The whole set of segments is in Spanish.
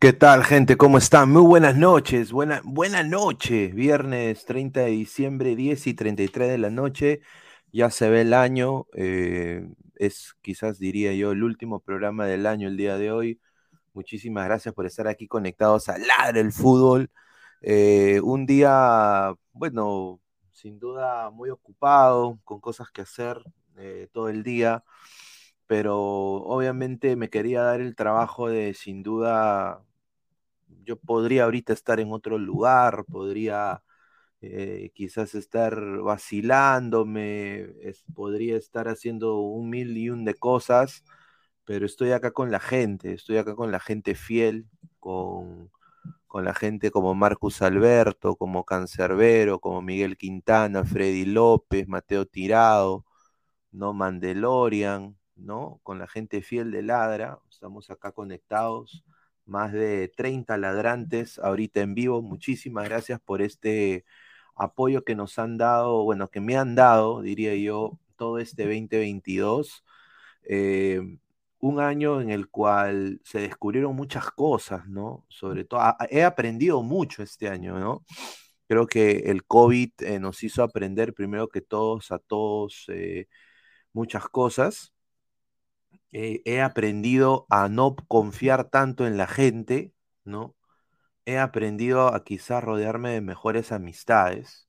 ¿Qué tal, gente? ¿Cómo están? Muy buenas noches. Buena, buena noche. Viernes 30 de diciembre, 10 y 33 de la noche. Ya se ve el año. eh, es quizás, diría yo, el último programa del año el día de hoy. Muchísimas gracias por estar aquí conectados a Ladre el Fútbol. Eh, un día, bueno, sin duda muy ocupado, con cosas que hacer eh, todo el día pero obviamente me quería dar el trabajo de, sin duda, yo podría ahorita estar en otro lugar, podría eh, quizás estar vacilándome, podría estar haciendo un mil y un de cosas, pero estoy acá con la gente, estoy acá con la gente fiel, con, con la gente como Marcus Alberto, como Cancerbero, como Miguel Quintana, Freddy López, Mateo Tirado, ¿no? Mandalorian, ¿no? Con la gente fiel de Ladra, estamos acá conectados, más de 30 ladrantes ahorita en vivo. Muchísimas gracias por este apoyo que nos han dado, bueno, que me han dado, diría yo, todo este 2022. Eh, un año en el cual se descubrieron muchas cosas, ¿no? Sobre todo, he aprendido mucho este año, ¿no? Creo que el COVID eh, nos hizo aprender primero que todos, a todos, eh, muchas cosas. Eh, he aprendido a no confiar tanto en la gente, ¿no? He aprendido a quizás rodearme de mejores amistades.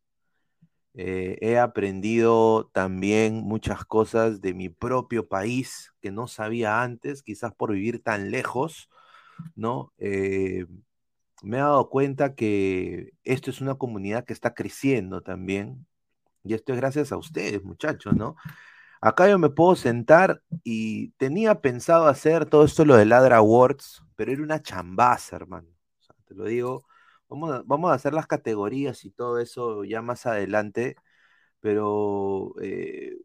Eh, he aprendido también muchas cosas de mi propio país que no sabía antes, quizás por vivir tan lejos, ¿no? Eh, me he dado cuenta que esto es una comunidad que está creciendo también, y esto es gracias a ustedes, muchachos, ¿no? Acá yo me puedo sentar y tenía pensado hacer todo esto lo de Ladra Awards, pero era una chambaza, hermano. Te lo digo, vamos a, vamos a hacer las categorías y todo eso ya más adelante, pero eh,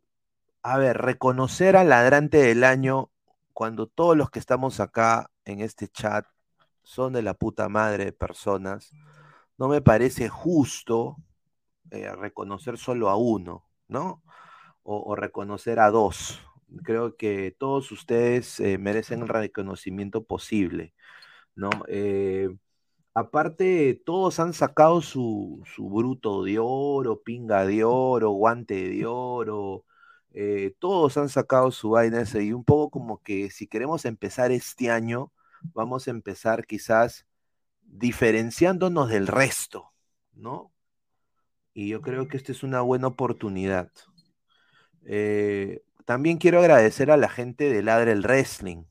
a ver, reconocer al ladrante del año cuando todos los que estamos acá en este chat son de la puta madre de personas, no me parece justo eh, reconocer solo a uno, ¿no? O, reconocer a dos. Creo que todos ustedes eh, merecen el reconocimiento posible, ¿no? Eh, aparte, todos han sacado su, su bruto de oro, pinga de oro, guante de oro, eh, todos han sacado su vaina ese, y un poco como que si queremos empezar este año, vamos a empezar quizás diferenciándonos del resto, ¿no? Y yo creo que esta es una buena oportunidad. Eh, también quiero agradecer a la gente de Ladre el Wrestling,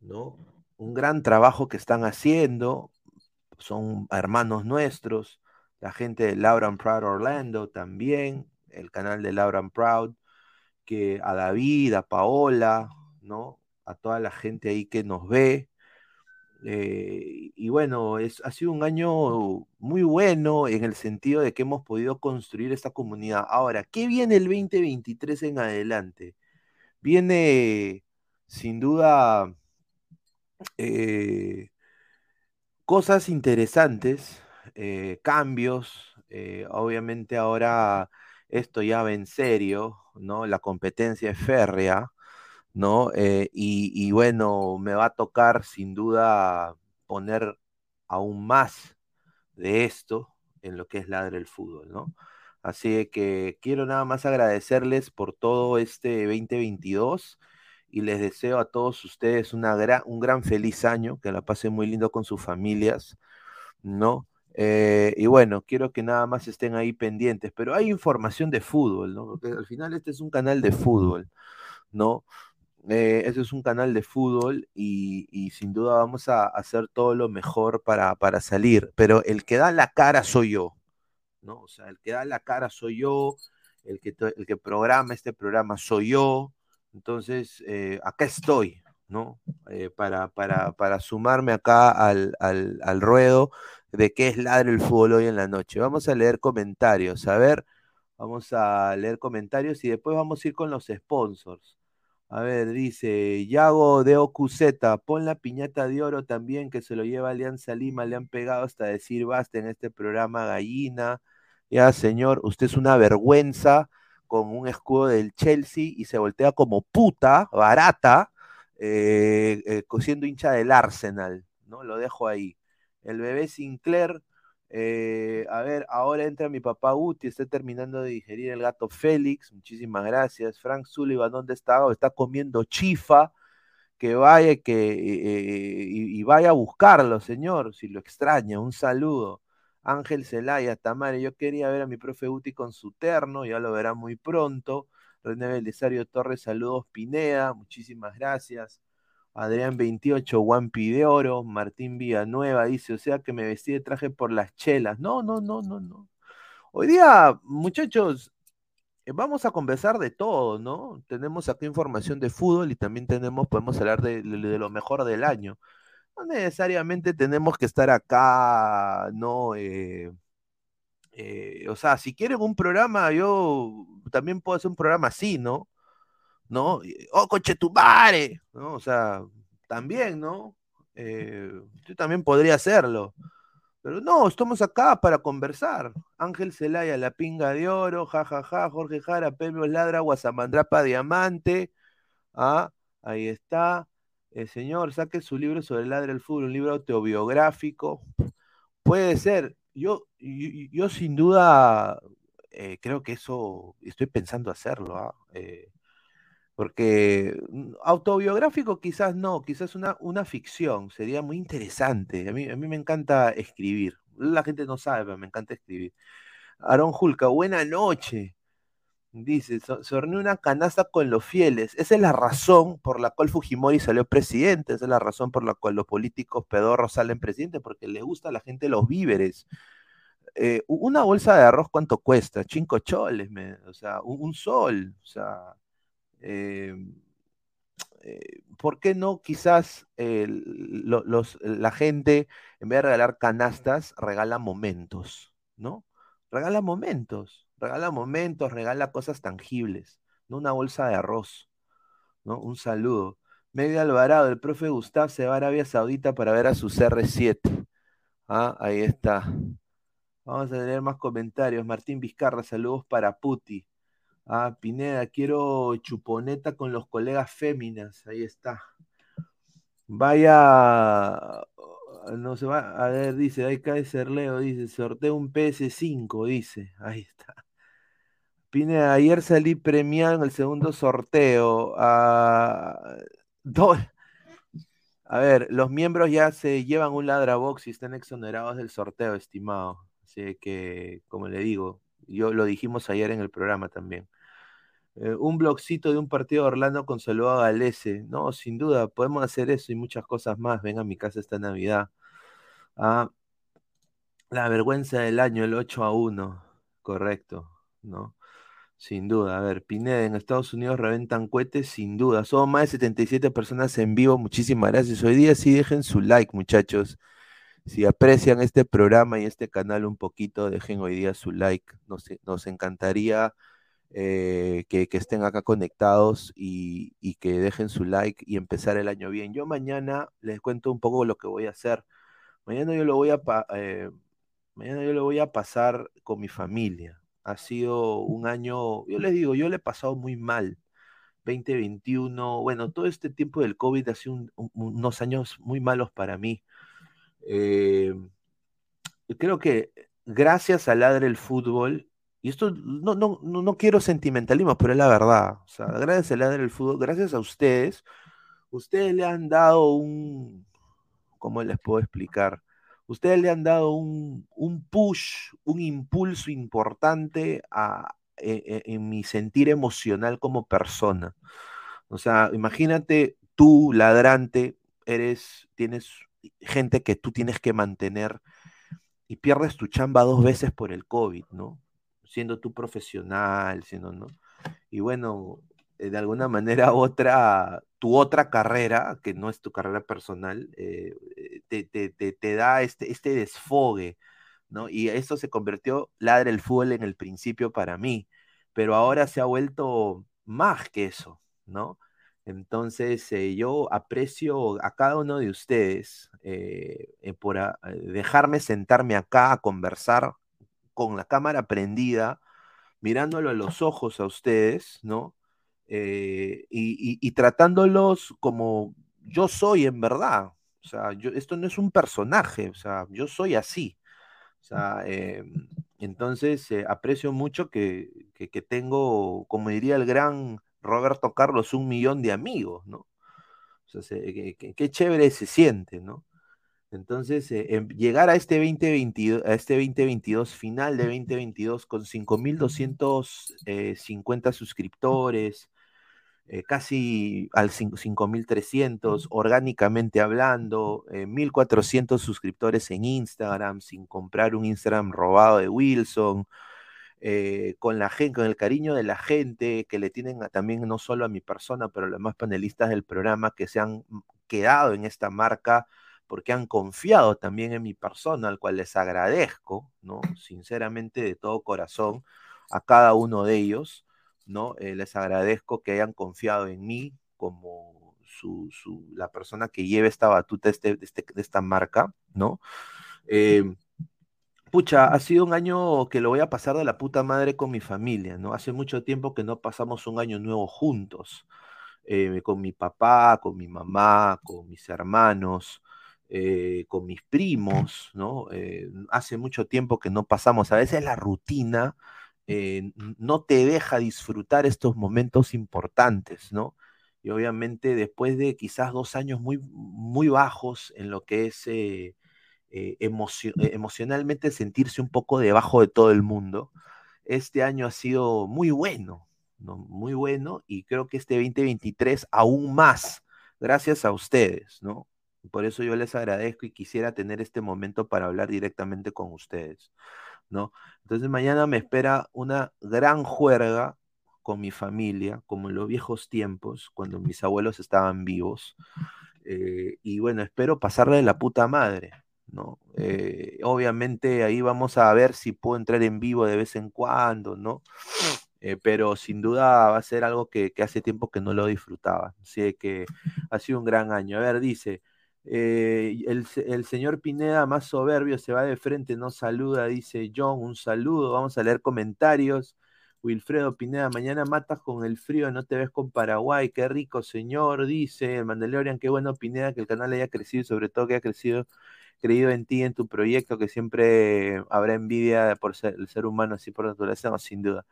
¿no? Un gran trabajo que están haciendo, son hermanos nuestros, la gente de Laura Proud Orlando también, el canal de Laura Proud, que a David, a Paola, ¿no? A toda la gente ahí que nos ve. Eh, y bueno, es, ha sido un año muy bueno en el sentido de que hemos podido construir esta comunidad. Ahora, ¿qué viene el 2023 en adelante? Viene sin duda eh, cosas interesantes, eh, cambios, obviamente ahora esto ya va en serio, ¿no? La competencia es férrea, ¿no? Eh, y, bueno, me va a tocar sin duda poner aún más de esto en lo que es Ladre el Fútbol, ¿no? Así que quiero nada más agradecerles por todo este 2022 y les deseo a todos ustedes una un gran feliz año, que la pasen muy lindo con sus familias, ¿no? Eh, y bueno, quiero que nada más estén ahí pendientes, pero hay información de fútbol, ¿no? Porque al final este es un canal de fútbol, ¿no? Eh, es un canal de fútbol y, sin duda vamos a hacer todo lo mejor para, para salir, pero el que da la cara soy yo, ¿no? O sea, el que da la cara soy yo, el que, el que programa este programa soy yo, entonces eh, acá estoy, ¿no? Eh, para, para, para, sumarme acá al, al, al, ruedo de qué es ladre el fútbol hoy en la noche. Vamos a leer comentarios, a ver, vamos a leer comentarios y después vamos a ir con los sponsors. A ver, dice Yago de OQZ, pon la piñata de oro también que se lo lleva Alianza Lima, le han pegado hasta decir basta en este programa gallina. Ya, señor, usted es una vergüenza con un escudo del Chelsea y se voltea como puta, barata, eh, eh, siendo hincha del Arsenal, ¿no? Lo dejo ahí. El bebé Sinclair, eh, a ver, ahora entra mi papá Uti, está terminando de digerir el gato Félix, muchísimas gracias. Frank Sullivan, ¿dónde está? está comiendo chifa, que vaya que, y, y, vaya a buscarlo, señor, si lo extraña, un saludo. Ángel Zelaya, Tamare, yo quería ver a mi profe Uti con su terno, ya lo verá muy pronto. René Belisario Torres, saludos Pineda, muchísimas gracias. Adrián 28, Guampi de Oro, Martín Villanueva dice, o sea que me vestí de traje por las chelas. No, no, no, no, no. Hoy día, muchachos, eh, vamos a conversar de todo, ¿no? Tenemos aquí información de fútbol y también tenemos, podemos hablar de, lo mejor del año. No necesariamente tenemos que estar acá, ¿no? Eh, eh, o sea, si quieren un programa, yo también puedo hacer un programa así, ¿no? ¿No? Oh, coche tu ¿no? O sea, también, ¿no? Eh, yo también podría hacerlo. Pero no, estamos acá para conversar. Ángel Celaya, la pinga de oro, jajaja, ja, ja. Jorge Jara, Pemio Ladra, Guasamandrapa Diamante. Ah, ahí está. El señor, saque su libro sobre el ladra del fútbol, un libro autobiográfico. Puede ser. Yo, yo, sin duda eh, creo que eso estoy pensando hacerlo. ¿ah? Eh, porque mm, autobiográfico quizás no, quizás una, una ficción, sería muy interesante. A mí, a mí me encanta escribir. La gente no sabe, pero me encanta escribir. Aaron Julca, buena noche. Dice, se horneó una canasta con los fieles. Esa es la razón por la cual Fujimori salió presidente. Esa es la razón por la cual los políticos pedorros salen presidente, porque les gusta a la gente los víveres. Eh, una bolsa de arroz, ¿cuánto cuesta? Cinco choles, o sea, un, sol. O sea, eh, eh, ¿por qué no quizás la gente, en vez de regalar canastas, regala momentos, ¿no? Regala momentos, regala momentos, regala cosas tangibles, no una bolsa de arroz, ¿no? Un saludo. Medio Alvarado, el profe Gustav se va a Arabia Saudita para ver a su CR7. Ah, ahí está. Vamos a tener más comentarios. Martín Vizcarra, saludos para Puti. Ah, Pineda, quiero chuponeta con los colegas féminas. Ahí está. Vaya, no se va, a ver, dice, ahí cae Cerleo, dice, sorteo un PS5, dice, ahí está. Pineda, ayer salí premiado en el segundo sorteo. Ah, a ver, los miembros ya se llevan un ladrabox y están exonerados del sorteo, estimado. Así que, como le digo, yo lo dijimos ayer en el programa también. Eh, un blogcito de un partido de Orlando con saludo a Galese. No, sin duda, podemos hacer eso y muchas cosas más. Venga a mi casa esta Navidad. Ah, la vergüenza del año, el 8 a 1. Correcto, ¿no? Sin duda. A ver, Pineda, en Estados Unidos reventan cohetes, sin duda. Son más de 77 personas en vivo. Muchísimas gracias. Hoy día sí dejen su like, muchachos. Si aprecian este programa y este canal un poquito, dejen hoy día su like. Nos, nos encantaría eh, que, estén acá conectados y, que dejen su like y empezar el año bien. Yo mañana les cuento un poco lo que voy a hacer. Mañana yo lo voy a, eh, mañana yo lo voy a pasar con mi familia. Ha sido un año, yo les digo, yo le he pasado muy mal. 2021, bueno, todo este tiempo del COVID ha sido unos años muy malos para mí. Eh, creo que gracias a Ladre el Fútbol, y esto no, no, no, quiero sentimentalismo, pero es la verdad. O sea, gracias a Ladre el Fútbol, gracias a ustedes, ustedes le han dado un, ¿cómo les puedo explicar? Ustedes le han dado un, push, un impulso importante a, e, e, en, mi sentir emocional como persona. O sea, imagínate tú, ladrante, eres, tienes gente que tú tienes que mantener y pierdes tu chamba dos veces por el COVID, ¿no? Siendo tú profesional, siendo, ¿no? Y bueno, de alguna manera otra, tu otra carrera, que no es tu carrera personal, eh, te, te, da este, este desfogue, ¿no? Y eso se convirtió, ladra el fútbol en el principio para mí, pero ahora se ha vuelto más que eso, ¿no? Entonces, eh, yo aprecio a cada uno de ustedes eh, por dejarme sentarme acá a conversar con la cámara prendida, mirándolo a los ojos a ustedes, ¿no? Eh, y, tratándolos como yo soy en verdad. O sea, yo, esto no es un personaje, o sea, yo soy así. O sea, em, entonces eh, aprecio mucho que, tengo, como diría el gran Roberto Carlos, un millón de amigos, ¿no? O sea, qué chévere se siente, ¿no? Entonces, eh, em, llegar a este 2022, a este 2022, final de 2022, con 5.250 suscriptores, eh, casi al 5.300, orgánicamente hablando, 1.400 eh, suscriptores en Instagram, sin comprar un Instagram robado de Wilson, eh, con la gente, con el cariño de la gente que le tienen también no solo a mi persona, pero a los demás panelistas del programa que se han quedado en esta marca porque han confiado también en mi persona, al cual les agradezco, ¿no? Sinceramente, de todo corazón, a cada uno de ellos. ¿no? Eh, les agradezco que hayan confiado en mí como su, la persona que lleve esta batuta este, de, este, de esta marca, ¿no? Eh, pucha, ha sido un año que lo voy a pasar de la puta madre con mi familia, ¿no? Hace mucho tiempo que no pasamos un año nuevo juntos, eh, con mi papá, con mi mamá, con mis hermanos, con mis primos, ¿no? hace mucho tiempo que no pasamos, a veces la rutina eh, no te deja disfrutar estos momentos importantes, ¿no? Y obviamente después de quizás dos años muy, muy bajos en lo que es eh, eh, emocionalmente sentirse un poco debajo de todo el mundo, este año ha sido muy bueno, ¿no? Muy bueno y creo que este 2023 aún más, gracias a ustedes, ¿no? Por eso yo les agradezco y quisiera tener este momento para hablar directamente con ustedes. ¿no? Entonces mañana me espera una gran juerga con mi familia, como en los viejos tiempos, cuando mis abuelos estaban vivos. Eh, y bueno, espero pasarle la puta madre, ¿no? Eh, obviamente ahí vamos a ver si puedo entrar en vivo de vez en cuando, ¿no? Eh, pero sin duda va a ser algo que, que, hace tiempo que no lo disfrutaba. Así que ha sido un gran año. A ver, dice, eh, el, señor Pineda, más soberbio, se va de frente, no saluda, dice John, un saludo. Vamos a leer comentarios. Wilfredo Pineda, mañana matas con el frío, no te ves con Paraguay, qué rico señor, dice el Mandalorian, qué bueno Pineda que el canal haya crecido y sobre todo que haya crecido, creído en ti, en tu proyecto, que siempre habrá envidia por ser, el ser humano así por naturaleza, sin duda.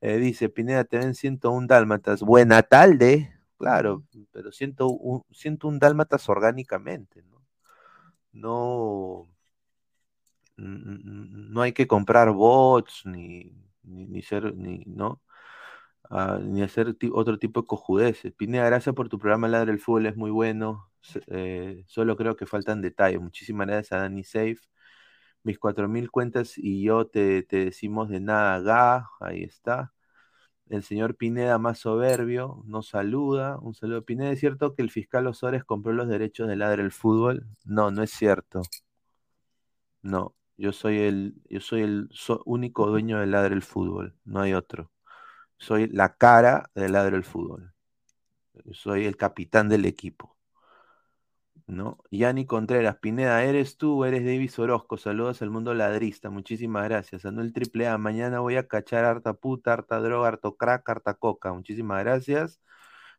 Eh, dice Pineda, te ven 101 dálmatas, buena tarde, Claro, pero siento un, siento un dálmatas orgánicamente, ¿no? No, no hay que comprar bots ni, ni, ser, ni, ¿no? Ah, ni hacer otro tipo de cojudeces. Pineda, gracias por tu programa Ladra el Fútbol, es muy bueno. Eh, solo creo que faltan detalles. Muchísimas gracias a Dani Safe. Mis 4.000 cuentas y yo te, te decimos de nada, ga, ahí está. El señor Pineda, más soberbio, nos saluda. Un saludo, Pineda. ¿Es cierto que el fiscal Osores compró los derechos de ladre el fútbol? No, no es cierto. No, yo soy el, yo soy el único dueño de ladre el fútbol, no hay otro. Soy la cara de ladre el fútbol. soy el capitán del equipo. ¿No? Yani Contreras, Pineda, ¿eres tú eres Davis Orozco? Saludos al mundo ladrista, muchísimas gracias. Anuel Triple A, mañana voy a cachar harta puta, harta droga, harto crack, harta coca, muchísimas gracias.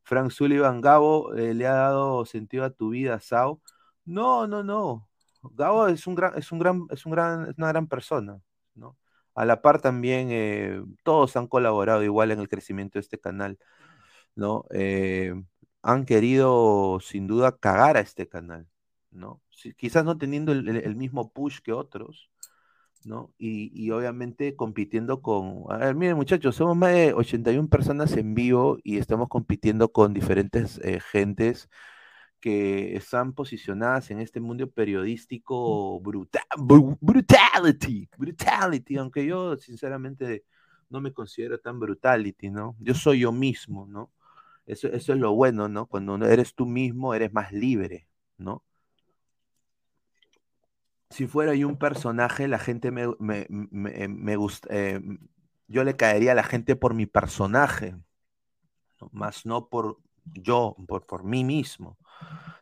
Frank Sullivan, Gabo, eh, ¿le ha dado sentido a tu vida, Sao? No, no, no. Gabo es un gran, es un gran, es un gran, es una gran persona, ¿no? A la par también, eh, todos han colaborado igual en el crecimiento de este canal, ¿no? Eh, han querido sin duda cagar a este canal, ¿no? quizás no teniendo el, mismo push que otros, ¿no? Y, obviamente compitiendo con... A ver, miren muchachos, somos más de 81 personas en vivo y estamos compitiendo con diferentes eh, gentes que están posicionadas en este mundo periodístico brutal, brutality, brutality, aunque yo sinceramente no me considero tan brutality, ¿no? Yo soy yo mismo, ¿no? Eso, es lo bueno, ¿no? Cuando eres tú mismo, eres más libre, ¿no? Si fuera yo un personaje, la gente me, me, gusta, eh, yo le caería a la gente por mi personaje, más no por yo, por, por mí mismo.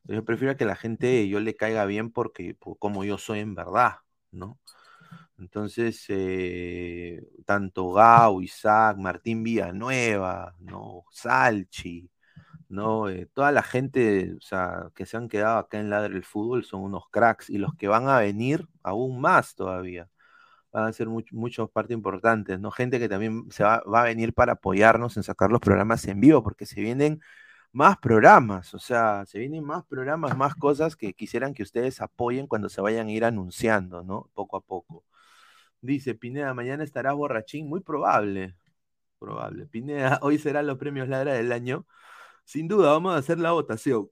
Yo prefiero que la gente yo le caiga bien porque como yo soy en verdad, ¿no? Entonces, eh, tanto Gao, Isaac, Martín Villanueva, ¿no? Salchi, ¿no? Eh, toda la gente o sea, que se han quedado acá en Ladre el Fútbol son unos cracks y los que van a venir aún más todavía. Van a ser muchos partes importantes, ¿no? Gente que también se va, va, a venir para apoyarnos en sacar los programas en vivo, porque se vienen más programas, o sea, se vienen más programas, más cosas que quisieran que ustedes apoyen cuando se vayan a ir anunciando, ¿no? Poco a poco. Dice Pineda, mañana estará borrachín, muy probable. Probable. Pineda, hoy serán los premios Ladra del año. Sin duda, vamos a hacer la votación.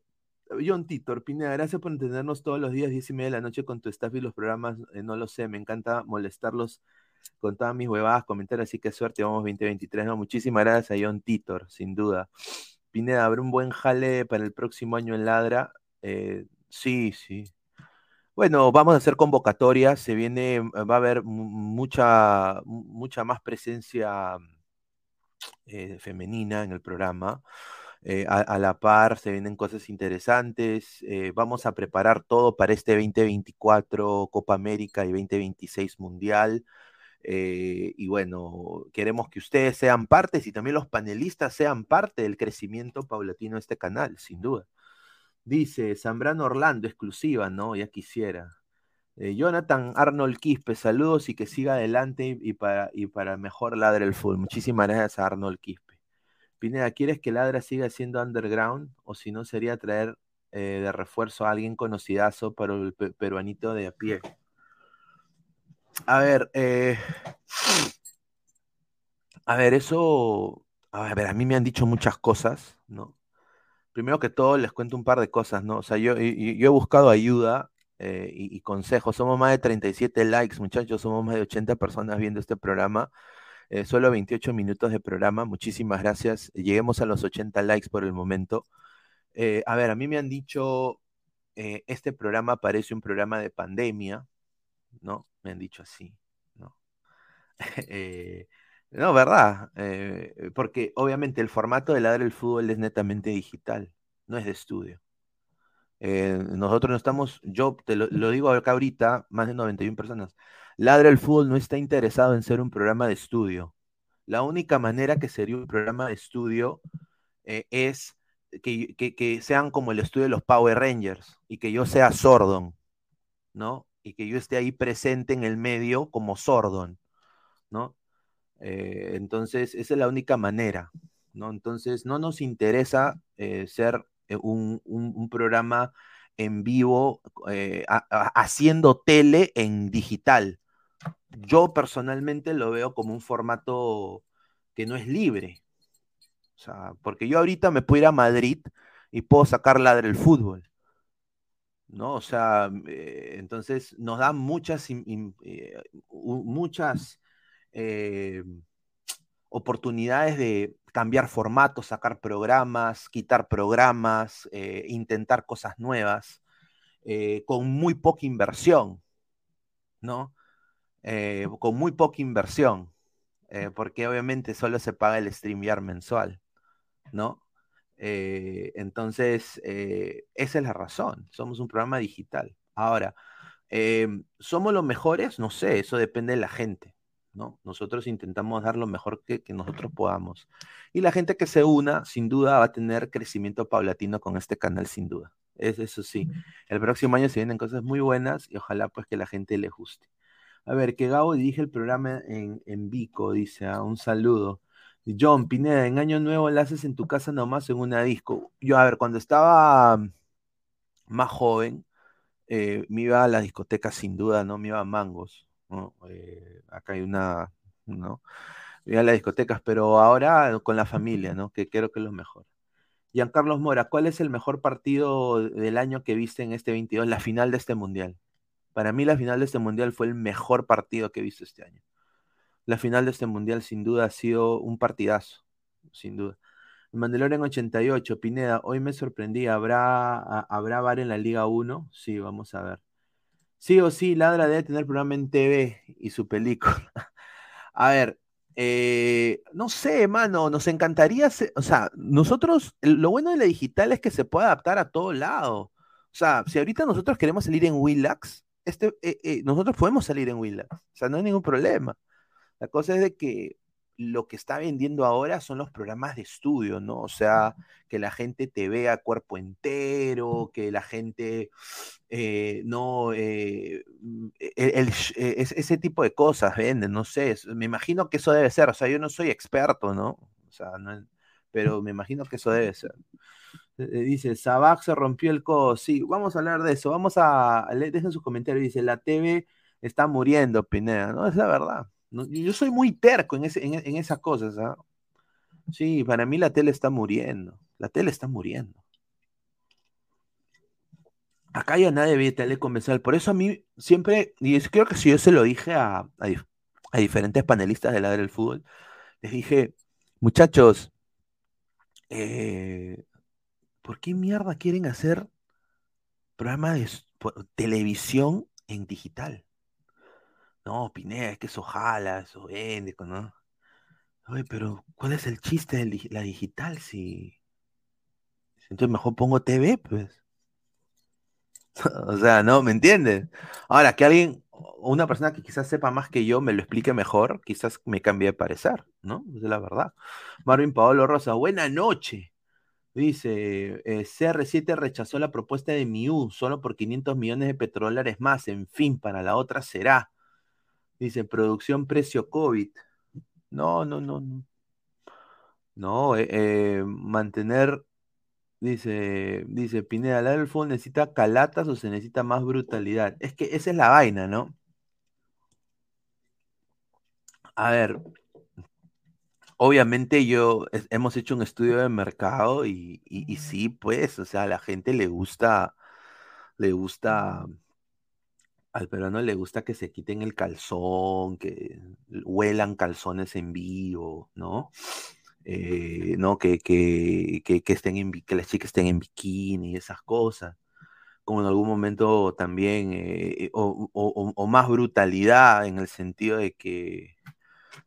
John Titor, Pineda, gracias por entendernos todos los días, diez y media de la noche con tu staff y los programas. Eh, no lo sé, me encanta molestarlos con todas mis huevadas, comentar, así que suerte, vamos 2023. No, muchísimas gracias a John Titor, sin duda. Pineda, ¿habrá un buen jale para el próximo año en Ladra? Eh, sí, sí, bueno, vamos a hacer convocatorias, se viene, va a haber mucha, mucha más presencia eh, femenina en el programa. Eh, a, la par se vienen cosas interesantes. Eh, vamos a preparar todo para este 2024 Copa América y 2026 Mundial. y bueno, queremos que ustedes sean partes y también los panelistas sean parte del crecimiento paulatino de este canal, sin duda. Dice Zambrano Orlando, exclusiva, ¿no? Ya quisiera. Eh, Jonathan Arnold Quispe, saludos y que siga adelante y, para, y para mejor ladre el full. Muchísimas gracias a Arnold Quispe. Pineda, ¿quieres que Ladra siga siendo underground? O si no, sería traer eh, de refuerzo a alguien conocidazo para el peruanito de a pie. A ver, eh, a ver, eso, a ver, a mí me han dicho muchas cosas, ¿no? Primero que todo les cuento un par de cosas, ¿no? O sea, yo, he buscado ayuda eh, y, consejos. Somos más de 37 likes, muchachos, somos más de 80 personas viendo este programa. Eh, solo 28 minutos de programa, muchísimas gracias. Lleguemos a los 80 likes por el momento. Eh, a ver, a mí me han dicho, este programa parece un programa de pandemia, ¿no? Me han dicho así, ¿no? No, verdad, eh, porque obviamente el formato de Ladre el Fútbol es netamente digital, no es de estudio. Eh, nosotros no estamos, yo te lo, digo acá ahorita, más de 91 personas, Ladre el Fútbol no está interesado en ser un programa de estudio. La única manera que sería un programa de estudio eh, es que, que, sean como el estudio de los Power Rangers y que yo sea Sordon, ¿no? Y que yo esté ahí presente en el medio como Sordon, ¿no? Eh, entonces, esa es la única manera, ¿no? Entonces, no nos interesa eh, ser eh, un, programa en vivo haciendo tele en digital. Yo personalmente lo veo como un formato que no es libre. O sea, porque yo ahorita me puedo ir a Madrid y puedo sacar ladre el fútbol. ¿no? O sea, entonces nos da muchas, muchas eh, oportunidades de cambiar formatos, sacar programas, quitar programas, eh, intentar cosas nuevas, eh, con muy poca inversión, ¿no? con muy poca inversión, porque obviamente solo se paga el StreamYard mensual, ¿no? Entonces, esa es la razón. Somos un programa digital. Ahora, ¿somos los mejores? No sé, eso depende de la gente. ¿No? Nosotros intentamos dar lo mejor que, nosotros podamos. Y la gente que se una, sin duda, va a tener crecimiento paulatino con este canal, sin duda. Es, eso sí. El próximo año se vienen cosas muy buenas y ojalá pues que la gente le guste. A ver, que Gabo dirige el programa en, en Vico, dice, ah, un saludo. John Pineda, en Año Nuevo la haces en tu casa nomás en una disco. Yo, a ver, cuando estaba más joven, eh, me iba a la discoteca sin duda, ¿no? Me iba a Mangos, eh, acá hay una, ¿no? A las discotecas, pero ahora con la familia, ¿no? Que creo que es lo mejor. Giancarlos Mora, ¿cuál es el mejor partido del año que viste en este 22, la final de este mundial? Para mí la final de este mundial fue el mejor partido que he visto este año. La final de este mundial sin duda ha sido un partidazo, sin duda. Mandalorian 88, Pineda, hoy me sorprendí, ¿habrá, ¿habrá bar en la Liga 1? Sí, vamos a ver. Sí o sí, Ladra debe tener programa en TV y su película. a ver, eh, no sé, mano, nos encantaría, o sea, nosotros, lo bueno de la digital es que se puede adaptar a todo lado. O sea, si ahorita nosotros queremos salir en Willax, este, eh, eh, nosotros podemos salir en Willax, o sea, no hay ningún problema. La cosa es de que lo que está vendiendo ahora son los programas de estudio, ¿no? O sea, que la gente te vea cuerpo entero, que la gente eh, no, eh, mm, e, e, e, ese tipo de cosas venden, no sé, me imagino que eso debe ser, o sea, yo no soy experto, ¿no? O sea, pero me imagino que eso debe ser. Dice, Sabac se rompió el codo, sí, vamos a hablar de eso, vamos a, dejen sus comentarios, dice, la TV está muriendo, Pineda, ¿no? Es la verdad. Yo soy muy terco en, en, esas cosas. ¿ah? Sí, para mí la tele está muriendo. La tele está muriendo. Acá ya nadie ve tele convencional. Por eso a mí siempre, y creo que si yo se lo dije a, diferentes panelistas de la del fútbol, les dije, muchachos, eh, ¿por qué mierda quieren hacer programa de televisión en digital? No, Pineda, es que eso jala, eso vende, ¿no? Oye, pero ¿cuál es el chiste de la digital si... Entonces mejor pongo TV, pues. o sea, ¿no? ¿Me entiendes? Ahora, que alguien, una persona que quizás sepa más que yo, me lo explique mejor, quizás me cambie de parecer, ¿no? Es la verdad. Marvin Paolo Rosa, buena noche. Dice, eh, CR7 rechazó la propuesta de Miu solo por 500 millones de petrodólares más. En fin, para la otra será. Dice, producción precio COVID. No, no, no, no. No, eh, eh, mantener, dice, dice Pineda, ¿el necesita calatas o se necesita más brutalidad? Es que esa es la vaina, ¿no? A ver, obviamente yo hemos hecho un estudio de mercado y, y, sí, pues, o sea, a la gente le gusta, le gusta al peruano le gusta que se quiten el calzón, que huelan calzones en vivo, ¿no? Eh, ¿no? Que, que, que, estén en, que las chicas estén en bikini y esas cosas. Como en algún momento también, eh, o, más brutalidad en el sentido de que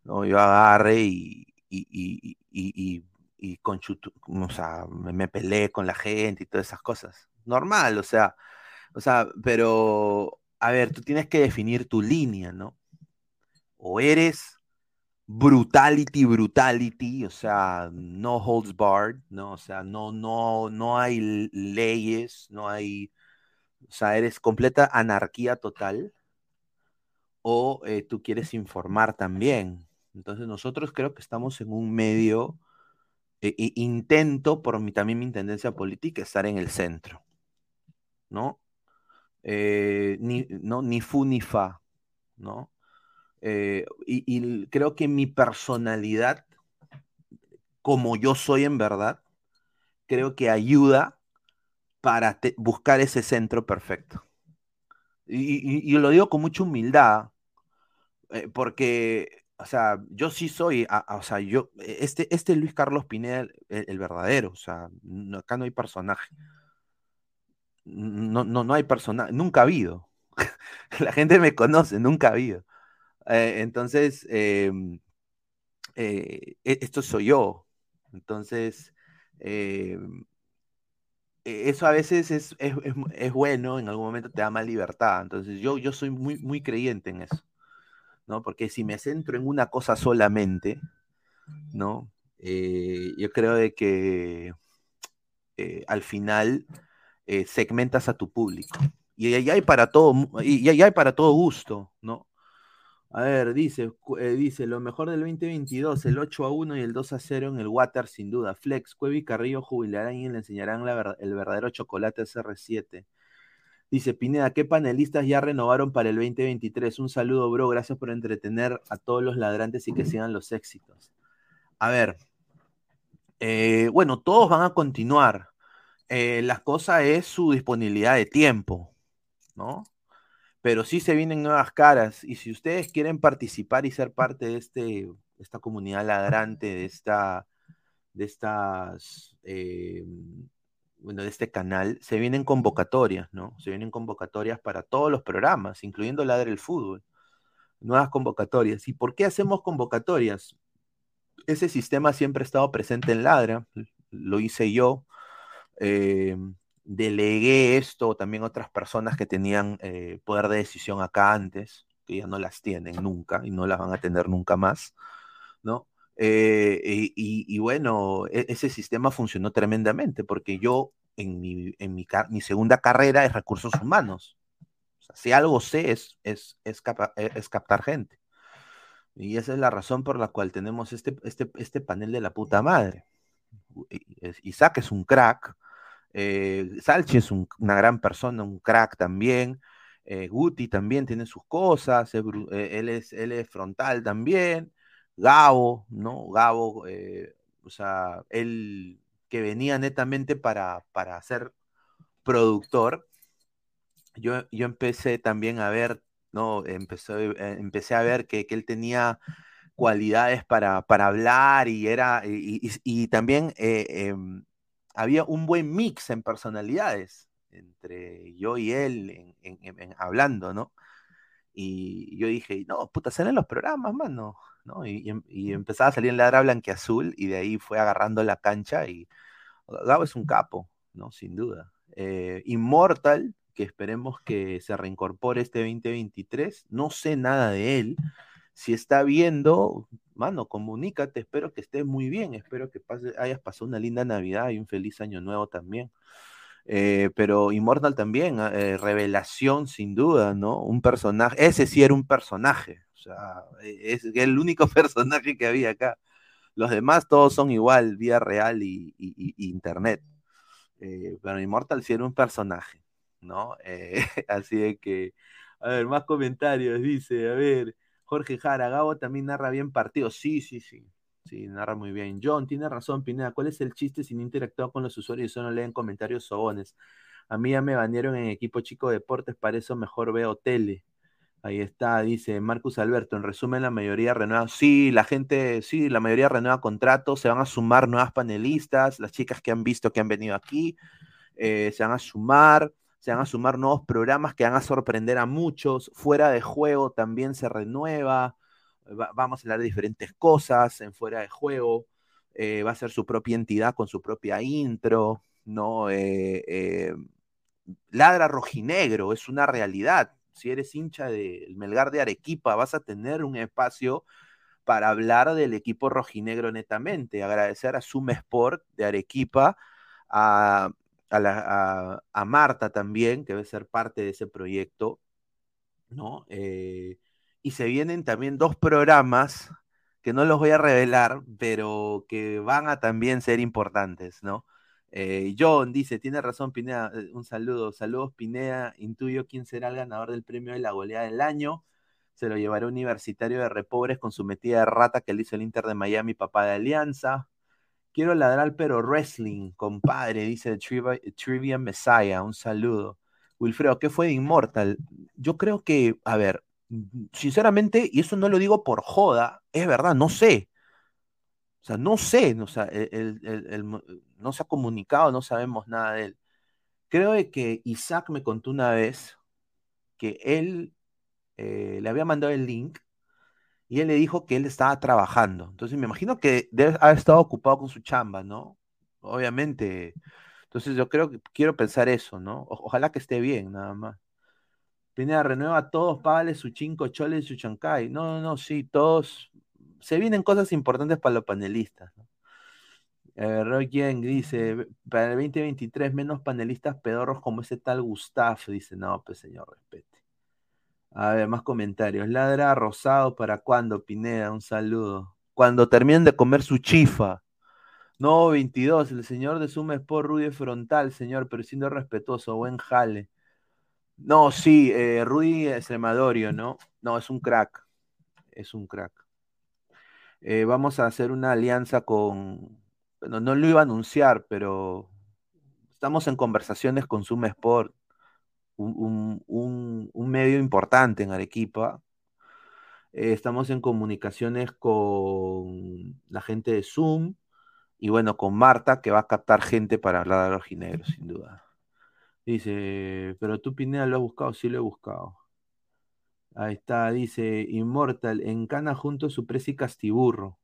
¿no? yo agarre y, y, y, y con o sea, me, me peleé con la gente y todas esas cosas. Normal, o sea, o sea, pero a ver, tú tienes que definir tu línea, ¿no? O eres brutality, brutality, o sea, no holds barred, ¿no? O sea, no, no, no hay leyes, no hay, o sea, eres completa anarquía total, o eh, tú quieres informar también. Entonces nosotros creo que estamos en un medio, eh, intento, por mi, también mi tendencia política, estar en el centro, ¿no? Eh, ni, ¿no? ni fu ni fa, ¿no? Eh, y, creo que mi personalidad, como yo soy en verdad, creo que ayuda para buscar ese centro perfecto. Y, lo digo con mucha humildad, eh, porque, o sea, yo sí soy, o sea, yo, este, este Luis Carlos Pineda, el, verdadero, o sea, acá no hay personaje no, no, no hay personal, nunca ha habido. La gente me conoce, nunca ha habido. Eh, entonces, em, eh, e, esto soy yo. Entonces, eh, e, eso a veces es, es, bueno, en algún momento te da más libertad. Entonces yo, yo soy muy, muy creyente en eso, ¿no? Porque si me centro en una cosa solamente, ¿no? Eh, yo creo de que eh, al final eh, segmentas a tu público. Y ahí hay para todo, y hay para todo gusto, ¿no? A ver, dice, eh, dice, lo mejor del 2022, el 8 a 1 y el 2 a 0 en el Water, sin duda. Flex, Cueva y Carrillo jubilarán y le enseñarán el verdadero chocolate SR7. Dice Pineda, ¿qué panelistas ya renovaron para el 2023? Un saludo, bro. Gracias por entretener a todos los ladrantes y que sigan los éxitos. A ver, eh, bueno, todos van a continuar. Eh, la cosa es su disponibilidad de tiempo, ¿no? pero sí se vienen nuevas caras. Y si ustedes quieren participar y ser parte de este, esta comunidad ladrante, de esta, de estas, eh, bueno, de este canal, se vienen convocatorias, ¿no? Se vienen convocatorias para todos los programas, incluyendo Ladre el Fútbol. Nuevas convocatorias. ¿Y por qué hacemos convocatorias? Ese sistema siempre ha estado presente en Ladra, lo hice yo. Eh, delegué esto también a otras personas que tenían eh, poder de decisión acá antes, que ya no las tienen nunca y no las van a tener nunca más, ¿no? Eh, y, bueno, e, ese sistema funcionó tremendamente porque yo en mi, en mi, mi segunda carrera es recursos humanos. si algo sé es, es, es, e, es, captar gente. Y esa es la razón por la cual tenemos este, este, este panel de la puta madre. Isaac es un crack, eh, Salchi es una gran persona, un crack también. Eh, Guti también tiene sus cosas. Eh, él, es, frontal también. Gabo, ¿no? Gabo, o sea, él que venía netamente para, para ser productor. Yo, yo empecé también a ver, ¿no? Empecé, empecé a ver que, él tenía cualidades para, para hablar y era, y, también em, había un buen mix en personalidades entre yo y él en, hablando, ¿no? Y yo dije, no, puta, salen los programas, mano, ¿no? Y, y, empezaba a salir en Ladra Blanqueazul y de ahí fue agarrando la cancha y Gabo es un capo, ¿no? Sin duda. Eh, Immortal, que esperemos que se reincorpore este 2023, no sé nada de él. Si está viendo, mano, comunícate, espero que estés muy bien, espero que hayas pasado una linda Navidad y un feliz año nuevo también. Eh, pero Immortal también, ah, eh, revelación sin duda, ¿no? Un personaje, ese sí era un personaje, o sea, e, es el único personaje que había acá. Los demás todos son igual, vía real y, internet. Eh, pero Immortal sí era un personaje, ¿no? así de que, a ver, más comentarios, dice, a ver. Jorge Jara, Gabo también narra bien partidos. Sí, sí, sí. Sí, narra muy bien. John, tiene razón, Pineda. ¿Cuál es el chiste si no interactúa con los usuarios y solo leen comentarios sobones? A mí ya me banearon en equipo chico deportes, para eso mejor veo tele. Ahí está, dice Marcus Alberto. En resumen, la mayoría renueva. Sí, la gente, sí, la mayoría renueva contratos. Se van a sumar nuevas panelistas. Las chicas que han visto que han venido aquí eh, se van a sumar se van a sumar nuevos programas que van a sorprender a muchos. Fuera de juego también se renueva. vamos a hablar de diferentes cosas en fuera de juego. Eh, va a ser su propia entidad con su propia intro. ¿no? Eh, eh, ladra rojinegro, es una realidad. Si eres hincha del Melgar de Arequipa, vas a tener un espacio para hablar del equipo rojinegro netamente. Agradecer a Suma Sport de Arequipa, a, a, Marta también, que debe ser parte de ese proyecto, ¿no? Eh, y se vienen también dos programas que no los voy a revelar, pero que van a también ser importantes, ¿no? Eh, John dice, tiene razón Pineda, eh, un saludo, saludos Pineda, intuyo quién será el ganador del premio de la goleada del año, se lo llevará Universitario de Repobres con su metida de rata que le hizo el Inter de Miami, papá de Alianza, Quiero ladrar, pero wrestling, compadre, dice Trivia, Messiah. Un saludo. Wilfredo, ¿qué fue de Immortal? Yo creo que, a ver, sinceramente, y eso no lo digo por joda, es verdad, no sé. O sea, no sé, o sea, no se ha comunicado, no sabemos nada de él. Creo que Isaac me contó una vez que él eh, le había mandado el link y él le dijo que él estaba trabajando. Entonces me imagino que debe haber estado ocupado con su chamba, ¿no? Obviamente. Entonces yo creo que quiero pensar eso, ¿no? ojalá que esté bien, nada más. Pineda, renueva todos, págale su chinco chole y su chancay. No, no, no, sí, todos. Se vienen cosas importantes para los panelistas, ¿no? Eh, Roy dice, para el 2023 menos panelistas pedorros como ese tal Gustaf. Dice, no, pues señor, respete. A ver, más comentarios. Ladra rosado para cuando, Pineda, un saludo. Cuando terminen de comer su chifa. No, 22, el señor de Suma Sport Rudy frontal, señor, pero siendo respetuoso, buen jale. No, sí, eh, Rudy Extremadorio, ¿no? No, es un crack. Es un crack. Eh, vamos a hacer una alianza con. Bueno, no lo iba a anunciar, pero estamos en conversaciones con Suma Sport, un, medio importante en Arequipa. Eh, estamos en comunicaciones con la gente de Zoom y bueno, con Marta, que va a captar gente para hablar de los ginebros, sin duda. Dice, pero tú Pineda lo has buscado, sí lo he buscado. Ahí está, dice, Immortal, encana junto a su presi Castiburro.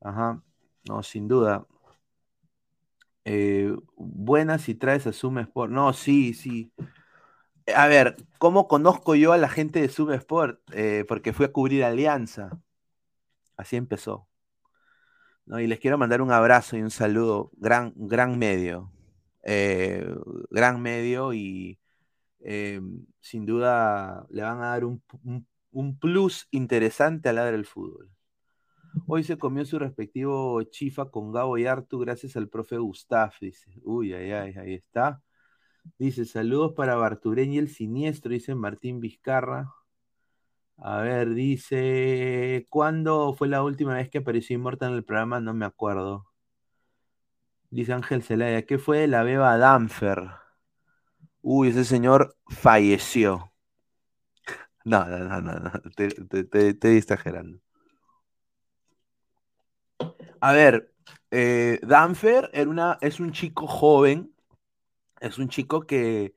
Ajá, no, sin duda. Eh, buenas si traes a Zoom Sport. No, sí, sí. A ver, ¿cómo conozco yo a la gente de Zoom Sport? Eh, porque fui a cubrir Alianza. Así empezó. Y les quiero mandar un abrazo y un saludo. Gran, gran medio. Eh, gran medio y eh, sin duda le van a dar un, plus interesante al lado del fútbol. Hoy se comió su respectivo chifa con Gabo y Artu gracias al profe Gustaf, dice. Uy, ay, ay, ahí está. Dice, saludos para Bartureñ y el siniestro, dice Martín Vizcarra. A ver, dice, ¿cuándo fue la última vez que apareció Inmortal en el programa? No me acuerdo. Dice Ángel Zelaya, ¿qué fue de la beba Danfer? Uy, ese señor falleció. No, no, no, no, te, te, exagerando. A ver, eh, Danfer era una, es un chico joven, es un chico que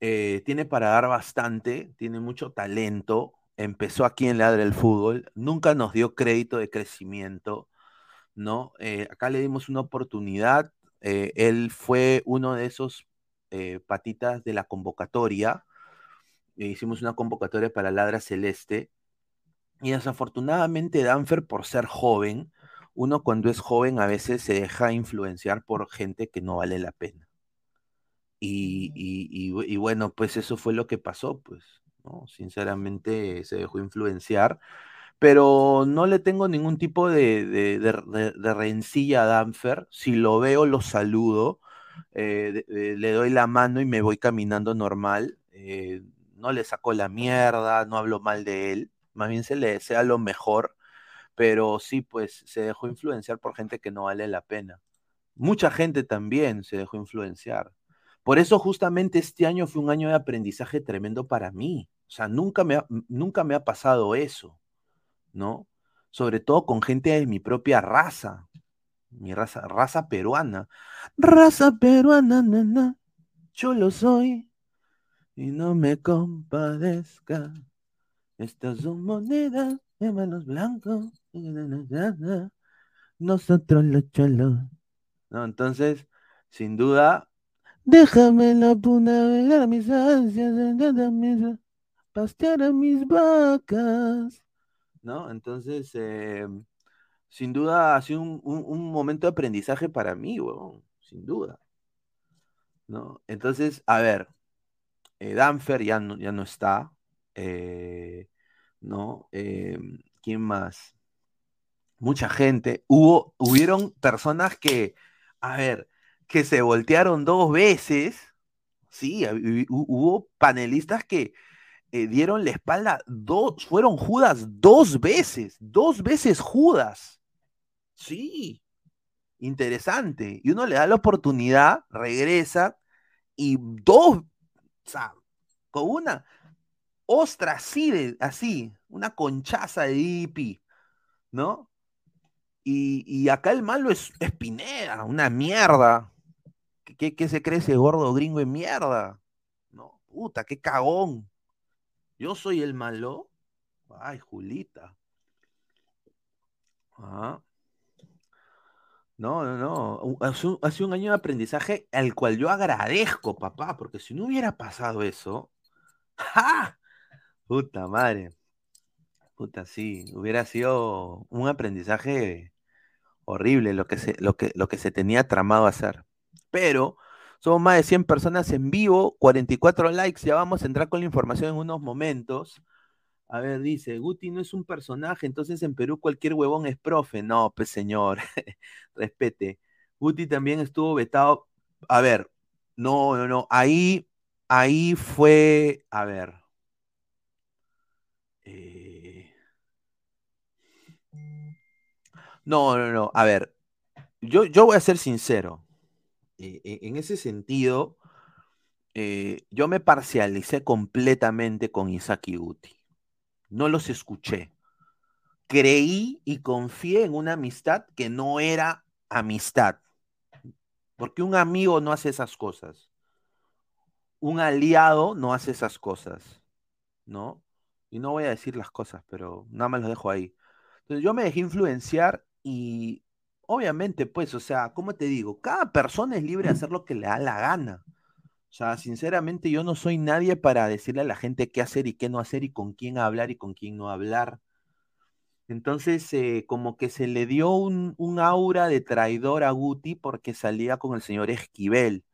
eh, tiene para dar bastante, tiene mucho talento, empezó aquí en Ladre del Fútbol, nunca nos dio crédito de crecimiento, ¿no? Eh, acá le dimos una oportunidad, eh, él fue uno de esos patitas de la convocatoria, hicimos una convocatoria para Ladra Celeste, y desafortunadamente Danfer, por ser joven, uno cuando es joven a veces se deja influenciar por gente que no vale la pena. Y, y bueno, pues eso fue lo que pasó, pues Sinceramente se dejó influenciar, pero no le tengo ningún tipo de, rencilla a Danfer. Si lo veo, lo saludo, eh, le doy la mano y me voy caminando normal. Eh, no le saco la mierda, no hablo mal de él, más bien se le desea lo mejor, pero sí, pues se dejó influenciar por gente que no vale la pena. Mucha gente también se dejó influenciar. Por eso justamente este año fue un año de aprendizaje tremendo para mí. O sea, nunca me ha, nunca me ha pasado eso, ¿no? Sobre todo con gente de mi propia raza, mi raza, raza peruana. Raza peruana, nana, yo lo soy y no me compadezca. Estas son monedas de manos blancos. Nosotros los cholos. No, entonces, sin duda, déjame la puna ver mis ansias, mis pastear a mis vacas. ¿No? Entonces, em, sin duda ha sido un, momento de aprendizaje para mí, weón, sin duda. ¿No? Entonces, a ver, eh, Danfer ya no, ya no está. Eh, ¿No? Em, ¿Quién más? Mucha gente. Hubo, hubieron personas que, a ver, que se voltearon dos veces. Sí, hubo panelistas que, eh, dieron la espalda, dos, fueron Judas dos veces, dos veces Judas. Sí, interesante. Y uno le da la oportunidad, regresa y dos, o sea, con una ostra así, así, una conchaza de IP, ¿no? Y, acá el malo es, Espinera, una mierda. ¿Qué, ¿Qué, se cree ese gordo gringo de mierda? No, puta, qué cagón. Yo soy el malo. Ay, Julita. Ah. No, no, no. Ha sido, un año de aprendizaje al cual yo agradezco, papá, porque si no hubiera pasado eso, ¡ja! Puta madre. Puta, sí, hubiera sido un aprendizaje horrible lo que se, lo que, lo que se tenía tramado hacer. Pero somos más de 100 personas en vivo, 44 likes, ya vamos a entrar con la información en unos momentos. A ver, dice, Guti no es un personaje, entonces en Perú cualquier huevón es profe. No, pues señor, respete. Guti también estuvo vetado. A ver, no, no, no, ahí, ahí fue, a ver. Eh, no, no, no, a ver, yo, yo voy a ser sincero. Eh, eh, en ese sentido, yo me parcialicé completamente con Isaac y Guti no los escuché. Creí y confié en una amistad que no era amistad. Porque un amigo no hace esas cosas. Un aliado no hace esas cosas. ¿No? Y no voy a decir las cosas, pero nada más lo dejo ahí. Entonces yo me dejé influenciar y obviamente, pues, o sea, ¿cómo te digo? Cada persona es libre de hacer lo que le da la gana. O sea, sinceramente yo no soy nadie para decirle a la gente qué hacer y qué no hacer y con quién hablar y con quién no hablar. Entonces, eh, como que se le dio un, aura de traidor a Guti porque salía con el señor Esquivel.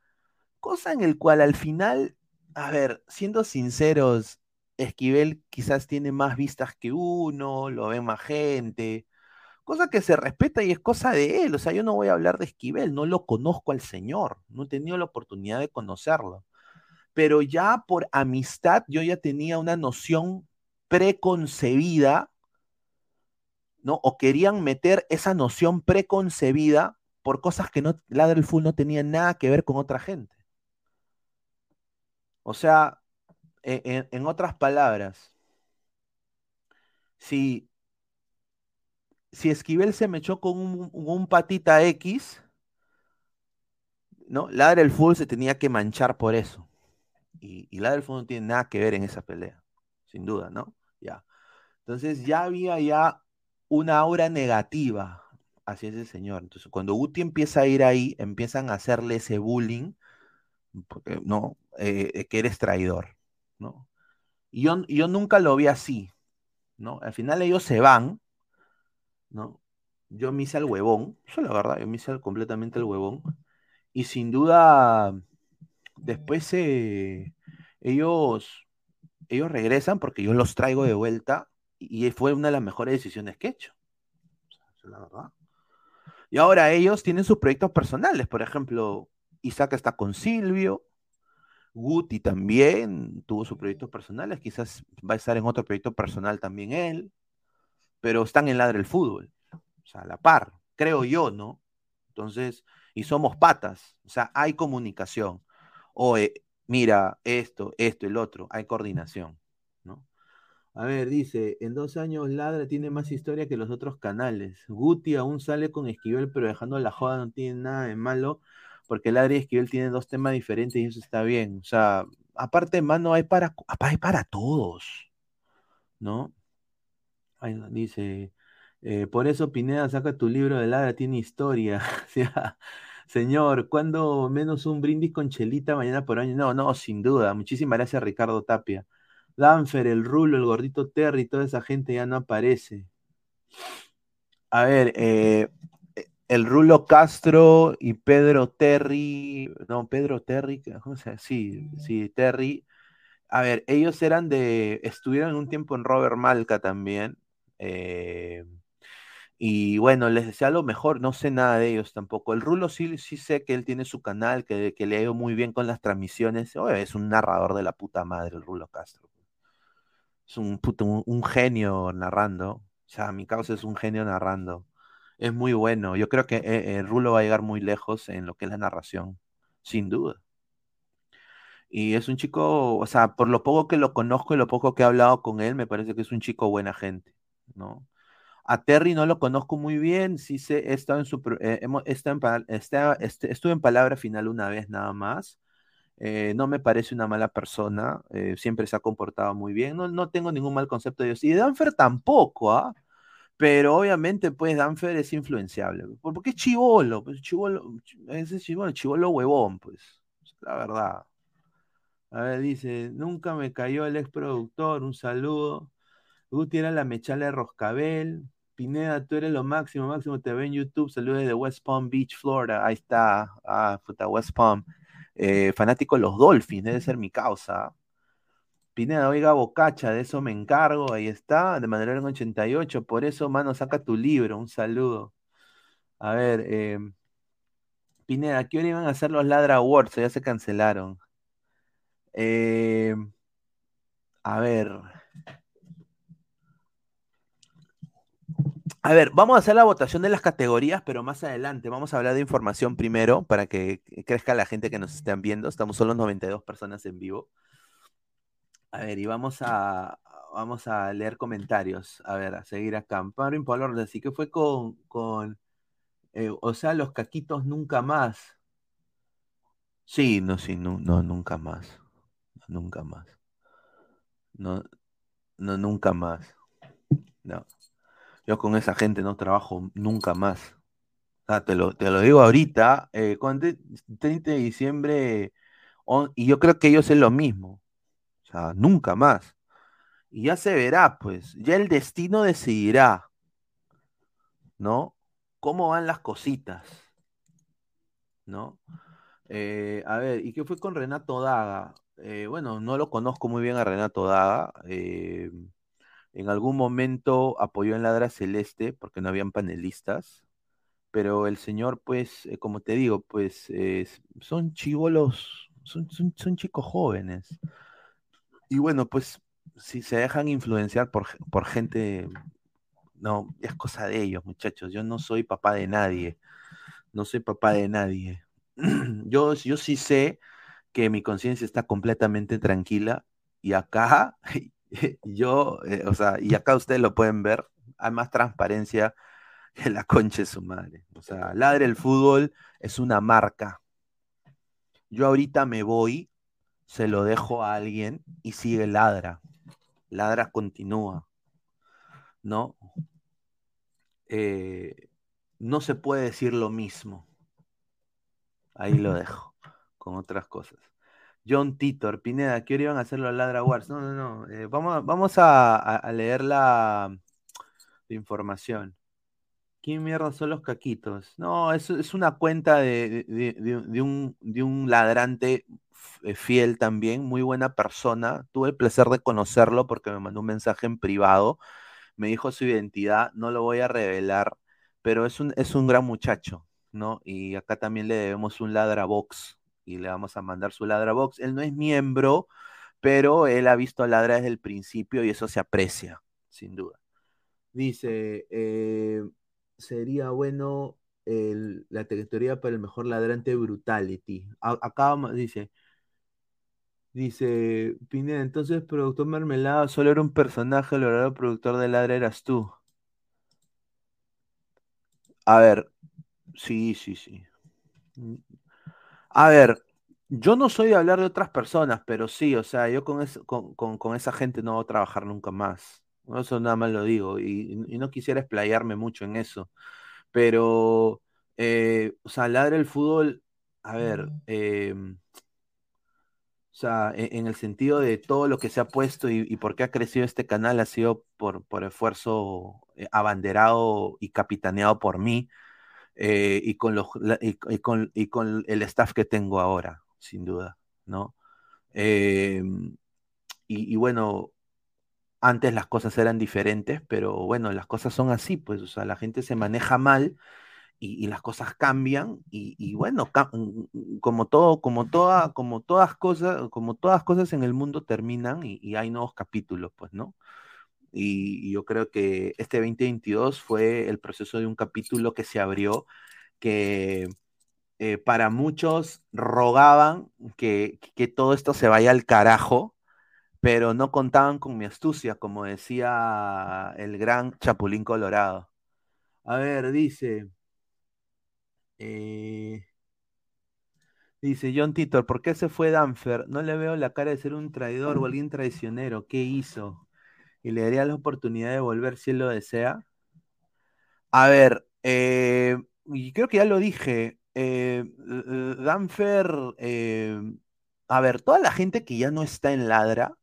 Cosa en el cual al final, a ver, siendo sinceros, Esquivel quizás tiene más vistas que uno, lo ve más gente, cosa que se respeta y es cosa de él. O sea, yo no voy a hablar de Esquivel, no lo conozco al señor, no he tenido la oportunidad de conocerlo. Pero ya por amistad yo ya tenía una noción preconcebida, ¿no? O querían meter esa noción preconcebida por cosas que no, Ladre Full no tenía nada que ver con otra gente. O sea, e, en otras palabras, si si Esquivel se me echó con un, patita X, ¿no? Ladra el Full se tenía que manchar por eso. Y, y Ladra el Full no tiene nada que ver en esa pelea, sin duda, ¿no? Ya. Entonces ya había ya una aura negativa hacia ese señor. Entonces cuando Guti empieza a ir ahí, empiezan a hacerle ese bullying, porque, ¿no? Eh, que eres traidor, ¿no? Y yo, yo nunca lo vi así, ¿no? Al final ellos se van, ¿no? Yo me hice al huevón, eso es la verdad, yo me hice completamente el huevón. Y sin duda, después eh, ellos, ellos regresan porque yo los traigo de vuelta y fue una de las mejores decisiones que he hecho. es la verdad. Y ahora ellos tienen sus proyectos personales, por ejemplo, Isaac está con Silvio, Guti también tuvo sus proyectos personales, quizás va a estar en otro proyecto personal también él pero están en ladra el fútbol, o sea, a la par, creo yo, ¿no? Entonces, y somos patas, o sea, hay comunicación. O mira, esto, esto, el otro, hay coordinación, ¿no? A ver, dice, en dos años Ladra tiene más historia que los otros canales. Guti aún sale con Esquivel, pero dejando la joda no tiene nada de malo, porque Ladra y Esquivel tienen dos temas diferentes y eso está bien. O sea, aparte, mano, hay para, hay para todos, ¿no? Dice, eh, por eso Pineda saca tu libro de Ladra, tiene historia. Señor, ¿cuándo menos un brindis con chelita mañana por año? No, no, sin duda. Muchísimas gracias, Ricardo Tapia. Danfer, el Rulo, el gordito Terry, toda esa gente ya no aparece. A ver, eh, el Rulo Castro y Pedro Terry, no, Pedro Terry, ¿cómo Sí, sí, Terry. A ver, ellos eran de, estuvieron un tiempo en Robert Malca también, eh, y bueno, les decía lo mejor, no sé nada de ellos tampoco. El Rulo sí, sí sé que él tiene su canal, que, le ha ido muy bien con las transmisiones. es un narrador de la puta madre, el Rulo Castro. Es un, un, genio narrando. O sea, mi causa es un genio narrando. Es muy bueno. Yo creo que eh, el Rulo va a llegar muy lejos en lo que es la narración, sin duda. Y es un chico, o sea, por lo poco que lo conozco y lo poco que he hablado con él, me parece que es un chico buena gente. ¿No? A Terry no lo conozco muy bien, sí sé, he estado en su, eh, en, este, estuve en palabra final una vez nada más. Eh, no me parece una mala persona, eh, siempre se ha comportado muy bien, no, no, tengo ningún mal concepto de Dios. Y de Danfer tampoco, ¿ah? Pero obviamente, pues, Danfer es influenciable. Porque es chivolo, pues, chivolo, ese chivolo, chivolo huevón, pues, la verdad. A ver, dice, nunca me cayó el ex productor, un saludo. Guti era la mechala de Roscabel. Pineda, tú eres lo máximo, máximo te ve en YouTube. Saludos de West Palm Beach, Florida. Ahí está. Ah, puta, West Palm. Eh, fanático de los Dolphins, debe ser mi causa. Pineda, oiga, Bocacha, de eso me encargo. Ahí está, de manera en 88. Por eso, mano, saca tu libro. Un saludo. A ver, eh, Pineda, ¿qué hora iban a hacer los Ladra Awards? Ya se cancelaron. Eh, a ver. A ver, vamos a hacer la votación de las categorías, pero más adelante vamos a hablar de información primero para que crezca la gente que nos estén viendo. Estamos solo 92 personas en vivo. A ver, y vamos a, vamos a leer comentarios. A ver, a seguir acá. Amparo Impolor, así que fue con, con eh, o sea, los caquitos nunca más. Sí, no, sí, no, no, nunca más nunca más. No, no, nunca más. No. Con esa gente no trabajo nunca más. te, lo, te lo digo ahorita, eh, 30 de diciembre, y yo creo que ellos es lo mismo. Nunca más. Y ya se verá, pues, ya el destino decidirá, ¿no? ¿Cómo van las cositas? ¿No? Eh, a ver, ¿y qué fue con Renato Daga? Eh, bueno, no lo conozco muy bien a Renato Daga. Eh, en algún momento apoyó en Ladra Celeste porque no habían panelistas. Pero el señor, pues, eh, como te digo, pues son chivolos, son, son, chicos jóvenes. Y bueno, pues, si se dejan influenciar por, por gente, no, es cosa de ellos, muchachos. Yo no soy papá de nadie. No soy papá de nadie. Yo, yo sí sé que mi conciencia está completamente tranquila y acá yo, eh, o sea, y acá ustedes lo pueden ver, hay más transparencia que la concha de su madre. O sea, Ladre el Fútbol es una marca. Yo ahorita me voy, se lo dejo a alguien y sigue Ladra. Ladra continúa. ¿No? Eh, no se puede decir lo mismo. Ahí lo dejo con otras cosas. John Titor, Pineda, ¿qué hora iban a hacer los Ladra Wars? No, no, no. Eh, vamos, vamos a, leer la, información. ¿Quién mierda son los caquitos? No, es, es una cuenta de, un, de, un, ladrante eh, fiel también, muy buena persona. Tuve el placer de conocerlo porque me mandó un mensaje en privado. Me dijo su identidad, no lo voy a revelar, pero es un, es un gran muchacho, ¿no? Y acá también le debemos un ladra box y le vamos a mandar su ladra box. Él no es miembro, pero él ha visto ladra desde el principio y eso se aprecia, sin duda. Dice, eh, sería bueno la trayectoria para el mejor ladrante Brutality. acá dice, dice, Pineda, entonces productor Mermelada solo era un personaje, el verdadero productor de ladra eras tú. A ver, sí, sí, sí. A ver, yo no soy de hablar de otras personas, pero sí, o sea, yo con, con, esa gente no voy a trabajar nunca más. Eso nada más lo digo y, no quisiera explayarme mucho en eso. Pero, eh, o sea, ladra el fútbol, a ver, em, o sea, e, en, el sentido de todo lo que se ha puesto y, por qué ha crecido este canal ha sido por, por esfuerzo eh, abanderado y capitaneado por mí. Eh, y, con los, y, con, y, con, el staff que tengo ahora, sin duda, ¿no? Em, y, bueno, antes las cosas eran diferentes, pero bueno, las cosas son así, pues, o sea, la gente se maneja mal y, las cosas cambian y, bueno, mm, como todo, como toda, como todas cosas, como todas cosas en el mundo terminan y, hay nuevos capítulos, pues, ¿no? Y, yo creo que este 2022 fue el proceso de un capítulo que se abrió, que eh, para muchos rogaban que, todo esto se vaya al carajo, pero no contaban con mi astucia, como decía el gran Chapulín Colorado. A ver, dice. Eh, dice John Titor, ¿por qué se fue Danfer? No le veo la cara de ser un traidor o alguien traicionero. ¿Qué hizo? Y le daría la oportunidad de volver si él lo desea. A ver, eh, y creo que ya lo dije. Eh, Danfer, eh, a ver, toda la gente que ya no está en Ladra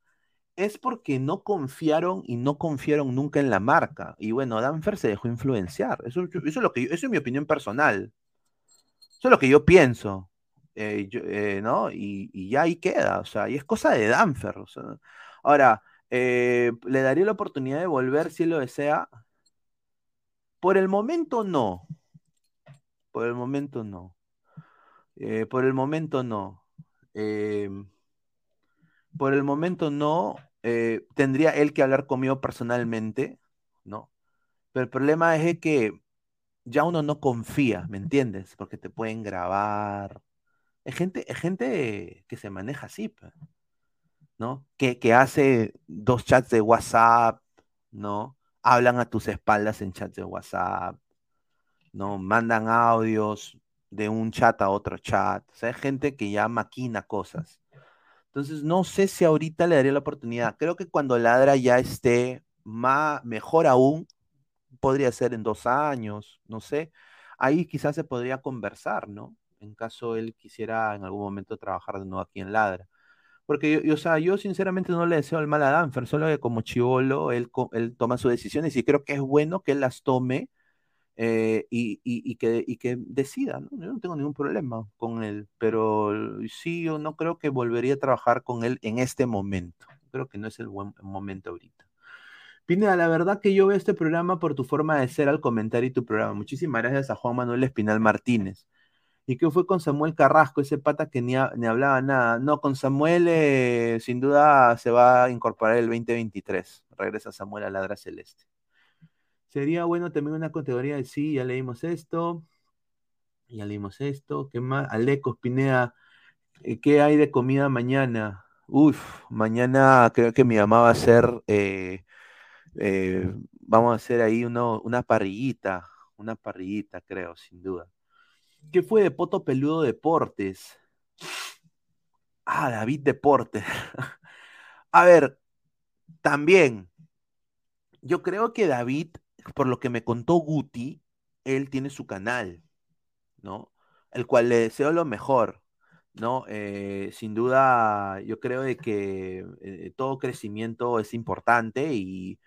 es porque no confiaron y no confiaron nunca en la marca. Y bueno, Danfer se dejó influenciar. Eso, es lo que eso es mi opinión personal. Eso es lo que yo pienso. ¿no? Y, ya ahí queda. O sea, y es cosa de Danfer. Ahora, ¿le daría la oportunidad de volver si lo desea? Por el momento no. Por el momento no. Eh, por el momento no. Em, por el momento no. Eh, tendría él que hablar conmigo personalmente, ¿no? Pero el problema es que ya uno no confía, ¿me entiendes? Porque te pueden grabar. Es gente, gente que se maneja así, pues, ¿no? Que, que hace dos chats de WhatsApp, ¿no? hablan a tus espaldas en chats de WhatsApp, ¿no? Mandan audios de un chat a otro chat. O sea, hay gente que ya maquina cosas. Entonces, no sé si ahorita le daría la oportunidad. Creo que cuando Ladra ya esté más, mejor aún, podría ser en dos años, no sé. Ahí quizás se podría conversar, ¿no? En caso él quisiera en algún momento trabajar de nuevo aquí en Ladra. Porque yo, o sea, yo sinceramente no le deseo el mal a Danfer, solo que como chivolo él, toma sus decisiones y creo que es bueno que él las tome eh, y, que, que decida, ¿no? Yo no tengo ningún problema con él, pero sí, yo no creo que volvería a trabajar con él en este momento. Creo que no es el buen momento ahorita. Pineda, la verdad que yo veo este programa por tu forma de ser al comentar y tu programa. Muchísimas gracias a Juan Manuel Espinal Martínez. ¿Y qué fue con Samuel Carrasco, ese pata que ni, hablaba nada? No, con Samuel eh, sin duda se va a incorporar el 2023. Regresa Samuel a Ladra Celeste. Sería bueno también una categoría de sí, ya leímos esto. Ya leímos esto. ¿Qué más? Alecos, Pinea, eh, ¿qué hay de comida mañana? Uf, mañana creo que mi mamá va a hacer, eh, vamos a hacer ahí una parrillita, una parrillita, creo, sin duda. ¿Qué fue de Poto Peludo Deportes? Ah, David Deportes. A ver, también, yo creo que David, por lo que me contó Guti, él tiene su canal, ¿no? El cual le deseo lo mejor, ¿no? Eh, sin duda, yo creo de que eh, todo crecimiento es importante y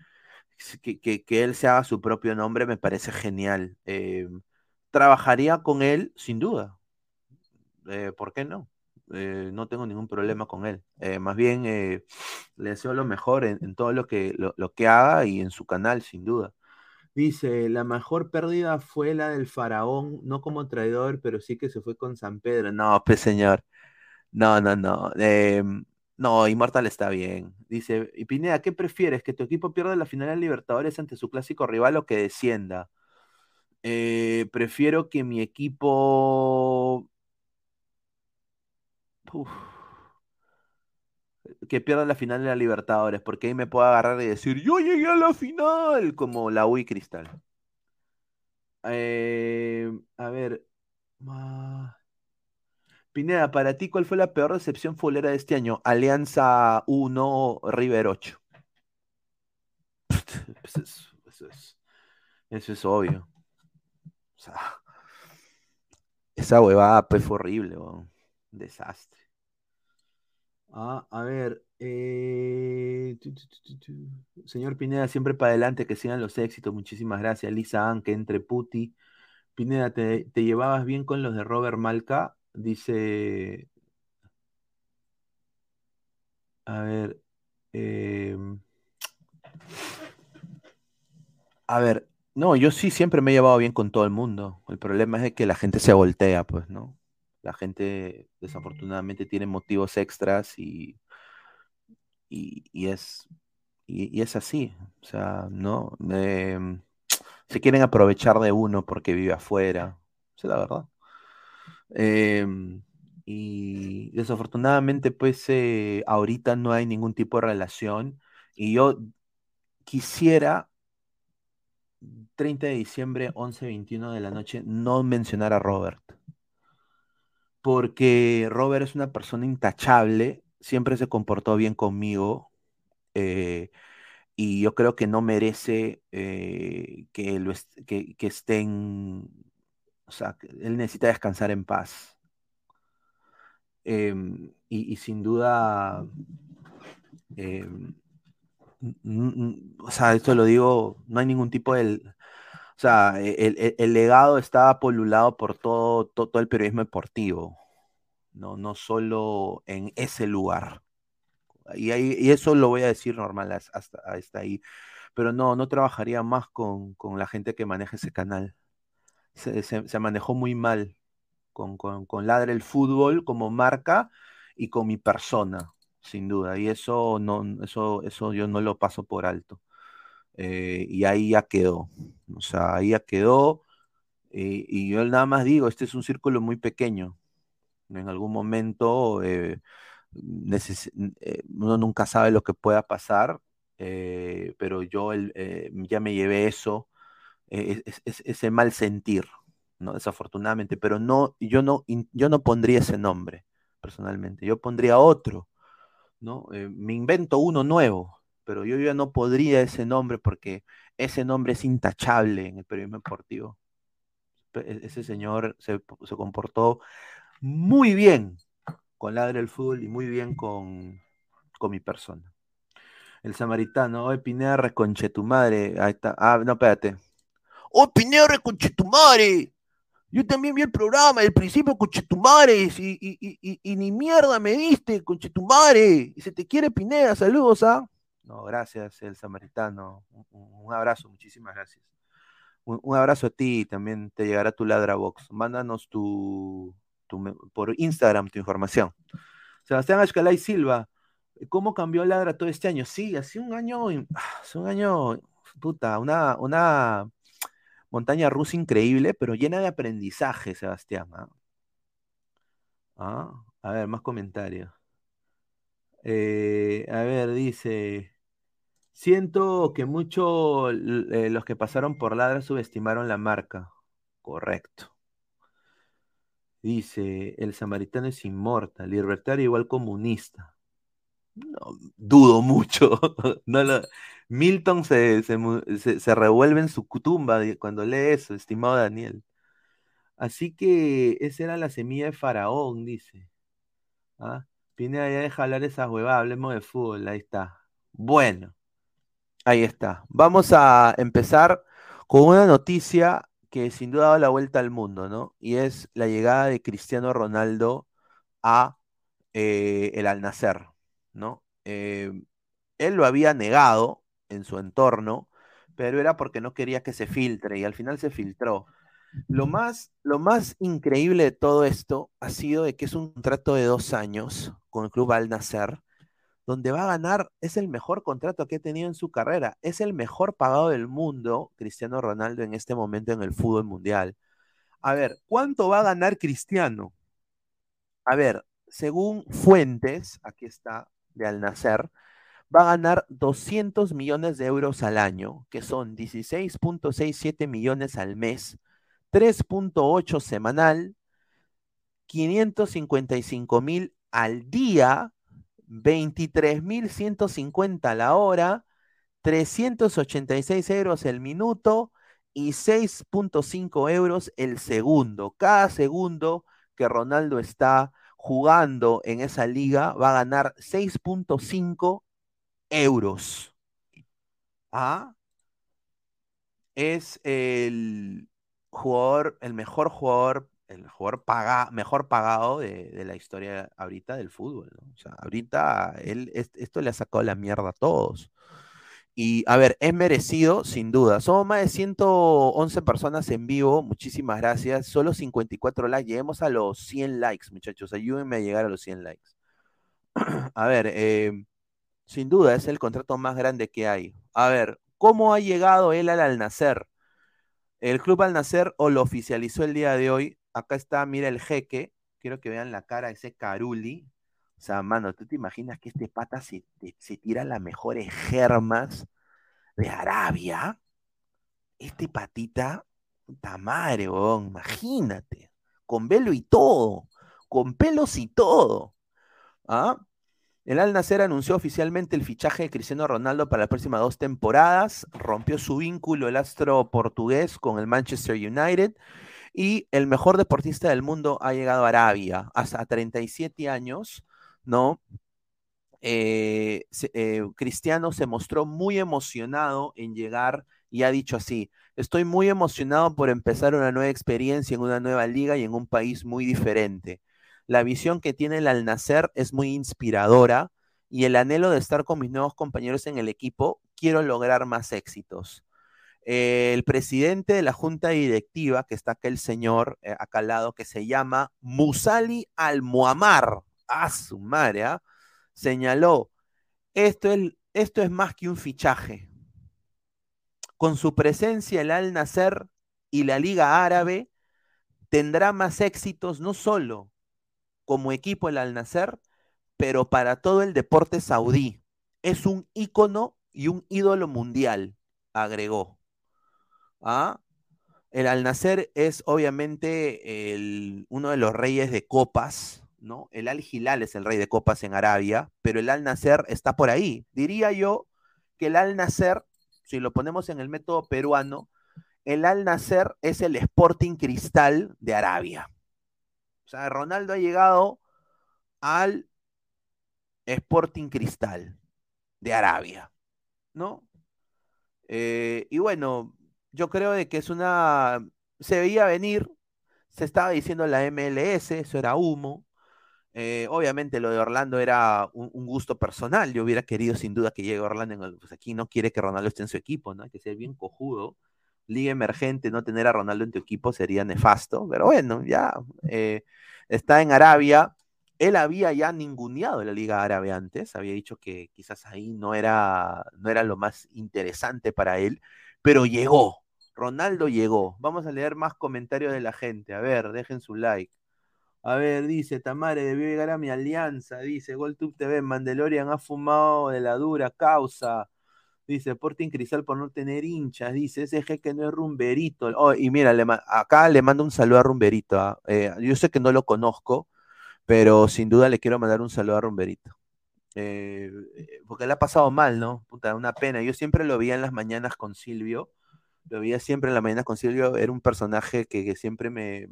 que, él se haga su propio nombre me parece genial. Eh, trabajaría con él sin duda. Eh, ¿Por qué no? Eh, no tengo ningún problema con él. Eh, más bien le deseo lo mejor en, todo lo que, lo, que haga y en su canal, sin duda. Dice, la mejor pérdida fue la del faraón, no como traidor, pero sí que se fue con San Pedro. No, pues señor. No, no, no. Em, no, Inmortal está bien. Dice, y Pineda, ¿qué prefieres? ¿Que tu equipo pierda la final de Libertadores ante su clásico rival o que descienda? Eh, prefiero que mi equipo. que pierda la final de la Libertadores, porque ahí me puedo agarrar y decir, yo llegué a la final, como la UI Cristal. Eh, a ver. Pineda, para ti, ¿cuál fue la peor recepción fulera de este año? Alianza 1, River 8. eso es obvio esa huevada pues, fue horrible, desastre. Ah, a ver, eh, señor Pineda, siempre para adelante, que sigan los éxitos. Muchísimas gracias. Lisa Anke, entre Puti. Pineda, ¿te, llevabas bien con los de Robert Malca? Dice. A ver. Em, a ver, no, yo sí siempre me he llevado bien con todo el mundo. El problema es que la gente se voltea, pues, ¿no? La gente desafortunadamente tiene motivos extras y, y, es, y, es así. O sea, ¿no? Em, se quieren aprovechar de uno porque vive afuera. Esa es la verdad. Em, y desafortunadamente, pues, eh, ahorita no hay ningún tipo de relación. Y yo quisiera 30 de diciembre, 11.21 de la noche, no mencionar a Robert. Porque Robert es una persona intachable, siempre se comportó bien conmigo. Eh, y yo creo que no merece eh, que, lo que, estén, o sea, él necesita descansar en paz. Em, y, sin duda, em, o sea, esto lo digo, no hay ningún tipo de, o sea, el, el, legado estaba polulado por todo, todo, el periodismo deportivo, no, no solo en ese lugar. Y, ahí, y eso lo voy a decir normal hasta, hasta ahí. Pero no, no trabajaría más con, con la gente que maneja ese canal. Se, se, manejó muy mal con, con, con Ladre el Fútbol como marca y con mi persona, sin duda. Y eso, no, eso, eso yo no lo paso por alto. Eh, y ahí ya quedó. O sea, ahí ya quedó. Y, y, yo nada más digo, este es un círculo muy pequeño. En algún momento eh, eh, uno nunca sabe lo que pueda pasar, eh, pero yo eh, ya me llevé eso, ese mal sentir, ¿no? Desafortunadamente, pero no, yo no, yo no pondría ese nombre, personalmente, yo pondría otro, ¿no? me invento uno nuevo, pero yo ya no podría ese nombre porque ese nombre es intachable en el periodismo deportivo. E, ese señor se, se comportó muy bien con Ladre el Fútbol y muy bien con, con mi persona. El samaritano, oh Pineda, conche tu madre. Ahí está. Ah, no, espérate. Oh Pineda, conche tu madre. Yo también vi el programa del principio, conche tu madre. Y, y, ni mierda me diste, conche tu madre. Y se te quiere Pineda, saludos, ¿ah? No, gracias, el samaritano. Un, abrazo, muchísimas gracias. Un, abrazo a ti, también te llegará tu ladra box. Mándanos tu, por Instagram tu información. Sebastián Ashcalay Silva, ¿cómo cambió Ladra todo este año? Sí, hace un año, hace un año, puta, una, una montaña rusa increíble, pero llena de aprendizaje, Sebastián. ¿ah? ¿Ah? A ver, más comentarios. Eh, a ver, dice, siento que muchos eh, los que pasaron por Ladra subestimaron la marca. Correcto. Dice, el samaritano es inmortal, libertario igual comunista. No, dudo mucho. Milton se, revuelve en su tumba cuando lee eso, estimado Daniel. Así que esa era la semilla de Faraón, dice. ¿Ah? Viene allá deja hablar esa huevada, hablemos de fútbol, ahí está. Bueno, ahí está. Vamos a empezar con una noticia que sin duda dado la vuelta al mundo, ¿no? Y es la llegada de Cristiano Ronaldo a eh, el Al Nacer, ¿no? Eh, él lo había negado en su entorno, pero era porque no quería que se filtre y al final se filtró. Lo más, lo más increíble de todo esto ha sido de que es un contrato de dos años con el club Al Nacer donde va a ganar, es el mejor contrato que ha tenido en su carrera, es el mejor pagado del mundo, Cristiano Ronaldo, en este momento en el fútbol mundial. A ver, ¿cuánto va a ganar Cristiano? A ver, según fuentes, aquí está, de Al Nacer, va a ganar 200 millones de euros al año, que son 16.67 millones al mes, 3.8 semanal, 555 mil al día, 23.150 la hora, 386 euros el minuto y 6.5 euros el segundo. Cada segundo que Ronaldo está jugando en esa liga va a ganar 6.5 euros. ¿Ah? Es el jugador, el mejor jugador el jugador paga, mejor pagado de, la historia ahorita del fútbol. O sea, ahorita él, esto le ha sacado la mierda a todos. Y a ver, es merecido, sin duda. Somos más de 111 personas en vivo. Muchísimas gracias. Solo 54 likes. Lleguemos a los 100 likes, muchachos. Ayúdenme a llegar a los 100 likes. a ver, eh, sin duda es el contrato más grande que hay. A ver, ¿cómo ha llegado él al Al Nacer? El club Al Nacer o lo oficializó el día de hoy acá está, mira el jeque, quiero que vean la cara de ese Caruli. O sea, mano, ¿tú te imaginas que este pata se, tira las mejores germas de Arabia? Este patita, puta madre, imagínate, con velo y todo, con pelos y todo. ¿Ah? El Al Nacer anunció oficialmente el fichaje de Cristiano Ronaldo para las próximas dos temporadas. Rompió su vínculo el astro portugués con el Manchester United. Y el mejor deportista del mundo ha llegado a Arabia hasta 37 años, ¿no? Eh, eh, Cristiano se mostró muy emocionado en llegar y ha dicho así, estoy muy emocionado por empezar una nueva experiencia en una nueva liga y en un país muy diferente. La visión que tiene el al nacer es muy inspiradora y el anhelo de estar con mis nuevos compañeros en el equipo, quiero lograr más éxitos. el presidente de la junta directiva, que está acá el señor, eh, acá al lado, que se llama Musali Al-Muammar, a su madre, ¿ah? señaló, esto es, esto es más que un fichaje. Con su presencia el Al Nasser y la Liga Árabe tendrá más éxitos no solo como equipo el Al Nasser, pero para todo el deporte saudí. Es un ícono y un ídolo mundial, agregó. ¿Ah? El Al Nasser es obviamente el, uno de los reyes de copas, ¿no? El Al Hilal es el rey de copas en Arabia, pero el Al Nasser está por ahí. Diría yo que el Al Nasser, si lo ponemos en el método peruano, el Al Nasser es el Sporting Cristal de Arabia. Sea, Ronaldo ha llegado al Sporting Cristal de Arabia, ¿no? Eh, y bueno, yo creo de que es una, se veía venir, se estaba diciendo la MLS, eso era humo, eh, obviamente lo de Orlando era un, gusto personal. Yo hubiera querido sin duda que llegue Orlando. pues aquí no quiere que Ronaldo esté en su equipo, ¿no? Hay que ser bien cojudo. Liga emergente, no tener a Ronaldo en tu equipo sería nefasto. Pero bueno, ya eh, está en Arabia. Él había ya ninguneado la Liga Árabe antes. Había dicho que quizás ahí no era, no era lo más interesante para él. Pero llegó. Ronaldo llegó. Vamos a leer más comentarios de la gente. A ver, dejen su like. A ver, dice Tamare, debió llegar a mi alianza. Dice GolTube TV, Mandalorian ha fumado de la dura causa. Dice Porting Cristal por no tener hinchas. Dice ese jeque no es rumberito. Oh, y mira, acá le mando un saludo a rumberito. ¿ah? Eh, yo sé que no lo conozco, pero sin duda le quiero mandar un saludo a rumberito. Eh, porque le ha pasado mal, ¿no? Puta, una pena. Yo siempre lo veía en las mañanas con Silvio lo veía siempre en la mañana con Silvio, era un personaje que, siempre me,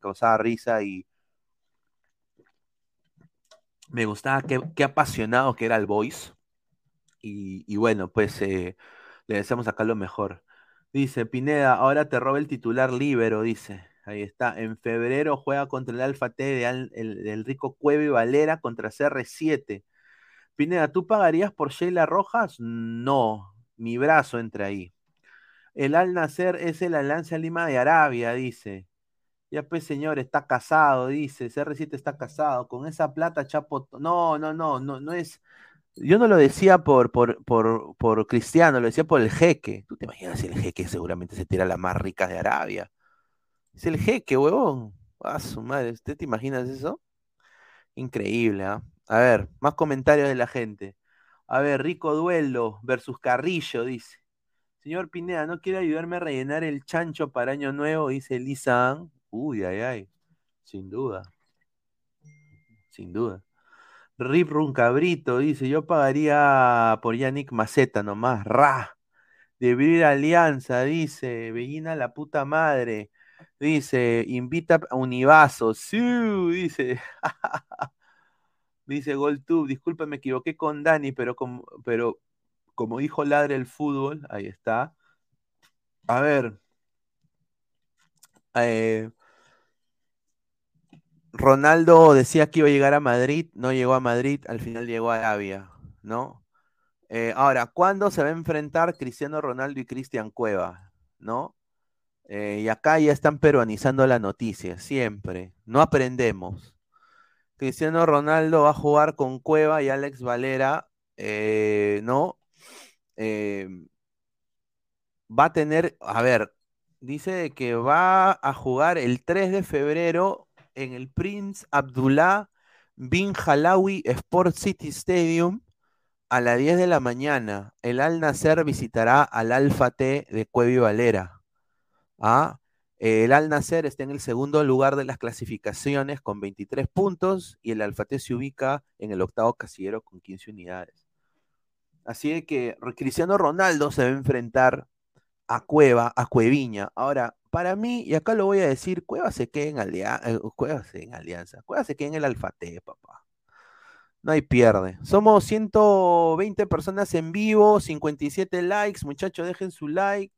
causaba risa y me gustaba, qué, apasionado que era el voice. Y, bueno, pues eh, le deseamos acá lo mejor. Dice Pineda, ahora te roba el titular libero, dice. Ahí está. En febrero juega contra el Alfa T del Rico Cueva y Valera contra CR7. Pineda, ¿tú pagarías por Sheila Rojas? No, mi brazo entra ahí. El Al Nacer es el Alianza Lima de Arabia, dice. Ya pues, señor, está casado, dice. CR7 está casado. Con esa plata, Chapo. No, no, no, no, no es. Yo no lo decía por, por, por, por Cristiano, lo decía por el jeque. ¿Tú te imaginas si el jeque seguramente se tira la más rica de Arabia? Es el jeque, huevón. A su madre, ¿usted te imaginas eso? Increíble, ¿ah? A ver, más comentarios de la gente. A ver, Rico Duelo versus Carrillo, dice. Señor Pineda, ¿no quiere ayudarme a rellenar el chancho para Año Nuevo? Dice Lisa. Uy, ay, ay. Sin duda. Sin duda. Rip Run Cabrito dice: Yo pagaría por Yannick Maceta nomás. Ra. De abrir alianza, dice. Bellina la puta madre. Dice: Invita a Univaso. Sí, dice. dice GolTube. Disculpa, me equivoqué con Dani, pero, pero como dijo Ladre el fútbol, ahí está. A ver. Eh, Ronaldo decía que iba a llegar a Madrid, no llegó a Madrid, al final llegó a Arabia, ¿no? Eh, ahora, ¿cuándo se va a enfrentar Cristiano Ronaldo y Cristian Cueva? ¿No? Eh, y acá ya están peruanizando la noticia, siempre. No aprendemos. Cristiano Ronaldo va a jugar con Cueva y Alex Valera, ¿no? Eh, va a tener, a ver, dice que va a jugar el 3 de febrero en el Prince Abdullah bin Halawi Sport City Stadium a las 10 de la mañana. El Al Nasser visitará al Alfa T de Cuevi Valera. ¿Ah? El Al Nasser está en el segundo lugar de las clasificaciones con 23 puntos y el Alfate se ubica en el octavo casillero con 15 unidades. Así que Cristiano Ronaldo se va a enfrentar a Cueva, a Cueviña. Ahora, para mí, y acá lo voy a decir, Cueva se queda en, alianza, eh, se en Alianza, Cueva se queda en el Alfate, papá. No hay pierde. Somos 120 personas en vivo, 57 likes, muchachos, dejen su like.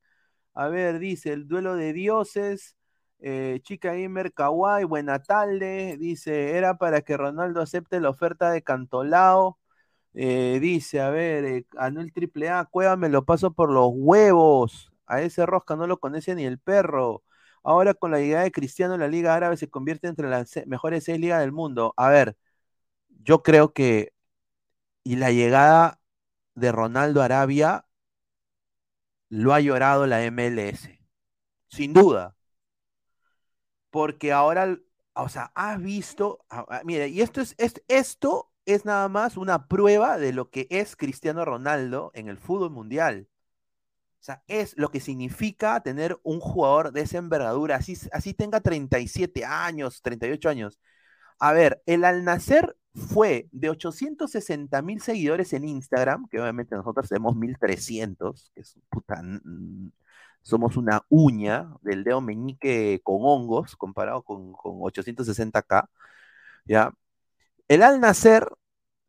A ver, dice el duelo de dioses. Eh, chica Gamer Kawaii, buena tarde. Dice, era para que Ronaldo acepte la oferta de Cantolao. Eh, dice, a ver, eh, Anuel Triple A, Cueva me lo paso por los huevos. A ese rosca no lo conoce ni el perro. Ahora con la llegada de Cristiano, la Liga Árabe se convierte entre las mejores seis ligas del mundo. A ver, yo creo que. Y la llegada de Ronaldo Arabia lo ha llorado la MLS. Sin duda. Porque ahora, o sea, has visto. Ah, ah, mire, y esto es, es, esto es nada más una prueba de lo que es Cristiano Ronaldo en el fútbol mundial. O sea, es lo que significa tener un jugador de esa envergadura, así, así tenga 37 años, 38 años. A ver, el Al Nacer fue de 860 mil seguidores en Instagram, que obviamente nosotros tenemos 1300, que es puta, somos una uña del dedo meñique con hongos comparado con, con 860k, ¿ya? El Al Nacer,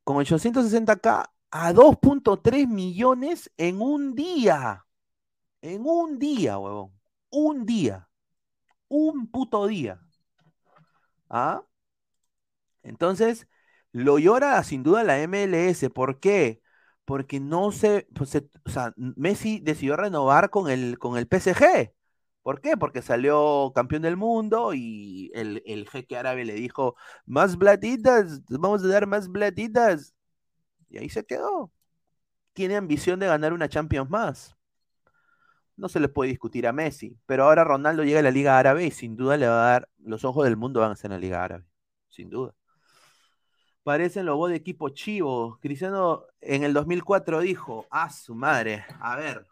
con 860k, a 2.3 millones en un día. En un día, huevón. Un día. Un puto día. ¿Ah? Entonces, lo llora sin duda la MLS. ¿Por qué? Porque no se, pues o sea, Messi decidió renovar con el, con el PSG. ¿Por qué? Porque salió campeón del mundo y el, el jeque árabe le dijo, más platitas, vamos a dar más platitas. Y ahí se quedó. Tiene ambición de ganar una Champions más. No se le puede discutir a Messi, pero ahora Ronaldo llega a la Liga Árabe y sin duda le va a dar, los ojos del mundo van a ser en la Liga Árabe, sin duda. Parecen los de equipo chivo. Cristiano en el 2004 dijo, a su madre, a ver,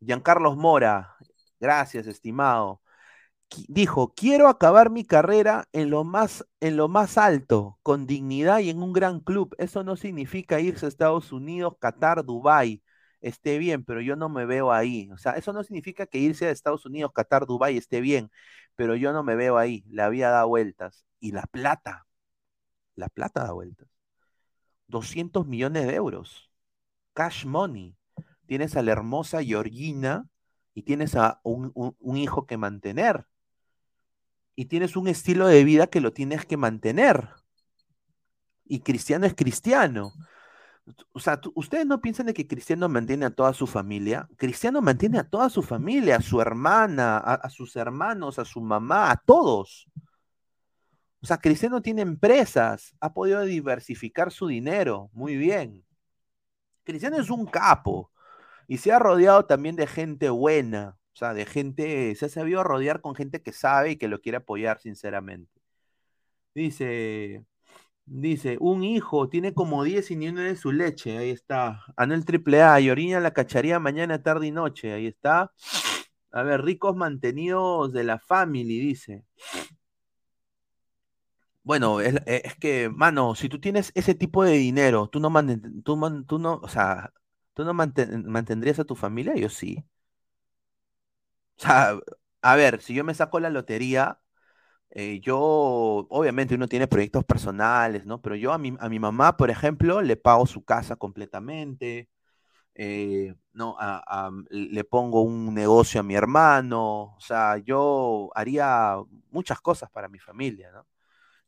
Giancarlos Mora, Gracias, estimado. Dijo, quiero acabar mi carrera en lo, más, en lo más alto, con dignidad y en un gran club. Eso no significa irse a Estados Unidos, Qatar, Dubái. Esté bien, pero yo no me veo ahí. O sea, eso no significa que irse a Estados Unidos, Qatar, Dubái esté bien, pero yo no me veo ahí. La vida da vueltas. Y la plata, la plata da vueltas. 200 millones de euros. Cash money. Tienes a la hermosa Georgina y tienes a un, hijo que mantener. Y tienes un estilo de vida que lo tienes que mantener. Y cristiano es cristiano. O sea, ustedes no piensan de que Cristiano mantiene a toda su familia. Cristiano mantiene a toda su familia, a su hermana, a, sus hermanos, a su mamá, a todos. O sea, Cristiano tiene empresas, ha podido diversificar su dinero. Muy bien. Cristiano es un capo. Y se ha rodeado también de gente buena, o sea, de gente, se ha sabido rodear con gente que sabe y que lo quiere apoyar sinceramente. Dice, dice, un hijo tiene como 10 y ni de su leche, ahí está. Anel triple A, y orina la cacharía mañana, tarde y noche, ahí está. A ver, ricos mantenidos de la family, dice. Bueno, es, que, mano, si tú tienes ese tipo de dinero, tú no, tú, tú no, o sea, ¿Tú no mantendrías a tu familia? Yo sí. O sea, a ver, si yo me saco la lotería, eh, yo, obviamente uno tiene proyectos personales, ¿no? Pero yo a mi, a mi mamá, por ejemplo, le pago su casa completamente, eh, ¿no? le pongo un negocio a mi hermano, o sea, yo haría muchas cosas para mi familia, ¿no?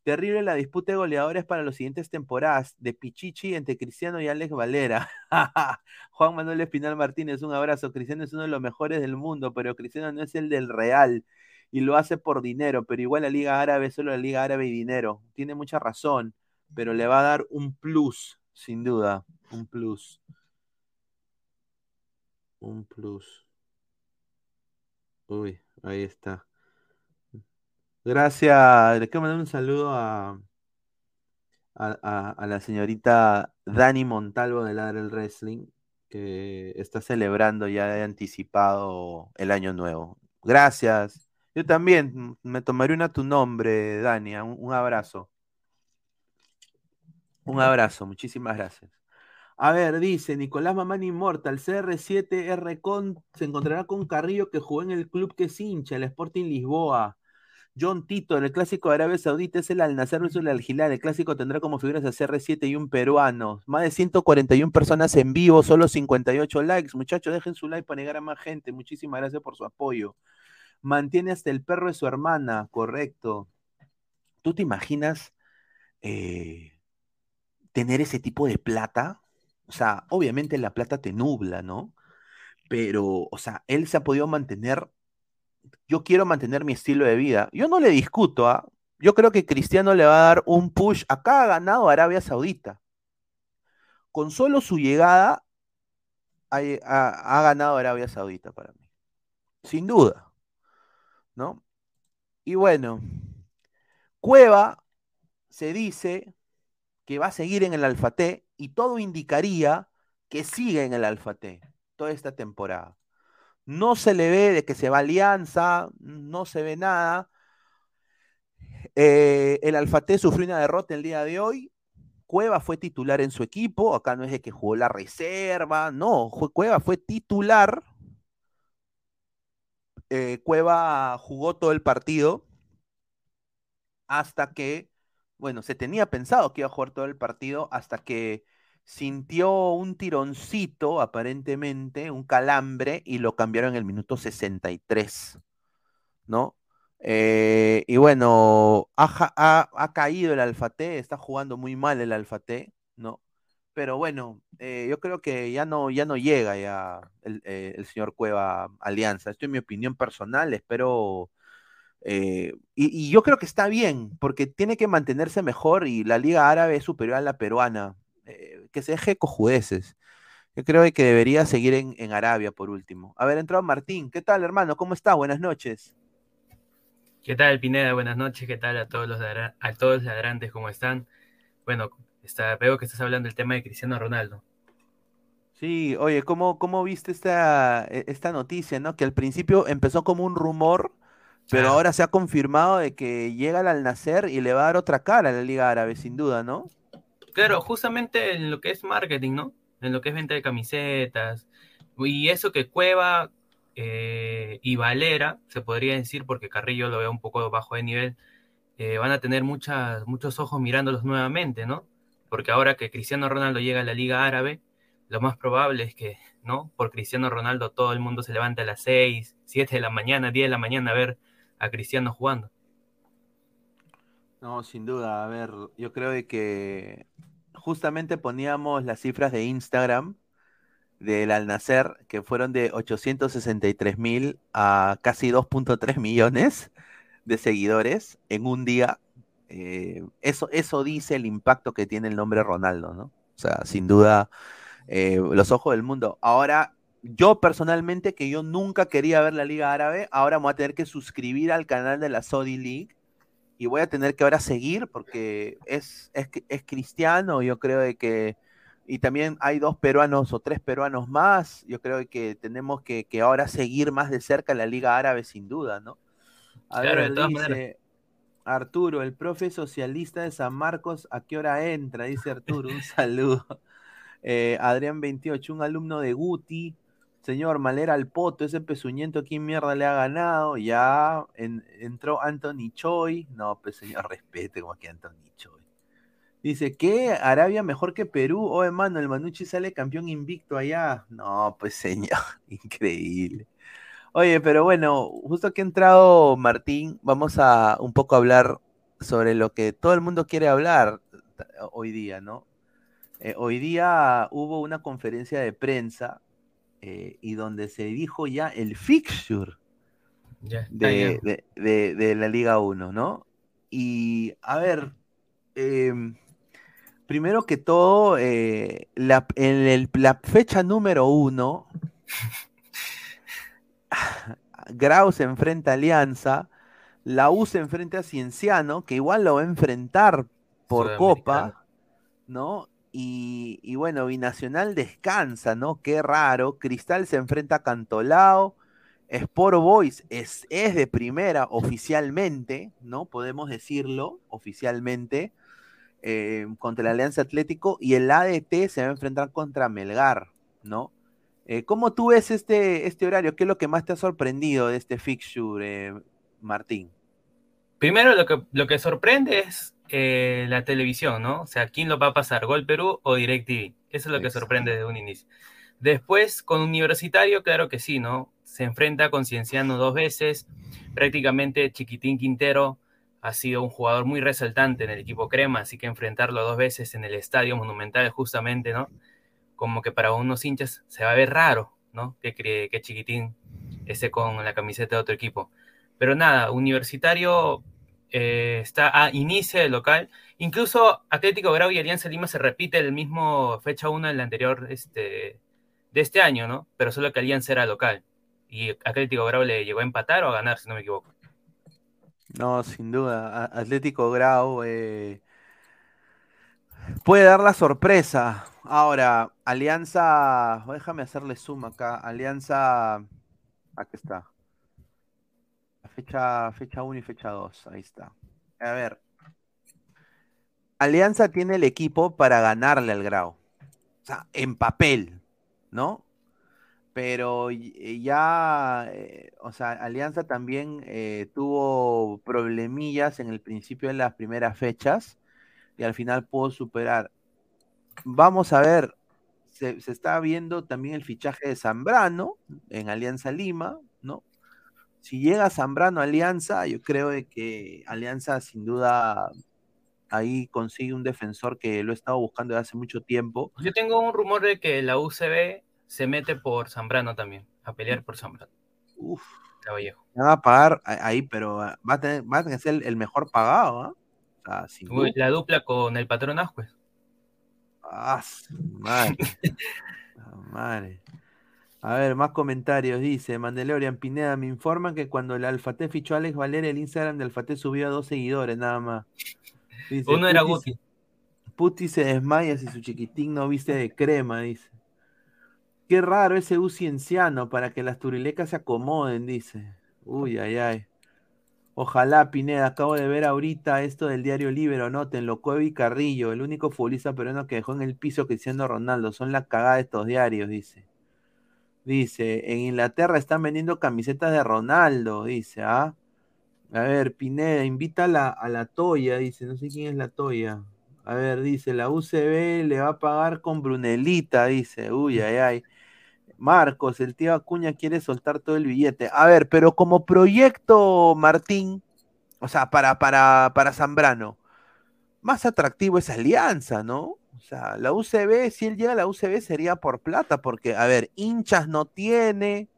Terrible la disputa de goleadores para las siguientes temporadas de Pichichi entre Cristiano y Alex Valera. Juan Manuel Espinal Martínez, un abrazo. Cristiano es uno de los mejores del mundo, pero Cristiano no es el del Real y lo hace por dinero, pero igual la Liga Árabe solo la Liga Árabe y dinero. Tiene mucha razón, pero le va a dar un plus, sin duda, un plus. Un plus. Uy, ahí está. Gracias. Le quiero mandar un saludo a, a, la señorita Dani Montalvo de Ladre el Wrestling, que está celebrando ya de anticipado el año nuevo. Gracias. Yo también me tomaré una a tu nombre, Dania. Un, abrazo. Un abrazo, muchísimas gracias. A ver, dice Nicolás Mamán Inmortal, CR7 Con se encontrará con Carrillo que jugó en el club que es hincha, el Sporting Lisboa. John Tito, en el clásico de Arabia Saudita es el Al Nacer versus el Al Hilal. El clásico tendrá como figuras a CR7 y un peruano. Más de 141 personas en vivo, solo 58 likes. Muchachos, dejen su like para llegar a más gente. Muchísimas gracias por su apoyo. Mantiene hasta el perro de su hermana, correcto. ¿Tú te imaginas eh, tener ese tipo de plata? O sea, obviamente la plata te nubla, ¿no? Pero, o sea, él se ha podido mantener yo quiero mantener mi estilo de vida. Yo no le discuto, ¿ah? Yo creo que Cristiano le va a dar un push. Acá ha ganado Arabia Saudita. Con solo su llegada, ha, ganado Arabia Saudita para mí. Sin duda. ¿No? Y bueno, Cueva se dice que va a seguir en el Alfate y todo indicaría que sigue en el Alfate toda esta temporada. No se le ve de que se va Alianza, no se ve nada. Eh, el Alfate sufrió una derrota el día de hoy. Cueva fue titular en su equipo. Acá no es de que jugó la reserva. No, Cueva fue titular. Eh, Cueva jugó todo el partido hasta que, bueno, se tenía pensado que iba a jugar todo el partido hasta que sintió un tironcito, aparentemente, un calambre, y lo cambiaron en el minuto 63, ¿no? Eh, y bueno, ha, caído el Alfate, está jugando muy mal el Alfate, ¿no? Pero bueno, eh, yo creo que ya no, ya no llega ya el, eh, señor Cueva Alianza. Esto es mi opinión personal, espero... y, y, yo creo que está bien, porque tiene que mantenerse mejor y la Liga Árabe es superior a la peruana que se deje cojudeces. Yo creo que debería seguir en, Arabia por último. A ver, entró Martín. ¿Qué tal, hermano? ¿Cómo está? Buenas noches. ¿Qué tal, Pineda? Buenas noches. ¿Qué tal a todos los, a todos los ladrantes? ¿Cómo están? Bueno, está, veo que estás hablando del tema de Cristiano Ronaldo. Sí, oye, ¿cómo, cómo viste esta, e, esta noticia, no? Que al principio empezó como un rumor, pero ahora se ha confirmado de que llega al nacer y le va a dar otra cara a la Liga Árabe, sin duda, ¿no? Claro, justamente en lo que es marketing, ¿no? En lo que es venta de camisetas. Y eso que Cueva eh, y Valera, se podría decir, porque Carrillo lo veo un poco bajo de nivel, eh, van a tener muchas, muchos ojos mirándolos nuevamente, ¿no? Porque ahora que Cristiano Ronaldo llega a la Liga Árabe, lo más probable es que, ¿no? Por Cristiano Ronaldo todo el mundo se levanta a las 6, 7 de la mañana, 10 de la mañana a ver a Cristiano jugando. No, sin duda. A ver, yo creo que justamente poníamos las cifras de Instagram del Al Nacer, que fueron de 863 mil a casi 2.3 millones de seguidores en un día. Eh, eso, eso dice el impacto que tiene el nombre Ronaldo, ¿no? O sea, sin duda, eh, los ojos del mundo. Ahora, yo personalmente, que yo nunca quería ver la Liga Árabe, ahora me voy a tener que suscribir al canal de la Saudi League y voy a tener que ahora seguir porque es, es, cristiano, yo creo de que, y también hay dos peruanos o tres peruanos más, yo creo que tenemos que, ahora seguir más de cerca la Liga Árabe sin duda, ¿no? A ver, dice Arturo, el profe socialista de San Marcos, ¿a qué hora entra? Dice Arturo, un saludo. Eh, Adrián 28, un alumno de Guti, Señor, Malera al poto, ese pezuñento, ¿quién mierda le ha ganado? Ya entró Anthony Choi. No, pues señor, respete como aquí Anthony Choi. Dice, ¿qué? ¿Arabia mejor que Perú? Oh, hermano, el Manucci sale campeón invicto allá. No, pues señor, increíble. Oye, pero bueno, justo que ha entrado Martín, vamos a un poco hablar sobre lo que todo el mundo quiere hablar hoy día, ¿no? Eh, hoy día hubo una conferencia de prensa eh, y donde se dijo ya el fixture de, la Liga 1, ¿no? Y a ver, em, primero que todo, eh, la, en la fecha número uno, Grau se enfrenta a Alianza, la U se enfrenta a Cienciano, que igual lo va a enfrentar por Copa, ¿no? Y, bueno, Binacional descansa, ¿no? Qué raro. Cristal se enfrenta a Cantolao. Sport Boys es, es de primera oficialmente, ¿no? Podemos decirlo oficialmente, eh, contra el Alianza Atlético y el ADT se va a enfrentar contra Melgar, ¿no? Eh, ¿Cómo tú ves este, este horario? ¿Qué es lo que más te ha sorprendido de este fixture, eh, Martín? Primero, lo que, lo que sorprende es la televisión, ¿no? O sea, ¿quién lo va a pasar? ¿Gol Perú o DirecTV? Eso es lo que sorprende desde un inicio. Después, con Universitario, claro que sí, ¿no? Se enfrenta con Cienciano dos veces. Prácticamente Chiquitín Quintero ha sido un jugador muy resaltante en el equipo Crema, así que enfrentarlo dos veces en el Estadio Monumental, justamente, ¿no? Como que para unos hinchas se va a ver raro, ¿no? Que, que Chiquitín esté con la camiseta de otro equipo. Pero nada, Universitario eh, está a inicio del local. Incluso Atlético Grau y Alianza Lima se repite el mismo fecha 1 en la anterior este, de este año, ¿no? Pero solo que Alianza era local. Y Atlético Grau le llegó a empatar o a ganar, si no me equivoco. No, sin duda. Atlético Grau eh, puede dar la sorpresa. Ahora, Alianza, déjame hacerle suma acá. Alianza, aquí está. Fecha, fecha 1 y fecha 2, ahí está. A ver. Alianza tiene el equipo para ganarle al Grau. O sea, en papel, ¿no? Pero ya, eh, o sea, Alianza también eh, tuvo problemillas en el principio de las primeras fechas y al final pudo superar. Vamos a ver, se, está viendo también el fichaje de Zambrano en Alianza Lima, ¿no? Si llega Zambrano a Alianza, yo creo de que Alianza sin duda ahí consigue un defensor que lo he estado buscando desde hace mucho tiempo. Yo tengo un rumor de que la UCB se mete por Zambrano también, a pelear por Zambrano. Uf. Caballejo. va a pagar ahí, pero va a tener, va a tener que ser el mejor pagado, ¿ah? La dupla con el patrón Ascuez. Ah, madre. madre. A ver, más comentarios. Dice Mandalorian Pineda, me informan que cuando el Alfate fichó a Alex Valera, el Instagram del Alfate subió a dos seguidores, nada más. Uno era Guti. Puti se desmaya si su chiquitín no viste de crema, dice. Qué raro ese U cienciano para que las turilecas se acomoden, dice. Uy, ay, ay. Ojalá, Pineda, acabo de ver ahorita esto del diario Libero, notenlo, Cuevi Carrillo, el único futbolista peruano que dejó en el piso Cristiano Ronaldo, son la cagada de estos diarios, dice. Dice, en Inglaterra están vendiendo camisetas de Ronaldo, dice, ¿ah? A ver, Pineda, invita a la, a la Toya, dice, no sé quién es la Toya. A ver, dice, la UCB le va a pagar con Brunelita, dice, uy, ay, ay. Marcos, el tío Acuña quiere soltar todo el billete. A ver, pero como proyecto, Martín, o sea, para, para, para Zambrano, más atractivo es Alianza, ¿no? O sea, la UCB, si él llega a la UCB sería por plata, porque, a ver, hinchas no tiene.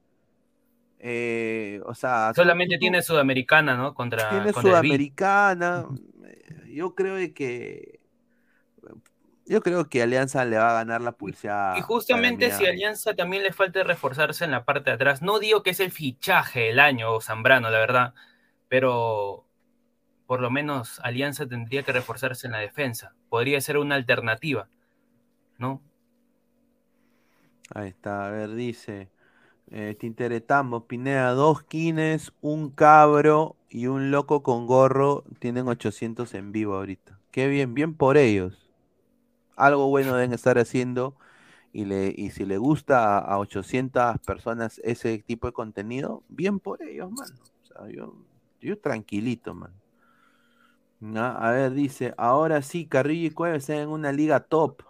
Eh, o sea. Solamente tiene Sudamericana, ¿no? Contra. Tiene Sudamericana. Yo creo que yo creo que Alianza le va a ganar la pulseada. Y justamente si Alianza también le falta reforzarse en la parte de atrás, no digo que es el fichaje del año Zambrano, la verdad, pero por lo menos Alianza tendría que reforzarse en la defensa. Podría ser una alternativa, ¿no? Ahí está, a ver, dice. Eh, Tinteretamos, Pineda, dos quines, un cabro y un loco con gorro tienen 800 en vivo ahorita. Qué bien, bien por ellos algo bueno deben estar haciendo y, le, y si le gusta a, 800 personas ese tipo de contenido, bien por ellos, mano. O sea, yo, yo tranquilito, man. A ver, dice, ahora sí, Carrillo y Cueva están en una liga top.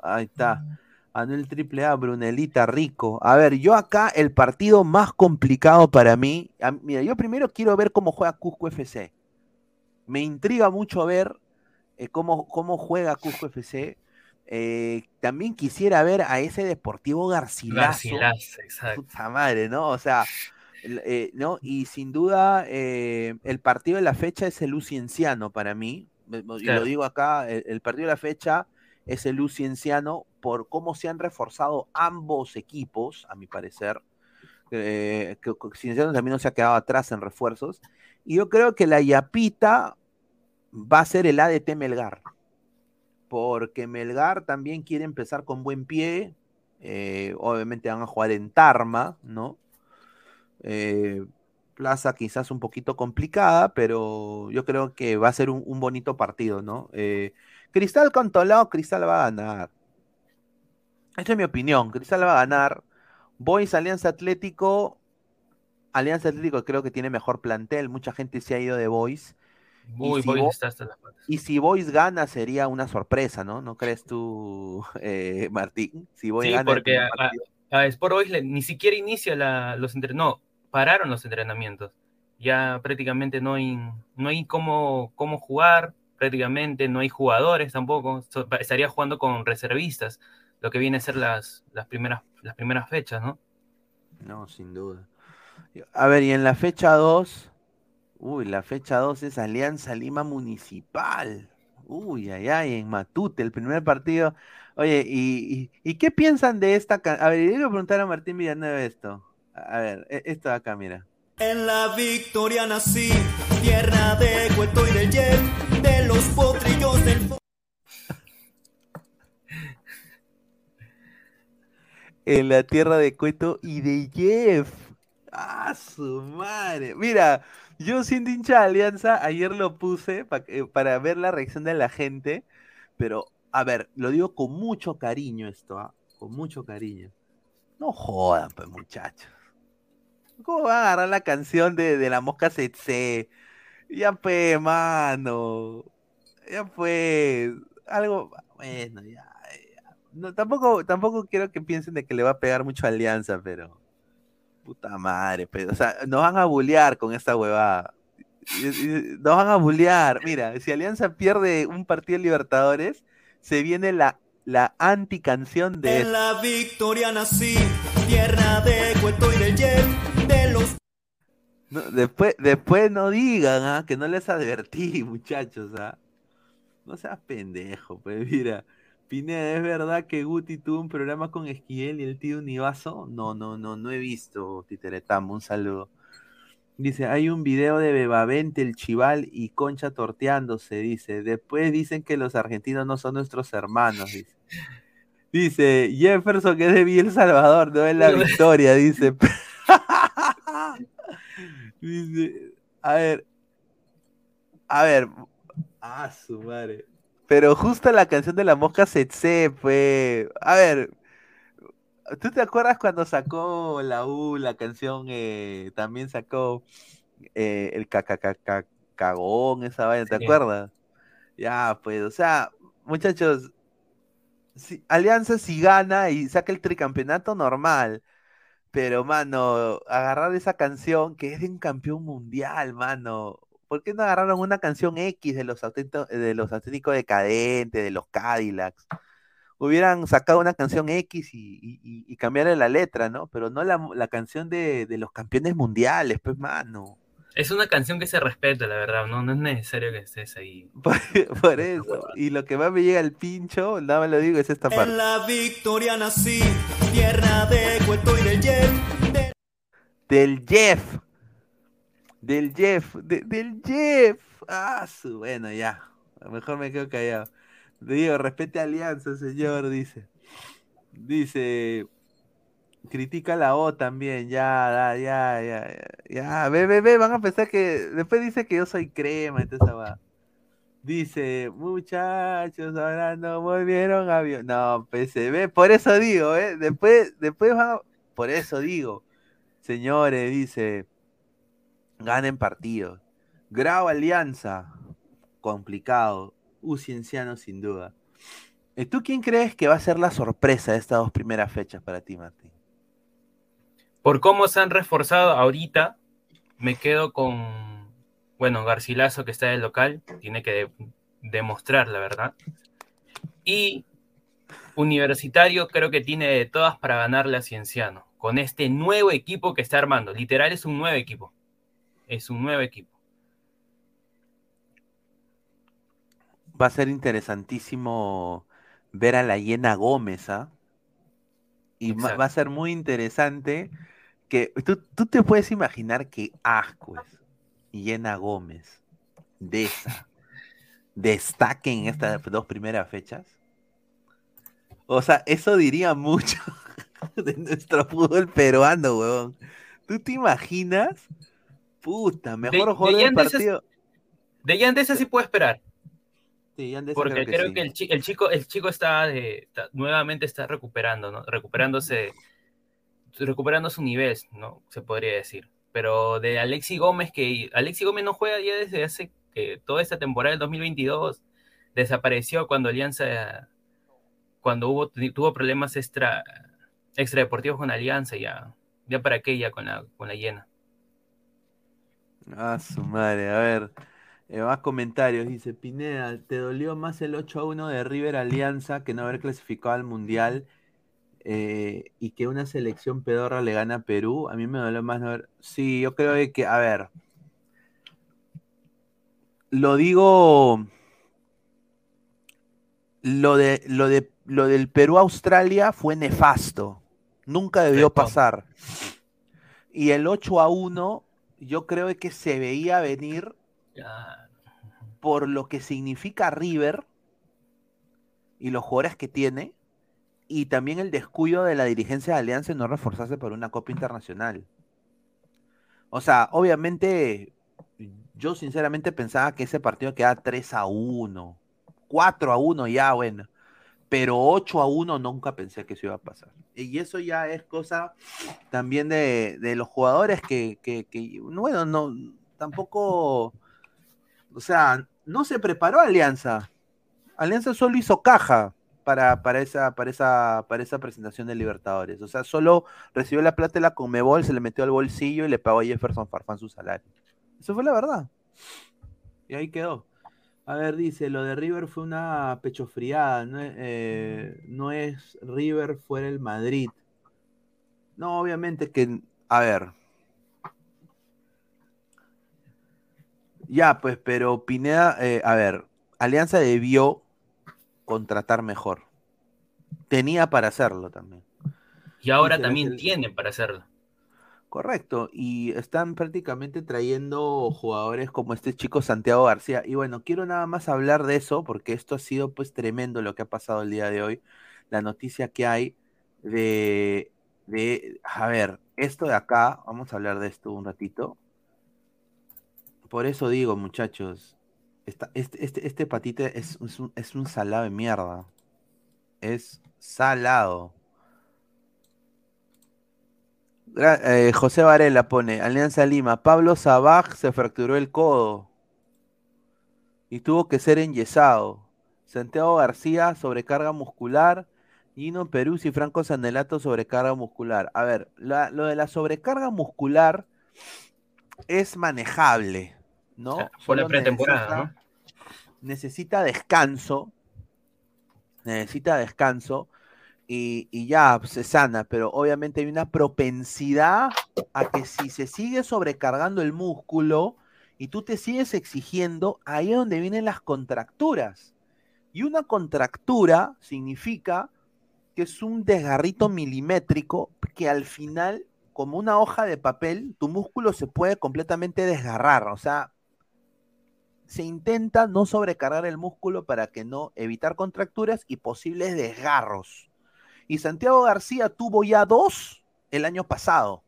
Ahí está. Anuel Triple A, Brunelita Rico. A ver, yo acá el partido más complicado para mí. mira, yo primero quiero ver cómo juega Cusco FC. Me intriga mucho ver eh, cómo, cómo juega Cusco FC. Eh, también quisiera ver a ese Deportivo Garcilaso. Garcilaso, exacto. Puta madre, ¿no? O sea, eh, ¿no? Y sin duda, el partido de la fecha es el Lucienciano para mí. Y lo digo acá, el, partido de la fecha es el Lucienciano por cómo se han reforzado ambos equipos, a mi parecer. Eh, que Cienciano también no se ha quedado atrás en refuerzos. Y yo creo que la Yapita va a ser el ADT Melgar. Porque Melgar también quiere empezar con buen pie. Eh, obviamente van a jugar en Tarma, ¿no? Eh, plaza quizás un poquito complicada, pero yo creo que va a ser un, bonito partido, ¿no? Eh, Cristal con Cristal va a ganar. Esa es mi opinión. Cristal va a ganar. Boys Alianza Atlético. Alianza Atlético creo que tiene mejor plantel. Mucha gente se ha ido de Boys. Muy, y, si está hasta las y si Boys gana sería una sorpresa, ¿no? ¿No crees tú, eh, Martín? Si Boys sí, porque a, a, Sport Boys ni siquiera inicia los entrenamientos. No, pararon los entrenamientos. Ya prácticamente no hay, no hay cómo, cómo jugar, prácticamente no hay jugadores tampoco. estaría jugando con reservistas lo que viene a ser las, las, primeras, las primeras fechas, ¿no? No, sin duda. A ver, y en la fecha 2, uy, la fecha 2 es Alianza Lima Municipal. Uy, ay, ay, en Matute, el primer partido. Oye, ¿y, y, qué piensan de esta? A ver, le preguntar a Martín Villanueva esto. A ver, e, esto de acá, mira. En la victoria nací, tierra de Cueto y de Yen, de los potrillos del... en la tierra de Cueto y de Jeff. ¡Ah, su madre! Mira, yo siendo hincha de Alianza, ayer lo puse eh, para ver la reacción de la gente, pero, a ver, lo digo con mucho cariño esto, ¿ah? con mucho cariño. No jodan, pues, muchachos. ¿Cómo van a agarrar la canción de, de la mosca Setse? Ya pues, mano. Ya pues. Algo. Bueno, ya no, tampoco, tampoco quiero que piensen de que le va a pegar mucho a Alianza, pero. Puta madre, pero, o sea, nos van a bullear con esta huevada. Nos van a bullear. Mira, si Alianza pierde un partido de Libertadores, se viene la, la anticanción de. En la victoria nací, tierra de Cueto y de de los. después, después no digan ¿ah? que no les advertí, muchachos. ¿ah? No seas pendejo, pues mira. Pineda, ¿es verdad que Guti tuvo un programa con Esquiel y el tío Univaso? No, no, no, no he visto, Titeretamo, un saludo. Dice, hay un video de Bebavente, el Chival y Concha torteándose, dice. Después dicen que los argentinos no son nuestros hermanos, dice. Dice, Jefferson que es de El Salvador, no es la victoria, dice. dice, a ver, a ver, a su madre. Pero justo la canción de la mosca Setse fue. A ver, ¿tú te acuerdas cuando sacó la U la canción? Eh, también sacó eh, el cagón, esa vaina, ¿te acuerdas? Ya, pues, o sea, muchachos, si, Alianza si gana y saca el tricampeonato normal. Pero, mano, agarrar esa canción que es de un campeón mundial, mano. ¿Por qué no agarraron una canción X de los, de los auténticos decadentes, de los Cadillacs? Hubieran sacado una canción X y, y, cambiarle la letra, ¿no? Pero no la, canción de, los campeones mundiales, pues, mano. Es una canción que se respeta, la verdad, no, no es necesario que estés ahí. Por, eso. Y lo que más me llega al pincho, nada más lo digo, es esta parte. En la victoria nací, tierra de Cueto y del Jeff. Del Jeff. Del Jeff, del Jeff. Ah, su, bueno, ya. A lo mejor me quedo callado. Digo, respete Alianza, señor, dice. Dice, critica la O también, ya, ya, ya, ya, ya, ve, ve, ve, van a pensar que, después dice que yo soy crema, entonces va. Dice, muchachos, ahora no volvieron a No, PCB, por eso digo, ¿eh? Después, después van. Por eso digo, señores, dice, ganen partidos. Grau Alianza, complicado. U Cienciano sin duda. ¿Y tú quién crees que va a ser la sorpresa de estas dos primeras fechas para ti, Martín? Por cómo se han reforzado ahorita, me quedo con, bueno, Garcilaso que está en el local, tiene que demostrar la verdad. Y Universitario creo que tiene de todas para ganarle a Cienciano, con este nuevo equipo que está armando. Literal es un nuevo equipo es un nuevo equipo. Va a ser interesantísimo ver a la Yena Gómez, ¿ah? Y va a ser muy interesante que tú, te puedes imaginar que Ascuez y Yena Gómez de esa destaquen en estas dos primeras fechas. O sea, eso diría mucho de nuestro fútbol peruano, weón. ¿Tú te imaginas? Puta, mejor De- jugador de del partido. De Yandesa sí puedo esperar. Sí, Yandesa Porque creo creo sí. que, el, chi- el chico, el chico está, de- está- nuevamente está recuperando, ¿no? Recuperándose, recuperando su nivel, ¿no? Se podría decir. Pero de Alexi Gómez, que Alexi Gómez no juega ya desde hace eh, toda esta temporada del 2022, desapareció cuando Alianza, cuando hubo, tuvo problemas extra, extradeportivos con Alianza, ya, ya para qué ya con la, con la llena. Ah, su madre, a ver. eh, más comentarios. Dice Pineda, ¿te dolió más el 8 a 1 de River Alianza que no haber clasificado al Mundial eh, y que una selección pedorra le gana a Perú? A mí me dolió más no haber. Sí, yo creo que, a ver. Lo digo. Lo de, lo de, lo del Perú-Australia fue nefasto. Nunca debió pasar. Y el 8 a 1, yo creo que se veía venir por lo que significa River y los jugadores que tiene, y también el descuido de la dirigencia de Alianza en no reforzarse para una Copa Internacional. O sea, obviamente, yo sinceramente pensaba que ese partido quedaba 3 a 1, 4 a 1 ya, bueno, pero 8 a 1 nunca pensé que eso iba a pasar. Y eso ya es cosa también de, los jugadores que, bueno, no, tampoco, o sea, no se preparó Alianza. Alianza solo hizo caja para, para, esa, para, esa, para esa presentación de Libertadores. O sea, solo recibió la plata de la Conmebol, se le metió al bolsillo y le pagó a Jefferson Farfán su salario. Eso fue la verdad. Y ahí quedó. A ver, dice, lo de River fue una pechofriada, no es, eh, no es River fuera el Madrid. No, obviamente que, a ver. Ya, pues, pero Pineda, eh, a ver, Alianza debió contratar mejor. Tenía para hacerlo también. Y ahora también el- tiene para hacerlo. Correcto, y están prácticamente trayendo jugadores como este chico Santiago García. Y bueno, quiero nada más hablar de eso, porque esto ha sido pues tremendo lo que ha pasado el día de hoy. La noticia que hay de, de, a ver, esto de acá, vamos a hablar de esto un ratito. Por eso digo, muchachos, esta- este, este, este patite es, es un, es un salado de mierda. Es salado. Eh, José Varela pone, Alianza Lima, Pablo Sabaj se fracturó el codo y tuvo que ser enyesado. Santiago García, sobrecarga muscular. Gino Peruz y Franco Sanelato, sobrecarga muscular. A ver, la- lo de la sobrecarga muscular es manejable, ¿no? O sea, por la pretemporada, ¿no? necesita descanso, necesita descanso y, ya se sana, pero obviamente hay una propensidad a que si se sigue sobrecargando el músculo y tú te sigues exigiendo, ahí es donde vienen las contracturas. Y una contractura significa que es un desgarrito milimétrico que al final, como una hoja de papel, tu músculo se puede completamente desgarrar. O sea, se intenta no sobrecargar el músculo para que no evitar contracturas y posibles desgarros. Y Santiago García tuvo ya dos el año pasado.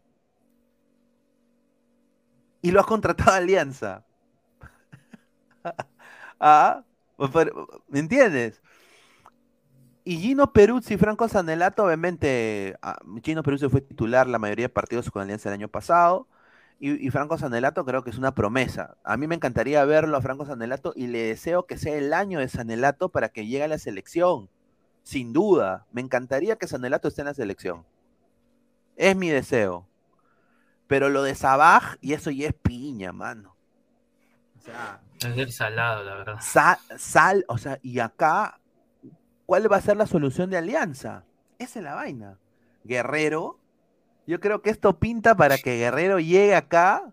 Y lo has contratado a Alianza. ah, ¿Me entiendes? Y Gino Peruzzi Franco Sanelato, obviamente, ah, Gino Peruzzi fue titular la mayoría de partidos con Alianza el año pasado. Y, y Franco Sanelato creo que es una promesa. A mí me encantaría verlo a Franco Sanelato y le deseo que sea el año de Sanelato para que llegue a la selección. Sin duda. Me encantaría que Sanelato esté en la selección. Es mi deseo. Pero lo de Sabaj, y eso ya es piña, mano. O sea, Es del salado, la verdad. sal, sal, o sea, y acá, ¿cuál va a ser la solución de Alianza? Esa es la vaina. Guerrero, yo creo que esto pinta para que Guerrero llegue acá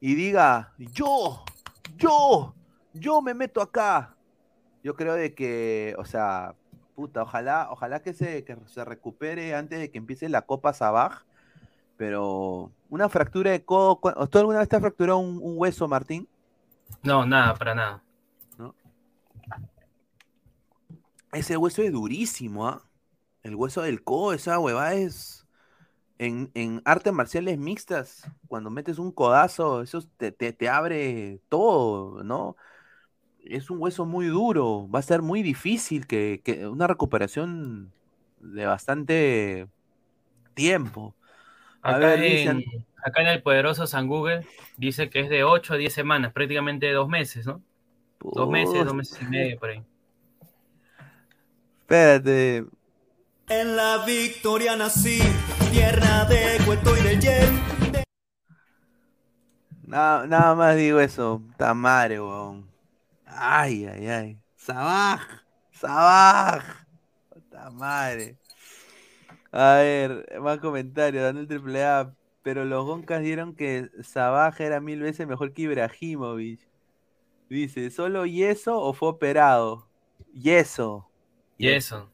y diga, yo, yo, yo me meto acá. Yo creo de que, o sea, puta, ojalá, ojalá que se, que se recupere antes de que empiece la Copa Sabaj, pero una fractura de codo, ¿cu- ¿tú alguna vez te has fracturado un, un hueso, Martín? No, nada, para nada. Ese hueso es durísimo, ¿ah? El hueso del codo, esa huevada es. en, en artes marciales mixtas, cuando metes un codazo, eso te, te- te abre todo, ¿no? Es un hueso muy duro, va a ser muy difícil que, que una recuperación de bastante tiempo. A Acá, ver, en, dicen, acá en el poderoso San Google dice que es de 8 a 10 semanas, prácticamente dos meses, ¿no? Dos meses, dos meses y medio por ahí. espérate, En la victoria nací, tierra de Cueto y del Yen. nada, nada más digo eso, ta madre, weón. Ay, ay, ay. Sabaj, Sabaj, ta madre. A ver, más comentarios, Daniel Triple A. Pero los Goncas dieron que Sabaj era mil veces mejor que Ibrahimovic. Dice, ¿solo yeso o fue operado? Yeso. Y eso.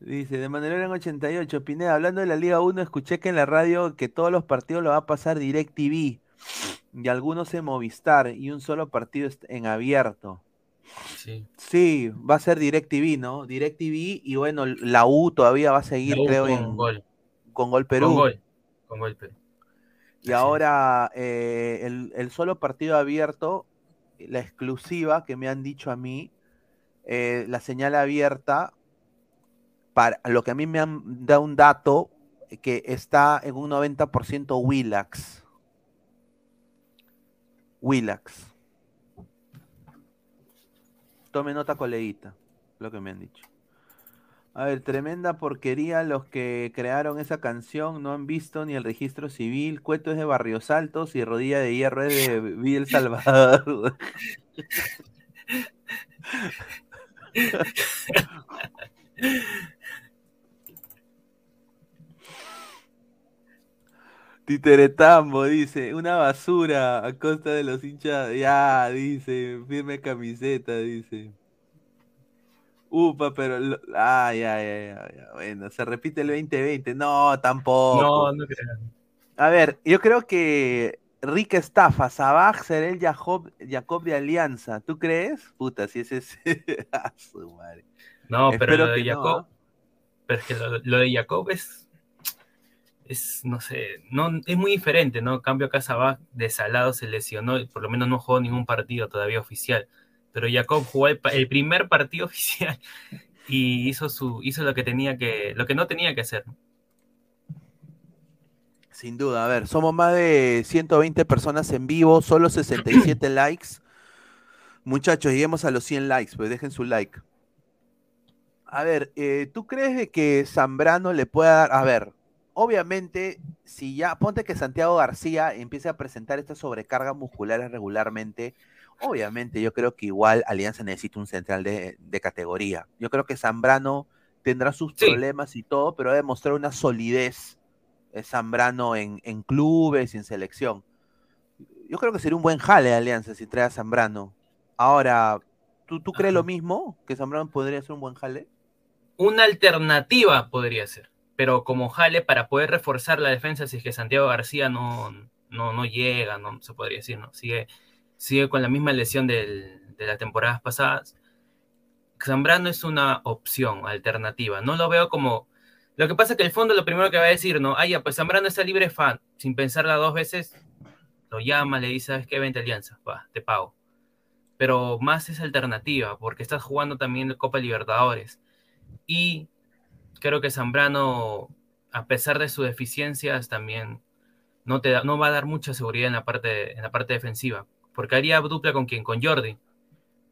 Dice, de Mandalorian 88, Pineda, hablando de la Liga 1, escuché que en la radio que todos los partidos lo va a pasar DirecTV y algunos en Movistar y un solo partido en abierto. Sí. Sí, va a ser DirecTV, ¿no? DirecTV y bueno, la U todavía va a seguir, creo, con en gol. con Gol Perú. Con gol. Con gol Perú. Y Así ahora eh, el, el solo partido abierto, la exclusiva que me han dicho a mí, eh, la señal abierta, para lo que a mí me han dado un dato, eh, que está en un 90% Willax. Willax. Tome nota, coleguita, lo que me han dicho. A ver, tremenda porquería los que crearon esa canción, no han visto ni el registro civil, Cueto es de Barrios Altos y Rodilla de Hierro es de Villa Salvador. Titeretambo, dice, una basura a costa de los hinchas, ya, dice, firme camiseta, dice. Upa, pero, lo- ah, ya, ya, ya, ya, bueno, se repite el 2020, no, tampoco. No, no creo. A ver, yo creo que Rick estafa, Sabaj será el Jacob, Jacob de Alianza, ¿tú crees? Puta, si ese es... Ah, su madre. No, pero lo de no, Jacob, ¿ah? pero es que lo, lo de Jacob es, es, no sé, no, es muy diferente, ¿no? En Cambio acá Sabah de Salado se lesionó y por lo menos no jugó ningún partido todavía oficial. Pero Jacob jugó el primer partido oficial y hizo su, hizo lo que tenía que, lo que no tenía que hacer. Sin duda, a ver, somos más de 120 personas en vivo, solo 67 likes. Muchachos, lleguemos a los 100 likes, pues dejen su like. A ver, eh, ¿tú crees de que Zambrano le pueda dar? A ver, obviamente, si ya, ponte que Santiago García empiece a presentar estas sobrecargas musculares regularmente, obviamente yo creo que igual Alianza necesita un central de, de categoría. Yo creo que Zambrano tendrá sus Sí. problemas y todo, pero debe mostrar una solidez eh, Zambrano en, en clubes y en selección. Yo creo que sería un buen jale de Alianza si trae a Zambrano. Ahora, ¿tú, tú crees Ajá. lo mismo? ¿Que Zambrano podría ser un buen jale? Una alternativa podría ser, pero como jale para poder reforzar la defensa si es que Santiago García no, no, no llega, no se podría decir, ¿no? Sigue, sigue con la misma lesión del- de las temporadas pasadas. Zambrano es una opción alternativa. No lo veo como. Lo que pasa es que el fondo lo primero que va a decir, ¿no? Ah, ya, pues Zambrano está libre fan. Sin pensarla dos veces, lo llama, le dice, ¿sabes qué? Vente Alianza, va, te pago. Pero más es alternativa, porque estás jugando también Copa Libertadores. Y creo que Zambrano, a pesar de sus deficiencias, también no, te da- no va a dar mucha seguridad en la parte, en la parte defensiva. Porque haría dupla con quien, con Jordi.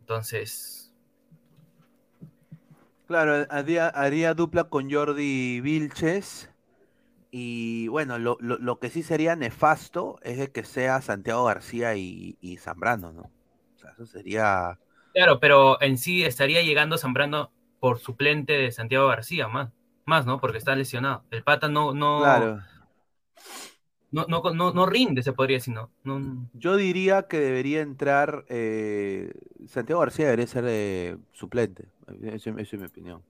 Entonces, Claro, haría, haría dupla con Jordi Vilches. Y bueno, lo, lo- lo que sí sería nefasto es de que sea Santiago García y, y Zambrano, ¿no? O sea, eso sería. Claro, pero en sí estaría llegando Zambrano por suplente de Santiago García, más, más, ¿no? Porque está lesionado. El pata no, no, Claro. no, no, no, no rinde, se podría decir, ¿no? no Yo diría que debería entrar. eh, Santiago García debería ser eh, suplente. Esa es mi opinión.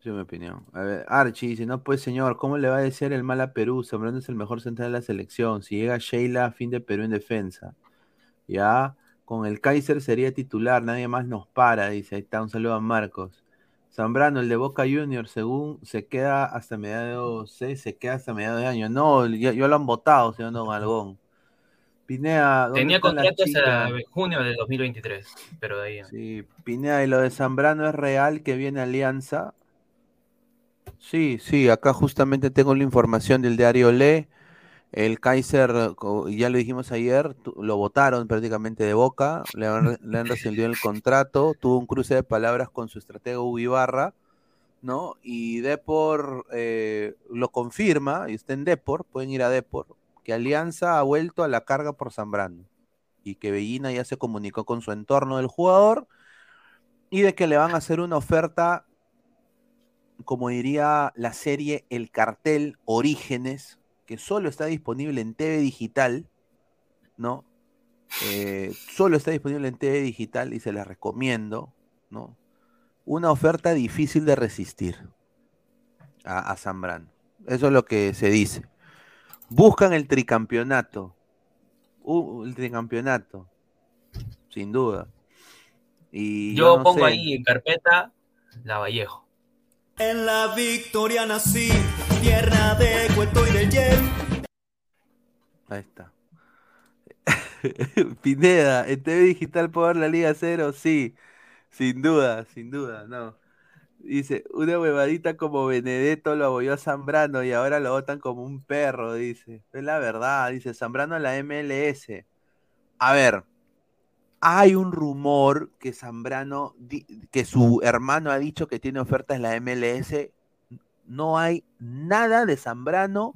Esa es mi opinión. A ver, Archie dice: No, pues señor, ¿cómo le va a decir el mal a Perú? Zambrano es el mejor central de la selección. Si llega Sheila, fin de Perú en defensa. Ya, con el Kaiser sería titular, nadie más nos para. Dice: Ahí está, un saludo a Marcos. Zambrano, el de Boca Junior, según se queda hasta mediados, ¿sí? se queda hasta mediados de año. No, ya, lo han votado, señor Don Algón. Pinea. Tenía contrato hasta junio de 2023, pero de ahí. Sí, Pinea, y lo de Zambrano es real que viene Alianza. Sí, sí, acá justamente tengo la información del diario Le. El Kaiser, ya lo dijimos ayer, lo votaron prácticamente de boca, le han, le el contrato, tuvo un cruce de palabras con su estratega Ubibarra, ¿no? Y Depor eh, lo confirma, y está en Depor, pueden ir a Depor, que Alianza ha vuelto a la carga por Zambrano y que Bellina ya se comunicó con su entorno del jugador y de que le van a hacer una oferta, como diría la serie El Cartel Orígenes, que solo está disponible en TV Digital, ¿no? Eh, solo está disponible en TV Digital y se la recomiendo, ¿no? Una oferta difícil de resistir a, a Zambrano. Eso es lo que se dice. Buscan el tricampeonato. Uh, el tricampeonato. Sin duda. Y yo, pongo ahí en carpeta la Vallejo. En la victoria nací tierra de Cueto y del Yen. Ahí está. Pineda, ¿en TV Digital por la Liga Cero? Sí, sin duda, sin duda, no. Dice, una huevadita como Benedetto lo abolló a Zambrano y ahora lo votan como un perro, dice. Es la verdad, dice Zambrano en la MLS. A ver, hay un rumor que Zambrano, que su hermano ha dicho que tiene ofertas en la MLS no hay nada de Zambrano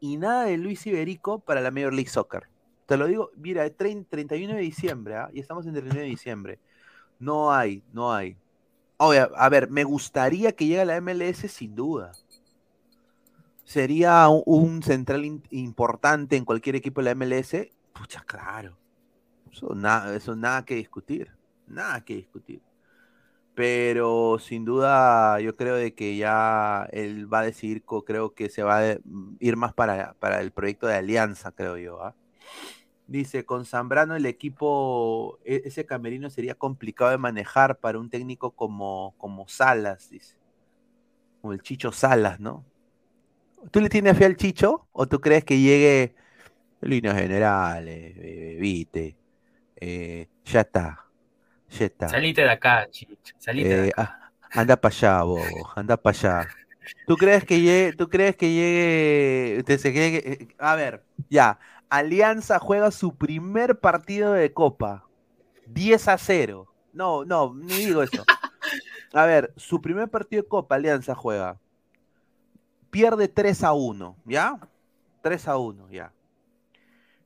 y nada de Luis Iberico para la Major League Soccer. Te lo digo, mira, es 31 de diciembre, ¿ah? y estamos en 31 de diciembre. No hay, no hay. a ver, me gustaría que llegue a la MLS sin duda. Sería un, central importante en cualquier equipo de la MLS. Pucha, claro. Eso, eso nada que discutir. Nada que discutir pero sin duda yo creo de que ya él va a decidir, creo que se va a mm, ir más para, para el proyecto de alianza, creo yo. ¿ah? Dice, con Zambrano el equipo, e, ese camerino sería complicado de manejar para un técnico como, como Salas, dice. Como el Chicho Salas, ¿no? ¿Tú le tienes fe al Chicho? ¿O tú crees que llegue líneas generales, viste? Eh, ya está Salite de acá, Chicho. Salite de eh, acá. Ah, anda para allá, bobo. Anda para allá. ¿Tú crees que llegue? ¿Tú crees que llegue? Eh, a ver, ya. Alianza juega su primer partido de Copa. 10 a 0. No, no, ni digo eso. A ver, su primer partido de Copa, Alianza juega. Pierde 3 a 1, ¿ya? 3 a 1, ya.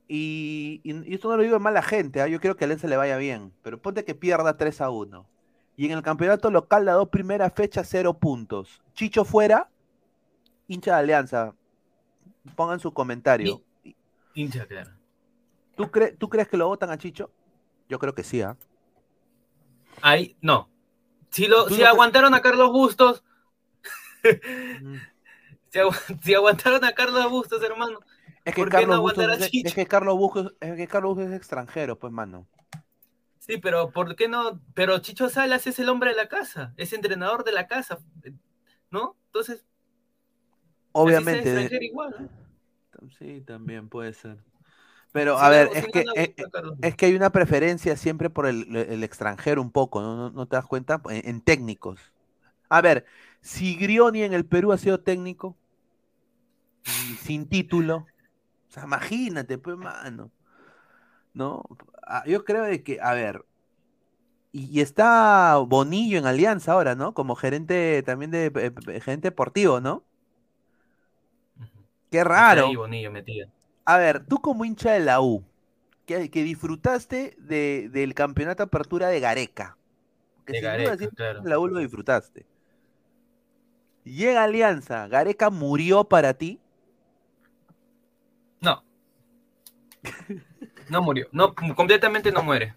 Y, esto no lo digo de mala gente, ¿ah? yo quiero que a Alianza le vaya bien, pero ponte que pierda 3 a 1. Y en el campeonato local, la dos primeras fechas, 0 puntos. Chicho fuera, hincha de Alianza. Pongan su comentario. Hincha, claro. ¿Tú, ¿Tú crees que lo votan a Chicho? Yo creo que sí, ¿ah? Ahí, no. Si, lo, si aguantaron a Carlos Bustos. si aguantaron a Carlos Bustos, hermano es que, Carlos Bustos, es, que Carlos Bustos, es que Carlos Bustos es extranjero, pues, mano. Sí, pero ¿por qué no? Pero Chicho Salas es el hombre de la casa, es entrenador de la casa, ¿no? Entonces. Obviamente. igual, Sí, también puede ser. Pero, a ver, es que, eh, es, que hay una preferencia siempre por el, extranjero un poco, ¿no? ¿no? te das cuenta? En, técnicos. A ver, si Grioni en el Perú ha sido técnico, sin título, imagínate, pues, mano. ¿No? Ah, yo creo de que, a ver, y, está Bonillo en Alianza ahora, ¿no? Como gerente también de gerente deportivo, ¿no? Qué raro. Bonillo metido. A ver, tú como hincha de la U, que, que disfrutaste de, del campeonato apertura de Gareca. Que de Gareca, claro. La U lo disfrutaste. Llega Alianza, Gareca murió para ti. No. No murió. No, completamente no muere.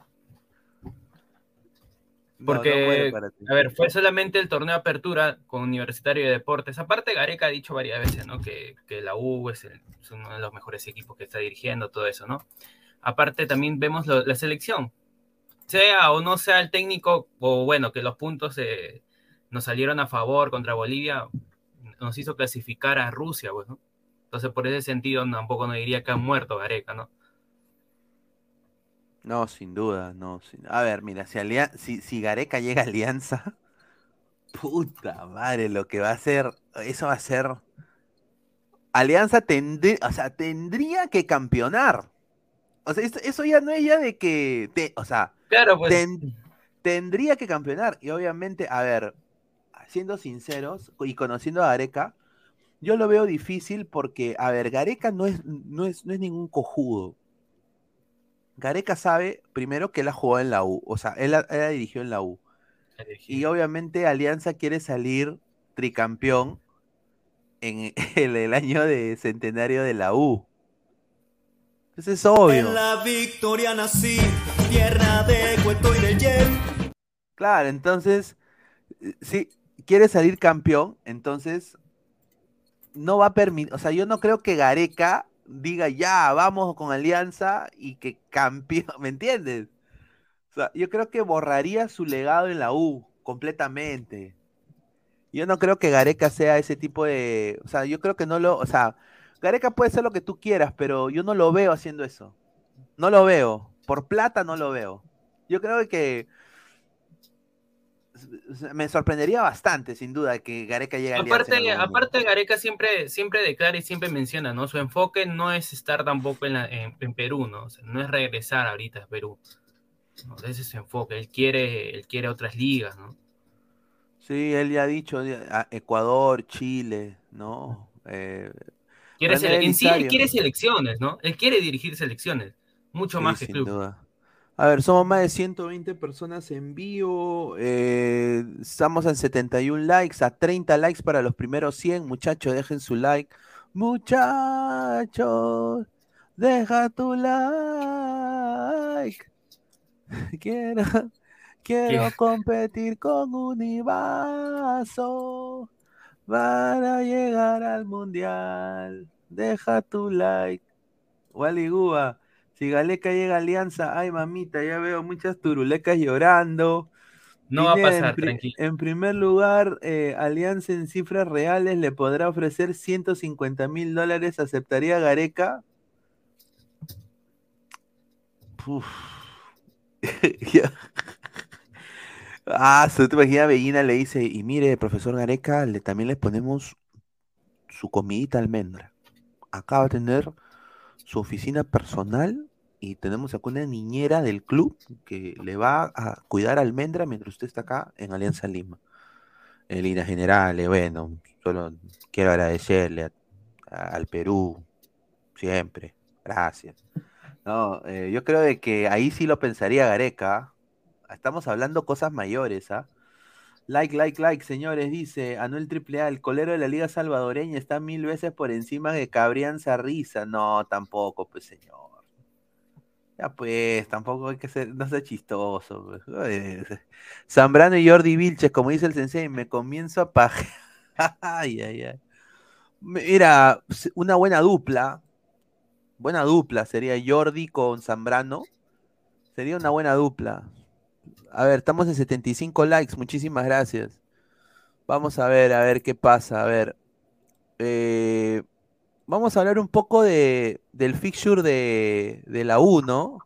Porque, a ver, fue solamente el torneo de apertura con Universitario de Deportes. Aparte, Gareca ha dicho varias veces, ¿no? Que, la U es, uno de los mejores equipos que está dirigiendo, todo eso, ¿no? Aparte, también vemos la selección. Sea o no sea el técnico, o bueno, que los puntos se, nos salieron a favor contra Bolivia, nos hizo clasificar a Rusia, pues, ¿no? Entonces, por ese sentido, tampoco no diría que ha muerto Gareca, ¿no? No, sin duda, no. A ver, mira, si, si, Gareca llega a Alianza, puta madre, lo que va a hacer, eso va a ser... Alianza tendría, o sea, tendría que campeonar. O sea, eso, ya no es ya de que, o sea, claro, pues. tendría que campeonar. Y obviamente, a ver, siendo sinceros y conociendo a Gareca, yo lo veo difícil porque, a ver, Gareca no es, no es, no es ningún cojudo. Gareca sabe, primero, que él ha jugado en la U, o sea, él, ha, dirigió en la U. Y obviamente Alianza quiere salir tricampeón en el, año de centenario de la U. Eso es obvio. En la victoria nací, tierra de Cueto y del Claro, entonces, eh, si quiere salir campeón, entonces no va a permitir, o sea, yo no creo que Gareca diga, ya, vamos con Alianza y que campeón, ¿me entiendes? O sea, yo creo que borraría su legado en la U completamente. Yo no creo que Gareca sea ese tipo de, o sea, yo creo que no lo, o sea, Gareca puede ser lo que tú quieras, pero yo no lo veo haciendo eso. No lo veo. Por plata no lo veo. Yo creo que me sorprendería bastante, sin duda, que Gareca llegue a Aparte, aparte Gareca siempre, siempre declara y siempre menciona, ¿no? Su enfoque no es estar tampoco en, en, Perú, ¿no? no es regresar ahorita a Perú. Ese es su enfoque. Él quiere, él quiere otras ligas, ¿no? Sí, él ya ha dicho Ecuador, Chile, ¿no? Eh, quiere en sí, él quiere selecciones, ¿no? Él quiere dirigir selecciones, mucho más que sin Duda. A ver, somos más de 120 personas en vivo. Eh, estamos en 71 likes, a 30 likes para los primeros 100. Muchachos, dejen su like. Muchachos, deja tu like. Quiero, quiero competir con Univaso para llegar al mundial. Deja tu like. Waligua. Si Galeca llega a Alianza, ay mamita, ya veo muchas turulecas llorando. No va a pasar, tranquilo. En primer lugar, eh, Alianza en cifras reales le podrá ofrecer 150 mil dólares. ¿Aceptaría Gareca? ah, se te imagina Bellina le dice, y mire, profesor Gareca, le, también les ponemos su comidita almendra. Acá va a tener su oficina personal y tenemos acá una niñera del club que le va a cuidar almendra mientras usted está acá en Alianza Lima. En líneas generales, bueno, solo quiero agradecerle al Perú, siempre, gracias. No, eh, yo creo de que ahí sí lo pensaría Gareca. Estamos hablando cosas mayores, ¿ah? Like, like, like, señores, dice Anuel AAA, el colero de la Liga Salvadoreña está mil veces por encima de Cabrián Risa. No, tampoco, pues señor. Ya pues, tampoco hay que ser, no sea chistoso. Pues. Zambrano y Jordi Vilches, como dice el sensei, me comienzo a pajear. ay, ay, ay. Mira, una buena dupla, buena dupla sería Jordi con Zambrano. Sería una buena dupla. A ver, estamos en 75 likes, muchísimas gracias. Vamos a ver, a ver qué pasa. A ver. Eh, vamos a hablar un poco de, del fixture de, la U, ¿no?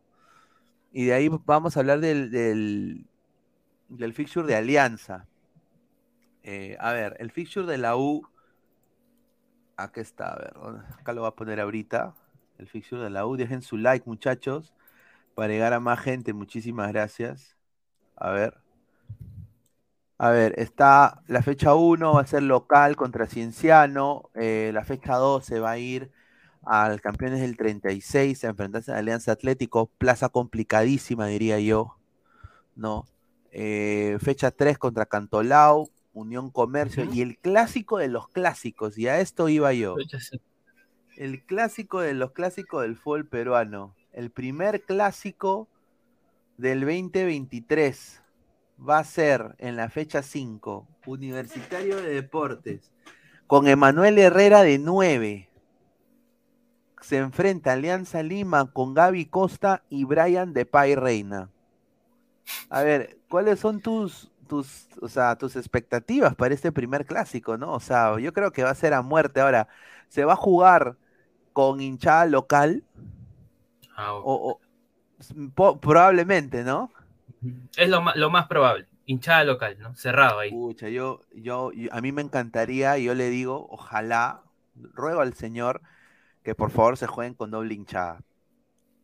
Y de ahí vamos a hablar del, del, fixture de Alianza. Eh, a ver, el fixture de la U. Acá está, a ver, acá lo voy a poner ahorita. El fixture de la U. Dejen su like, muchachos, para llegar a más gente. Muchísimas gracias. A ver. A ver, está la fecha 1 va a ser local contra Cienciano, eh, la fecha 2 se va a ir al campeones del 36 a enfrentarse a Alianza Atlético, plaza complicadísima diría yo, ¿no? Eh, fecha 3 contra Cantolao, Unión Comercio y el clásico de los clásicos, y a esto iba yo. El clásico de los clásicos del fútbol peruano, el primer clásico del 2023 va a ser en la fecha 5, Universitario de Deportes, con Emanuel Herrera de 9. Se enfrenta Alianza Lima con Gaby Costa y Brian de Pay Reina. A ver, ¿cuáles son tus, tus, o sea, tus expectativas para este primer clásico, ¿no? O sea, yo creo que va a ser a muerte. Ahora, ¿se va a jugar con hinchada local? Ah, O, o- probablemente, ¿no? Es lo más, lo más probable. Hinchada local, ¿no? Cerrado ahí. Pucha, yo, yo, yo- a mí me encantaría, y yo le digo, ojalá, ruego al señor que por favor se jueguen con doble hinchada.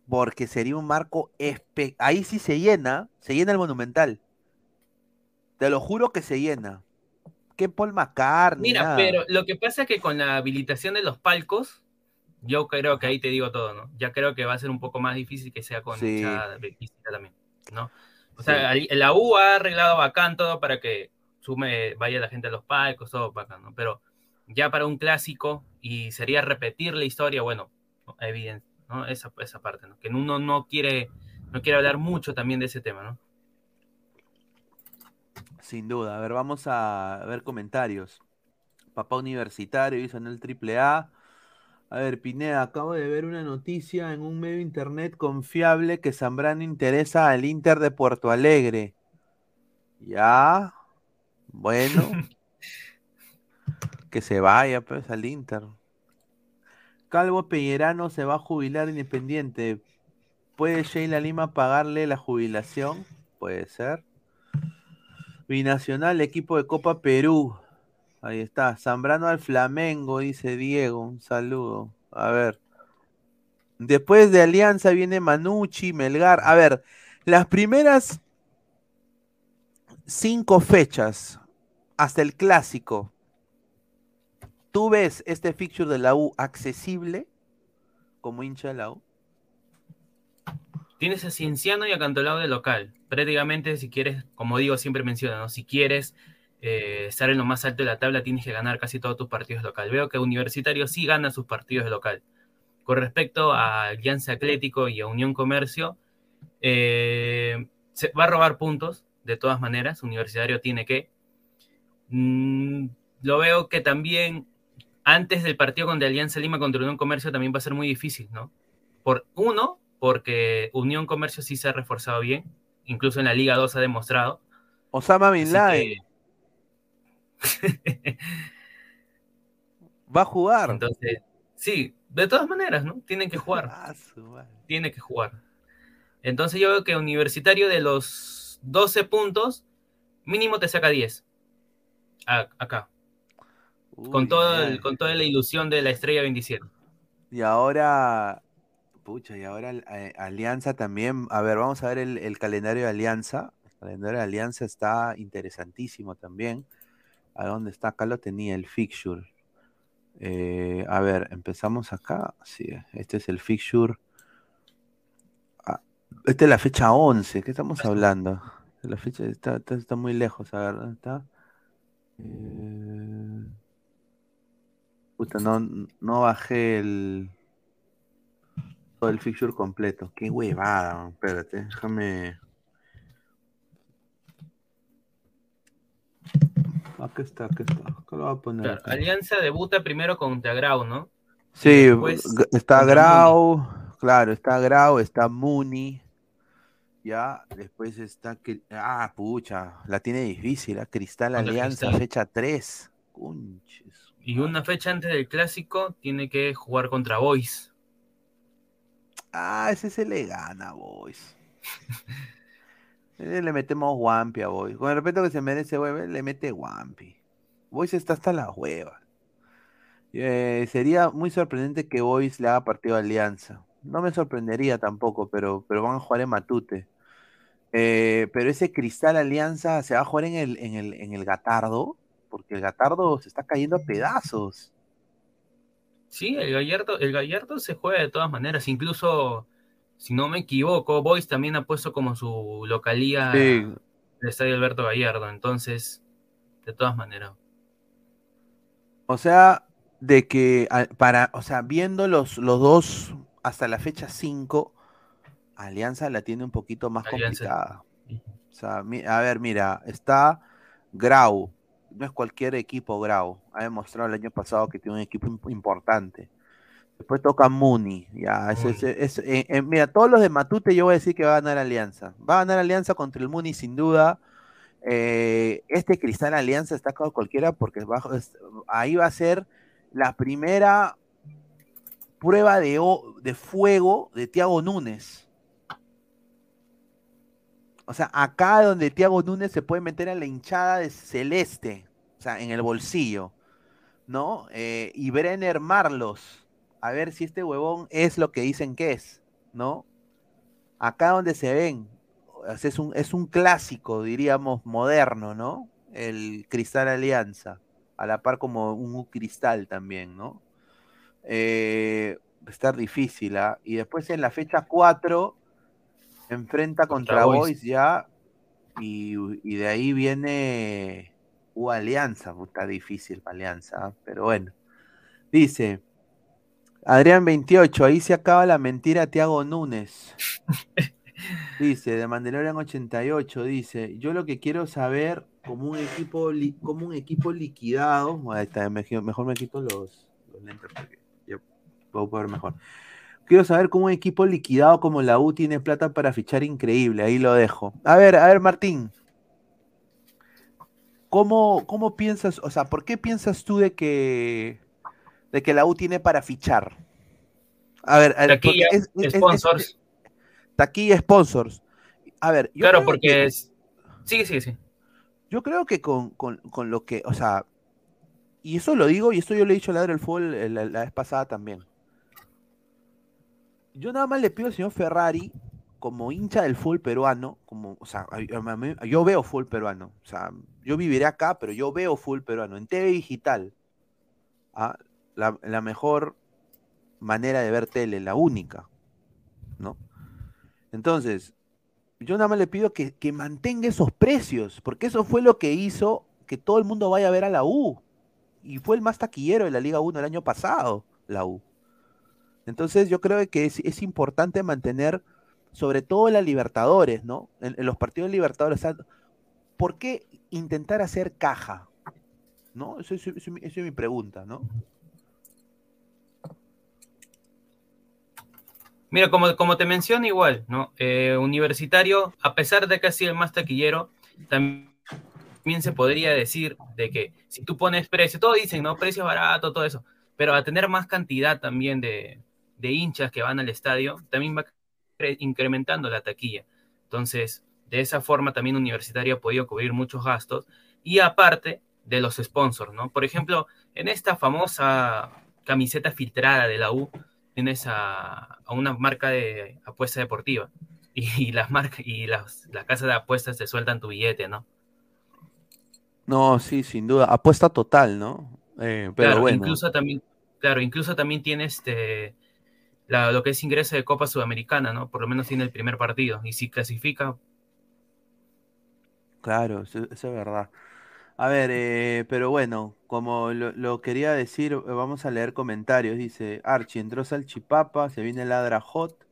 Porque sería un marco espe Ahí sí se llena, se llena el monumental. Te lo juro que se llena. ¿Qué Paul McCartney? Mira, nada. pero lo que pasa es que con la habilitación de los palcos, yo creo que ahí te digo todo, ¿no? Ya creo que va a ser un poco más difícil que sea con Sí. hinchada también, ¿no? O sea, la U ha arreglado bacán todo para que sume, vaya la gente a los palcos, todo bacán, ¿no? Pero ya para un clásico y sería repetir la historia, bueno, evidente, ¿no? Esa, esa parte, ¿no? Que uno no quiere, no quiere hablar mucho también de ese tema, ¿no? Sin duda. A ver, vamos a ver comentarios. Papá universitario hizo en el triple A. A ver, Pineda, acabo de ver una noticia en un medio internet confiable que Zambrano interesa al Inter de Puerto Alegre. Ya. Bueno. que se vaya, pues, al Inter. Calvo Pellerano se va a jubilar independiente. ¿Puede Sheila Lima pagarle la jubilación? Puede ser. Binacional, equipo de Copa Perú. Ahí está. Zambrano al Flamengo, dice Diego. Un saludo. A ver. Después de Alianza viene Manucci, Melgar. A ver, las primeras cinco fechas hasta el clásico. ¿Tú ves este fixture de la U accesible como hincha de la U? Tienes a Cienciano y a Cantolao de local. Prácticamente, si quieres, como digo, siempre menciono, ¿no? Si quieres eh, estar en lo más alto de la tabla, tienes que ganar casi todos tus partidos local. Veo que Universitario sí gana sus partidos de local. Con respecto a Alianza Atlético y a Unión Comercio, eh, se va a robar puntos, de todas maneras. Universitario tiene que. Mm, lo veo que también antes del partido contra Alianza Lima contra Unión Comercio también va a ser muy difícil, ¿no? Por uno, porque Unión Comercio sí se ha reforzado bien, incluso en la Liga 2 ha demostrado. Osama Bin Laden va a jugar. entonces, sí, de todas maneras, ¿no? Tienen que jugar, Ah, tiene que jugar. Entonces yo veo que Universitario de los 12 puntos, mínimo te saca 10. A- acá, con, todo el- con toda la ilusión de la estrella 27. Y ahora, pucha, y ahora eh, Alianza también. A ver, vamos a ver el, el calendario de Alianza. El calendario de Alianza está interesantísimo también. ¿A dónde está? Acá lo tenía, el fixture. Eh, a ver, empezamos acá. Sí, este es el fixture. Ah, esta es la fecha 11. ¿Qué estamos hablando? La fecha está, está, está muy lejos. A ver, ¿dónde está? Eh, Puta, no, no bajé el. Todo el fixture completo. Qué huevada, espérate, déjame. Acá está, acá está. Acá lo voy a poner. Claro. Alianza debuta primero contra Grau, ¿no? Sí, después está Grau, claro, está Grau, está Muni. Ya, después está que. Ah, pucha, la tiene difícil, ¿ah? Cristal Contra Alianza, Cristal. fecha 3. Conches. Y una fecha antes del clásico tiene que jugar contra Boys. Ah, ese se le gana, boys. Eh, Le metemos Wampi a Boys. Con el respeto que se merece, güey, le mete Wampi. Boys está hasta las huevas. Eh, sería muy sorprendente que Boys le haga partido a Alianza. No me sorprendería tampoco, pero, pero van a jugar en Matute. Eh, pero ese Cristal Alianza se va a jugar en el, en el, en el Gatardo, porque el Gatardo se está cayendo a pedazos. Sí, el Gallardo, el Gallardo se juega de todas maneras. Incluso, si no me equivoco, Boys también ha puesto como su localía Sí, el estadio Alberto Gallardo. Entonces, de todas maneras. O sea, de que a- para, o sea, viendo los, los dos hasta la fecha 5, Alianza la tiene un poquito más Alianza. complicada. O sea, mi- a ver, mira, está Grau, no es cualquier equipo Grau, ha demostrado el año pasado que tiene un equipo imp- importante. Después toca Muni, ya, Muni. ese- es- eh, eh, mira, todos los de Matute yo voy a decir que va a ganar Alianza. Va a ganar Alianza contra el Muni sin duda. eh, este Cristal Alianza está con cualquiera porque bajo, ahí va a ser la primera prueba de, de fuego de Tiago Núñez. O sea, acá donde Tiago Núñez se puede meter a la hinchada de Celeste, o sea, en el bolsillo, ¿no? Eh, y Brenner Marlos, a ver si este huevón es lo que dicen que es, ¿no? Acá donde se ven, es un, es un clásico, diríamos, moderno, ¿no? El Cristal Alianza, a la par como un cristal también, ¿no? Eh, estar difícil, ¿ah? Y después en la fecha 4 enfrenta contra, Boys. ya, y, de ahí viene U Alianza, está difícil Alianza, ¿ah? pero bueno. Dice, Adrián 28, ahí se acaba la mentira Tiago Núñez. Dice, de Mandalorian 88, dice, yo lo que quiero saber como un equipo, como un equipo liquidado, ahí está, mejor me quito los, lentes porque yo puedo ver mejor. Quiero saber cómo un equipo liquidado como la U tiene plata para fichar increíble, ahí lo dejo. A ver, a ver, Martín. ¿Cómo, cómo piensas, o sea, por qué piensas tú de que, de que la U tiene para fichar? A ver, taquilla, es, sponsors. taquilla, sponsors. A ver, yo claro, porque es... sigue, sigue, sí. Yo creo que con, lo que, o sea, y eso lo digo, y esto yo le he dicho a del fútbol la, vez pasada también. Yo nada más le pido al señor Ferrari, como hincha del fútbol peruano, como, o sea, yo veo fútbol peruano, o sea, yo viviré acá, pero yo veo fútbol peruano en TV digital. ¿ah? La, mejor manera de ver tele, la única, ¿no? Entonces, yo nada más le pido que, mantenga esos precios, porque eso fue lo que hizo que todo el mundo vaya a ver a la U. Y fue el más taquillero de la Liga 1 el año pasado, la U. Entonces yo creo que es, importante mantener, sobre todo la Libertadores, ¿no? En, los partidos de Libertadores, ¿por qué intentar hacer caja? ¿No? Esa es mi pregunta, ¿no? Mira, como, como te menciono igual, ¿no? Eh, universitario, a pesar de que ha sido el más taquillero, también se podría decir de que si tú pones precio, todos dicen, ¿no? Precio barato, todo eso, pero a tener más cantidad también de, de hinchas que van al estadio, también va incrementando la taquilla. Entonces, de esa forma también Universitario ha podido cubrir muchos gastos y aparte de los sponsors, ¿no? Por ejemplo, en esta famosa camiseta filtrada de la U, tienes a, una marca de apuesta deportiva y, las marcas y las, casas de apuestas te sueltan tu billete, ¿no? No, sí, sin duda. Apuesta total, ¿no? Eh, pero claro, bueno. Incluso también, claro, incluso también tiene este, lo que es ingreso de Copa Sudamericana, ¿no? Por lo menos tiene el primer partido. Y si clasifica. Claro, eso es verdad. A ver, eh, pero bueno, como lo, quería decir, eh, vamos a leer comentarios. Dice, Archie, entró Salchipapa, se viene Ladra Hot.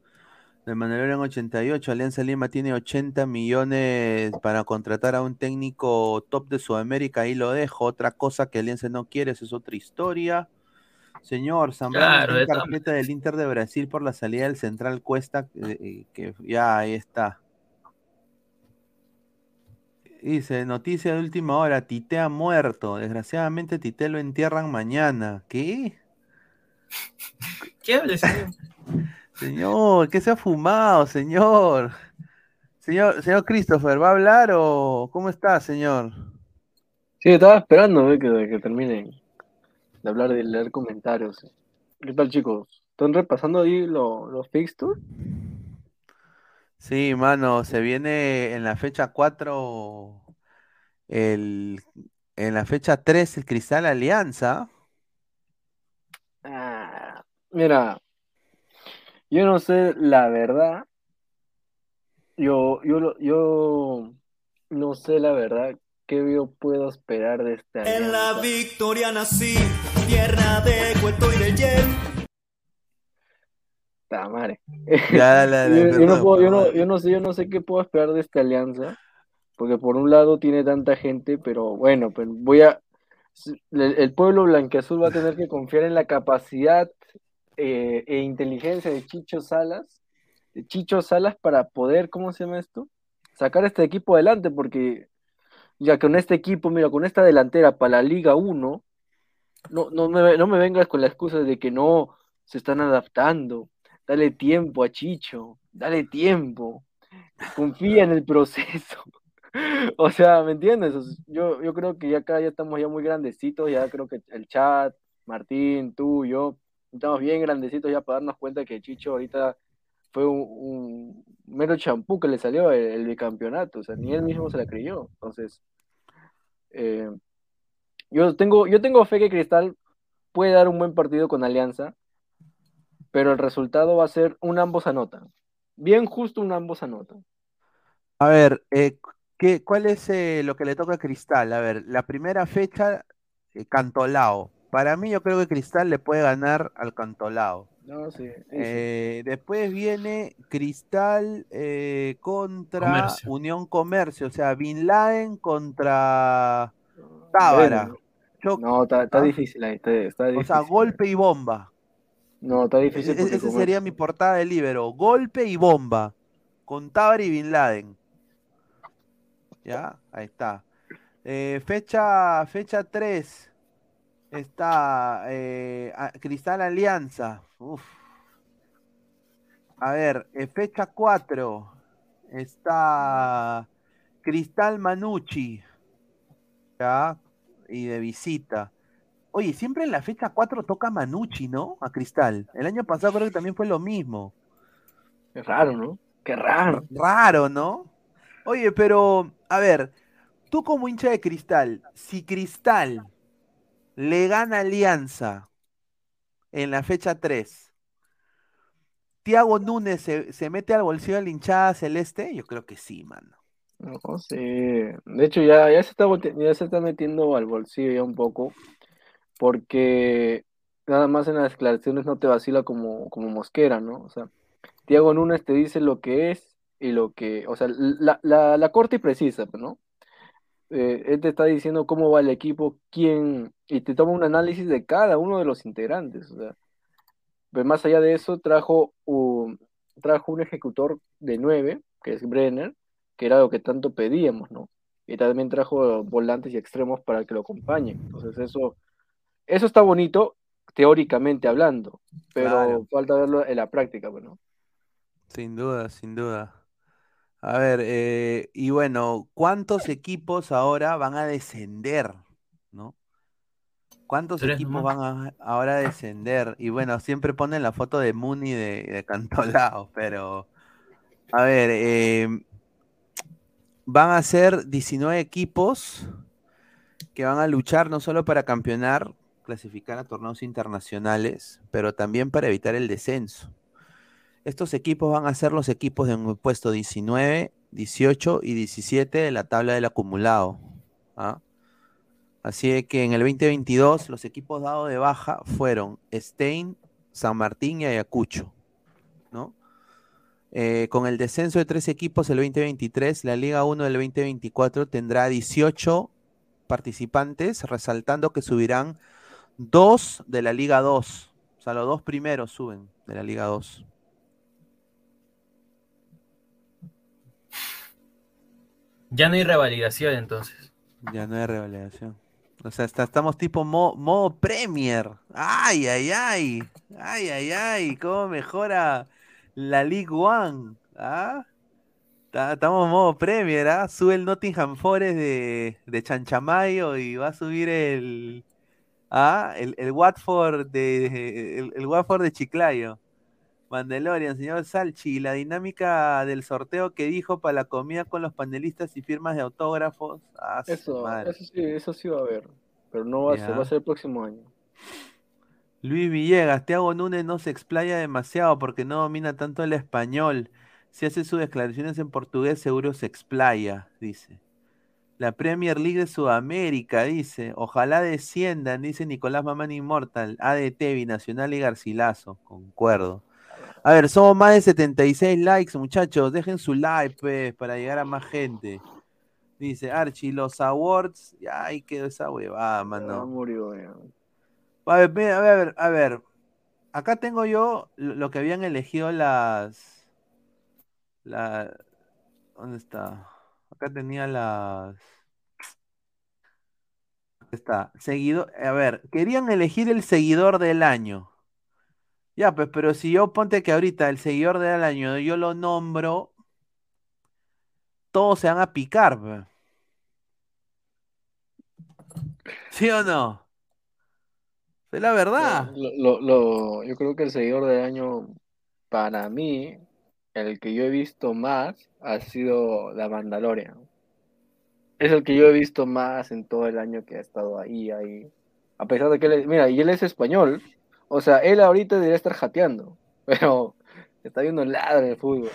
De en 88, Alianza Lima tiene 80 millones para contratar a un técnico top de Sudamérica, ahí lo dejo. Otra cosa que Alianza no quiere, eso es otra historia. Señor, Zambrano claro, carpeta del Inter de Brasil por la salida del Central Cuesta, eh, que ya ahí está. Dice, noticia de última hora, Tite ha muerto. Desgraciadamente Tite lo entierran mañana. ¿Qué? ¿Qué habla, señor? señor, ¿qué se ha fumado, señor? Señor, señor Christopher, ¿va a hablar o cómo está, señor? Sí, estaba esperando que, que terminen de hablar, de leer comentarios. ¿Qué tal, chicos? ¿Están repasando ahí los fixtures? Sí, mano, se viene en la fecha 4, el, en la fecha 3 el Cristal Alianza. Ah, mira, yo no sé la verdad. Yo, yo, yo no sé la verdad qué yo puedo esperar de esta alianza. En la victoria nací, tierra de cuento y de Yen yo, no sé, yo no sé qué puedo esperar de esta alianza, porque por un lado tiene tanta gente, pero bueno, pues voy a el, pueblo blanqueazul va a tener que confiar en la capacidad eh, e inteligencia de Chicho Salas, de Chicho Salas para poder, ¿cómo se llama esto? Sacar este equipo adelante, porque ya con este equipo, mira, con esta delantera para la Liga 1, no, no, me, no me vengas con la excusa de que no se están adaptando. Dale tiempo a Chicho, dale tiempo. Confía en el proceso. O sea, ¿me entiendes? Yo, yo creo que ya acá ya estamos ya muy grandecitos, ya creo que el chat, Martín, tú, yo, estamos bien grandecitos ya para darnos cuenta que Chicho ahorita fue un, un mero champú que le salió el, el bicampeonato, o sea, ni él mismo se la creyó. Entonces, eh, yo tengo, yo tengo fe que Cristal puede dar un buen partido con Alianza, pero el resultado va a ser un ambos anotan. Bien justo un ambos anotan. A ver, eh, ¿qué, cuál es eh, lo que le toca a Cristal? A ver, la primera fecha, eh, Cantolao. Para mí, yo creo que Cristal le puede ganar al Cantolao. No, sí, sí. Eh, después viene Cristal eh, contra Comercio. Unión Comercio, o sea, Bin Laden contra Tábara. Bueno, no, está, está ¿ah? difícil ahí, está, está O sea, golpe y bomba. No, está difícil e- Ese como- sería mi portada de libero. Golpe y bomba. Con Tábara y Bin Laden. ¿Ya? Ahí está. Eh, fecha, fecha 3. Está eh, Cristal Alianza. Uf. A ver, eh, fecha 4. Está Cristal Manucci. ¿Ya? Y de visita. Oye, siempre en la fecha 4 toca Manucci, ¿no? A Cristal. El año pasado creo que también fue lo mismo. Qué raro, ¿no? Qué raro. Raro, ¿no? Oye, pero, a ver, tú como hincha de Cristal, si Cristal le gana Alianza en la fecha 3, ¿Tiago Núñez se, se mete al bolsillo de la hinchada celeste? Yo creo que sí, mano. No sé. De hecho, ya, ya se está, ya se está metiendo al bolsillo ya un poco, porque nada más en las declaraciones no te vacila como, como Mosquera, ¿no? O sea, Tiago Núñez te dice lo que es y lo que, o sea, la, la, la corta y precisa, ¿no? Eh, él te está diciendo cómo va el equipo, quién, y te toma un análisis de cada uno de los integrantes, o sea, pues más allá de eso, trajo un, trajo un ejecutor de nueve, que es Brenner, que era lo que tanto pedíamos, ¿no? Y también trajo volantes y extremos para que lo acompañen. Entonces eso, eso está bonito, teóricamente hablando, pero Claro. falta verlo en la práctica, pues, ¿no? Sin duda, sin duda. A ver, eh, y bueno, ¿cuántos equipos ahora van a descender? ¿No? ¿Cuántos Tres equipos van a ahora a descender? Y bueno, siempre ponen la foto de Muni de, de Cantolao, pero a ver, eh, van a ser 19 equipos que van a luchar no solo para campeonar, clasificar a torneos internacionales, pero también para evitar el descenso. Estos equipos van a ser los equipos del puesto 19, 18 y 17 de la tabla del acumulado. ¿ah? Así que en el 2022 los equipos dados de baja fueron Stein, San Martín y Ayacucho. ¿no? Eh, con el descenso de tres equipos el 2023, la Liga 1 del 2024 tendrá 18 participantes, resaltando que subirán dos de la Liga 2. O sea, los dos primeros suben de la Liga 2. Ya no hay revalidación entonces. Ya no hay revelación. O sea, está- estamos tipo mo- modo Premier. Ay, ay, ay. Ay, ay, ay. ¿Cómo mejora la League One? ¿Ah? Ta- Estamos modo Premier, ¿ah? Sube el Nottingham Forest de, de Chanchamayo y va a subir el. ¿Ah? El, el Watford de. El, el Watford de Chiclayo. Mandalorian, señor Salchi, la dinámica del sorteo que dijo para la comida con los panelistas y firmas de autógrafos. Ah, Eso, eso sí, eso sí va a haber, pero no va a ser, va a ser el próximo año. Luis Villegas, Thiago Núñez no se explaya demasiado porque no domina tanto el español. Si hace sus declaraciones en portugués, seguro se explaya, dice. La Premier League de Sudamérica, dice. Ojalá desciendan, dice Nicolás Mamán Inmortal. ADT, Binacional y Garcilaso. Concuerdo. A ver, somos más de 76 likes, muchachos. Dejen su like, pues, para llegar a más gente. Dice Archie, los awards. Ya ahí quedó esa huevada, mano. murió, ya. A ver, ve- a ver, a ver. Acá tengo yo lo lo que habían elegido las. La, ¿Dónde está? Acá tenía las. Está, seguidor, a ver, querían elegir el seguidor del año. Ya, pues, pero si yo ponte que ahorita el seguidor del año yo lo nombro, todos se van a picar. ¿Sí o no? Es la verdad. Lo, lo- lo- yo creo que el seguidor del año, para mí, el que yo he visto más ha sido la Mandalorian. Es el que yo he visto más en todo el año que ha estado ahí, ahí. A pesar de que él es, mira, y él es español, o sea, él ahorita debería estar jateando, pero está viendo ladra el fútbol.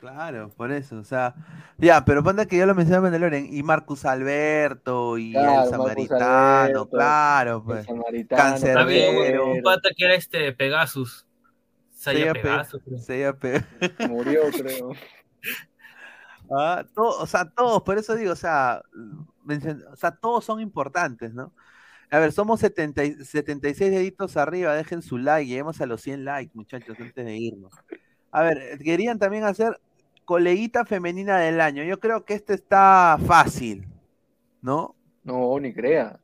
Claro, por eso, o sea, ya, pero ponte que yo lo mencioné a Mandalorian y Marcus Alberto y Claro, el samaritano, Alberto, claro, El pues. samaritano, Cancerbero. Un pata que era este Pegasus. Seiya Pe- Pegasus. creo. Seiya Pe- murió, creo. Ah, todo- o sea, todos, por eso digo, o sea, mencion- o sea, todos son importantes, ¿no? A ver, somos 70 y- 76 deditos arriba, dejen su like, lleguemos a los 100 likes, muchachos, antes de irnos. A ver, querían también hacer coleguita femenina del año. Yo creo que este está fácil, ¿no? No, ni creas.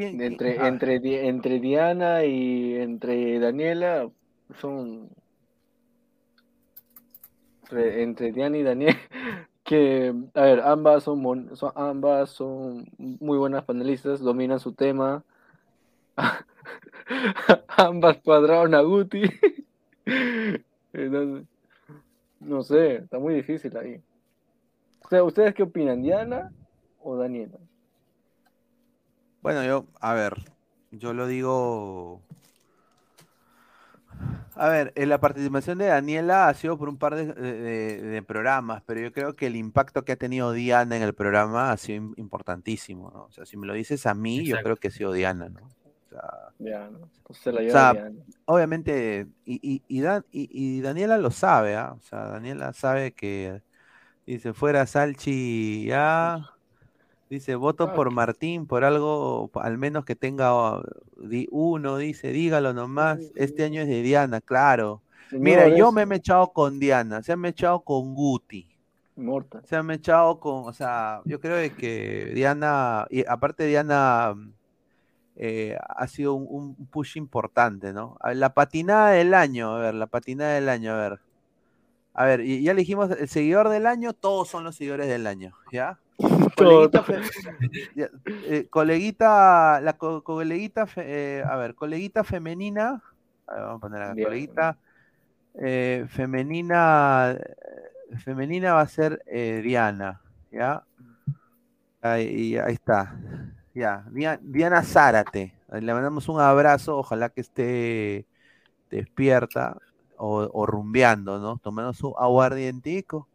¿Quién- Entre, quién- entre, entre Diana y entre Daniela son entre, entre Diana y Daniela que a ver ambas son, mon- son ambas son muy buenas panelistas dominan su tema. Ambas cuadraron a Guti. Entonces, no sé está muy difícil ahí. O sea, ¿ustedes qué opinan Diana o Daniela? Bueno, yo, a ver, yo lo digo. A ver, en la participación de Daniela ha sido por un par de, de- de programas, pero yo creo que el impacto que ha tenido Diana en el programa ha sido im- importantísimo, ¿no? O sea, si me lo dices a mí, yo creo que ha sido Diana, ¿no? O sea, la O sea, Diana. obviamente, y, y, y, Dan- y- y Daniela lo sabe, ¿ah? O sea, Daniela sabe que dice fuera Salchi ya, dice voto por Martín, por algo, al menos que tenga uno, dice, dígalo nomás, este año es de Diana, claro. Mira, yo me he mechado con Diana, se han mechado con Guti, Mortal. se han mechado con, o sea, yo creo de que Diana, y aparte Diana mm, eh, ha sido un, un push importante, ¿no? La patinada del año, a ver, la patinada del año, a ver. A ver, y ya elegimos el seguidor del año, todos son los seguidores del año, ¿ya? Coleguita, fe- eh, coleguita, la co- coleguita, fe- eh, a ver, coleguita femenina, a ver, vamos a poner acá, Bien. coleguita eh, femenina, femenina va a ser Diana, ¿ya? Ahí, ahí está, ya, Dia- Diana Zárate, le mandamos un abrazo, ojalá que esté despierta o, o rumbeando, ¿no? Tomando su aguardientico,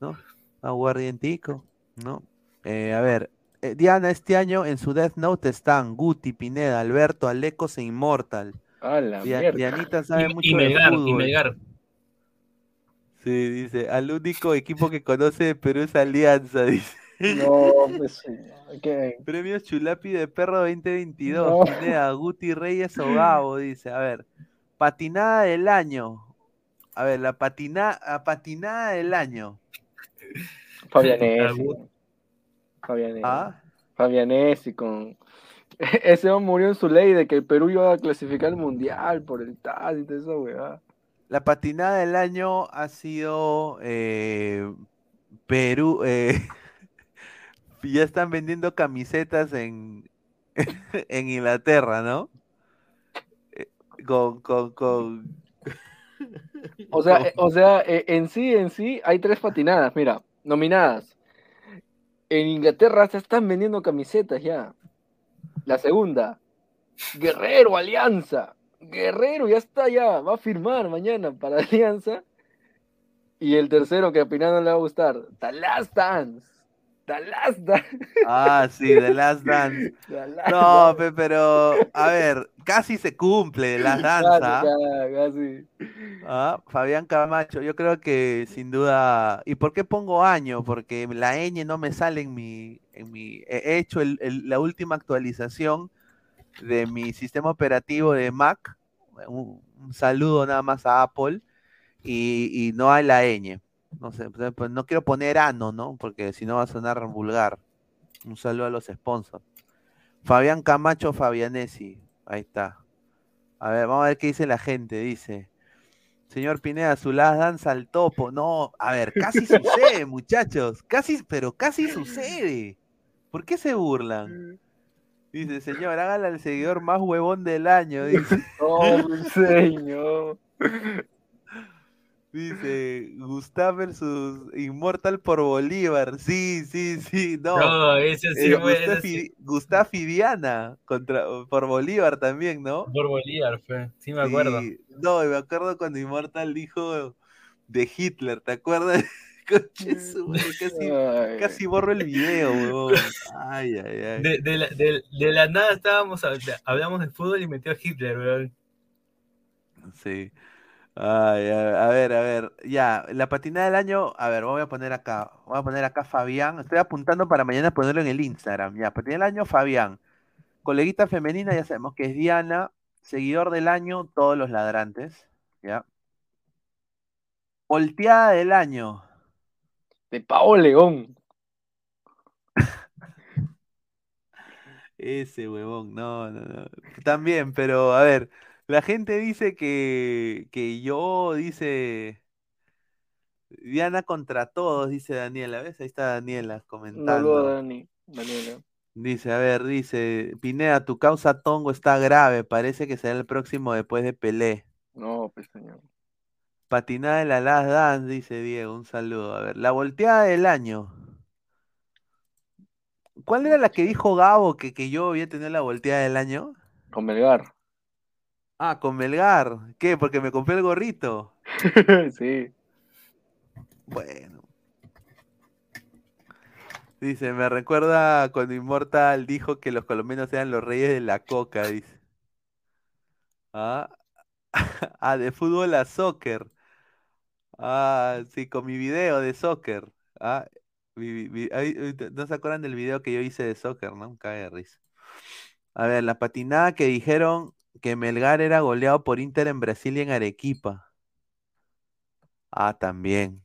¿no? Aguardientico, ¿no? Eh, a ver, eh, Diana este año en su Death Note están Guti, Pineda, Alberto, Alecos e Immortal. A la mierda. Dianita sabe Y, mucho y de Melgar, y fútbol. Melgar. Sí, dice, al único equipo que conoce de Perú es Alianza, dice. No, pues, ¿qué? Premios Chulapi de Perro 2022, No. Pineda, Guti Reyes o Gabo, dice. A ver, patinada del año. A ver, la patina, la patinada del año. Fabianesi. Fabianesi. ¿Ah? Fabianesi con... Ese hombre murió en su ley de que el Perú iba a clasificar al mundial por el TAS y toda esa weá. La patinada del año ha sido eh, Perú. eh, ya están vendiendo camisetas en, en Inglaterra, ¿no? Eh, Con, con, con. O sea, eh, o sea, en sí, en sí, hay tres patinadas, mira, nominadas. En Inglaterra se están vendiendo camisetas ya. La segunda, Guerrero Alianza. Guerrero ya está ya, va a firmar mañana para Alianza. Y el tercero que a Pinano le va a gustar, The Last Dance. The Last Dance. Ah, sí, The Last Dance. The Last No, Dance. pe- pero, a ver, casi se cumple la Casi, danza. casi, casi. Ah, Fabián Camacho, yo creo que sin duda. ¿Y por qué pongo año? Porque la ñ no me sale en mi. En mi he hecho el- el- la última actualización de mi sistema operativo de Mac. Un, un saludo nada más a Apple. Y, y no hay la ñ. No sé, pues, no quiero poner ano, ¿no? Porque si no va a sonar vulgar. Un saludo a los sponsors. Fabián Camacho Fabianesi. Ahí está. A ver, vamos a ver qué dice la gente. Dice. Señor Pineda, su last danza al topo. No, a ver, casi sucede, muchachos. Casi, pero casi sucede. ¿Por qué se burlan? Dice, señor, hágale al seguidor más huevón del año. Dice, No, señor. Dice Gustav versus Inmortal por Bolívar. Sí, sí, sí. No. No, ese sí Eh, fue. Gustav, ese sí, y, Gustav y Diana contra, por Bolívar también, ¿no? Por Bolívar fue. Sí, me acuerdo. Sí, no, me acuerdo cuando Immortal dijo de Hitler, ¿te acuerdas? Casi, casi borro el video. Ay, ay, ay. De, de la, de- de la nada estábamos, hablamos de fútbol y metió a Hitler, weón. Sí. Ay, a, a ver, a ver. Ya, la patinada del año, a ver, voy a poner acá. Voy a poner acá Fabián. Estoy apuntando para mañana ponerlo en el Instagram. Ya, patinada del año, Fabián. Coleguita femenina, ya sabemos que es Diana. Seguidor del año, todos los ladrantes. Ya. Volteada del año. De Pao León. Ese huevón, no, no, no. También, pero a ver, la gente dice que, que yo, dice, Diana contra todos, dice Daniela, ¿ves? Ahí está Daniela comentando. Dani. Daniela. Dice, a ver, dice, Pineda, tu causa Tongo está grave, parece que será el próximo después de Pelé. No, pues señor. Patinada de la Last Dance, dice Diego, un saludo. A ver, la volteada del año. ¿Cuál era la que dijo Gabo que, que yo había tenido la volteada del año? Con Melgar. Ah, con Melgar. ¿Qué? Porque me compré el gorrito. sí. Bueno. Dice, me recuerda cuando Immortal dijo que los colombianos eran los reyes de la coca, dice. Ah, ah, de fútbol a soccer. Ah, sí, con mi video de soccer. Ah, mi- mi- ay, ay, ¿no se acuerdan del video que yo hice de soccer, no? Cae de risa. A ver, la patinada que dijeron que Melgar era goleado por Inter en Brasil y en Arequipa. Ah, también.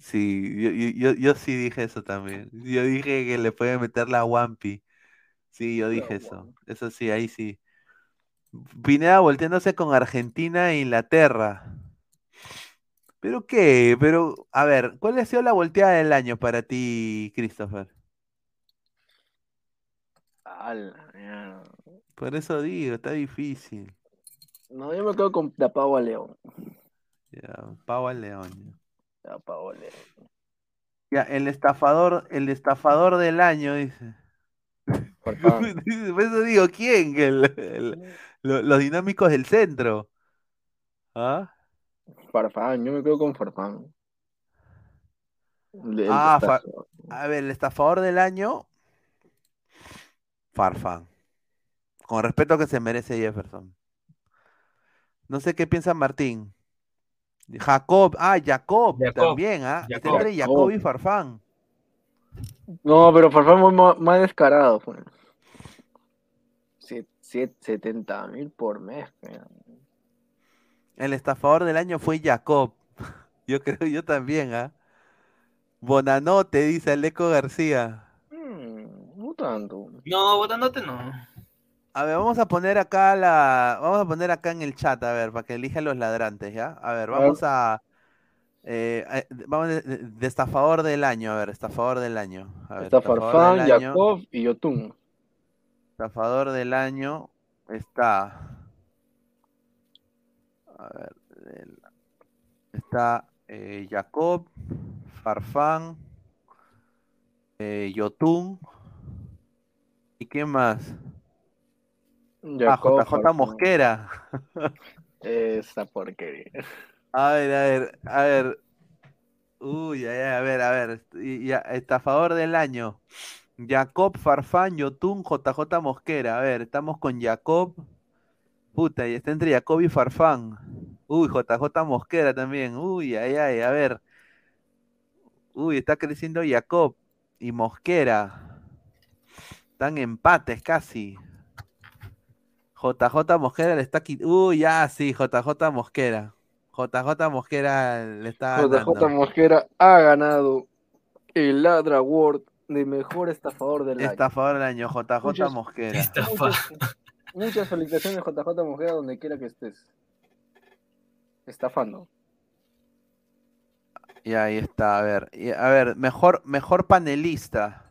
Sí, yo, yo, yo, sí dije eso también. Yo dije que le puede meter la Wampi. Sí, yo dije eso. Eso sí, ahí sí. Pineda volteándose con Argentina e Inglaterra. ¿Pero qué? Pero, a ver, ¿cuál ha sido la volteada del año para ti, Christopher? Ya. Por eso digo, está difícil. No, yo me quedo con la Pavo León. Ya, Pau al León. La Pavo León. Ya, el estafador, el estafador del año, dice. Por eso digo, ¿quién? El- el- lo- los dinámicos del centro. ¿Ah? Farfán, yo me quedo con Farfán. El- Ah, Fa-. A ver, el estafador del año, Farfán. Con respeto que se merece Jefferson. No sé qué piensa Martín. Jacob, ah, Jacob, Jacob, también, ¿ah? Está Jacob. entre Jacob y Farfán. No, pero Farfán fue más, descarado. Siete- 70 mil por mes. fea. El estafador del año fue Jacob. Yo creo, yo también, ¿ah? Bonanote, dice Aleco García. Mm, no tanto. No, votándote no. A ver, vamos a poner acá la. Vamos a poner acá en el chat, a ver, para que elijan los ladrantes, ¿ya? A ver, vamos a. eh, eh, vamos de, de- de estafador del año, a ver, estafador del año. A ver, Está Farfán, año, Jacob y Yotun. Estafador del año está. A ver, el- está eh, Jacob, Farfán, eh, Yotun. ¿Y quién más? Ah, JJ. Mosquera. Esa porquería. A ver, a ver, a ver. Uy, a ver, a ver. Ya, estafador del año. Jacob, Farfán, Yotun, JJ Mosquera. A ver, estamos con Jacob. Puta, y está entre Jacob y Farfán. Uy, JJ Mosquera también. Uy, ay, ay, a ver. Uy, está creciendo Jacob y Mosquera. Están empates casi. JJ Mosquera le está quitando. Uy, ya, sí, JJ Mosquera. JJ Mosquera le está JJ ganando. Mosquera ha ganado el Ladra Award de mejor estafador del año. Estafador del año, JJ Muchas- Mosquera. Estafa. Muchas, muchas felicitaciones, JJ Mojera, donde quiera que estés. Estafando. Y ahí está, a ver. y- a ver, mejor, mejor panelista.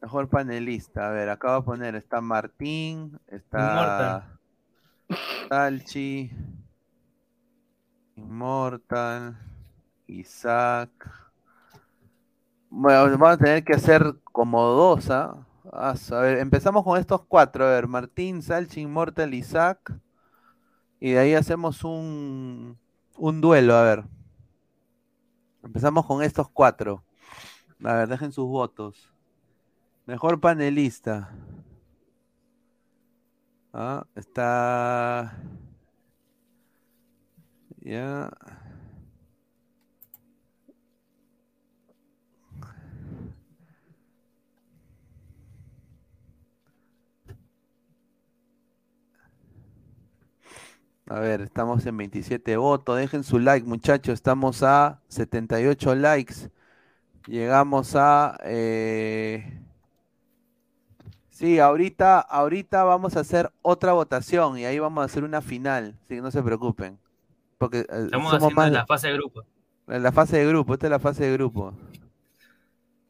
Mejor panelista. A ver, acá voy a poner, está Martín, está Salchi, Immortal, Isaac. Bueno, vamos a tener que hacer como dos, ¿ah? Ah, A ver, empezamos con estos cuatro. A ver, Martín, Salchi, Immortal, Isaac. Y de ahí hacemos un, un duelo, a ver. Empezamos con estos cuatro. A ver, dejen sus votos. Mejor panelista. Ah, está. Ya. A ver, estamos en 27 votos. Dejen su like, muchachos. Estamos a 78 likes. Llegamos a. eh, Sí, ahorita, ahorita vamos a hacer otra votación y ahí vamos a hacer una final. Así que no se preocupen. Porque eh, Estamos somos haciendo más la fase de grupo. en la fase de grupo. Esta es la fase de grupo.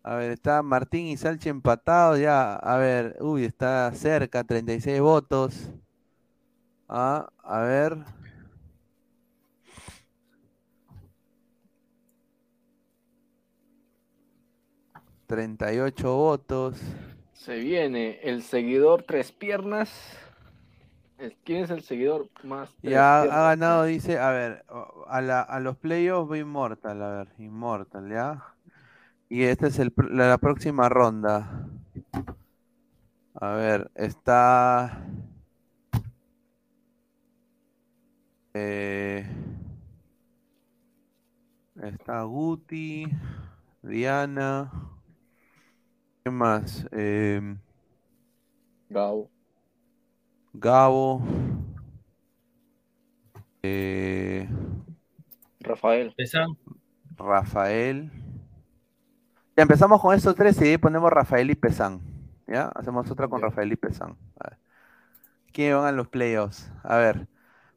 A ver, está Martín y Salchi empatados ya. A ver, uy, está cerca, 36 votos. Ah, a ver. ...38 votos... Se viene el seguidor tres piernas. ¿Quién es el seguidor más? Ya ha ganado, dice, a ver, a, la- a los playoffs va Immortal, a ver, Immortal, ¿ya? Y esta es el, pr- la, la próxima ronda. A ver, está... eh, está Guti, Diana. ¿Qué más? Em, Gabo. Gabo. eh, Rafael. Pesan. Rafael. Ya empezamos con estos tres y ahí ponemos Rafael y Pesán. ¿Ya? Hacemos otra con. Rafael y Pesán. A ver. ¿Quién van a los playoffs? A ver.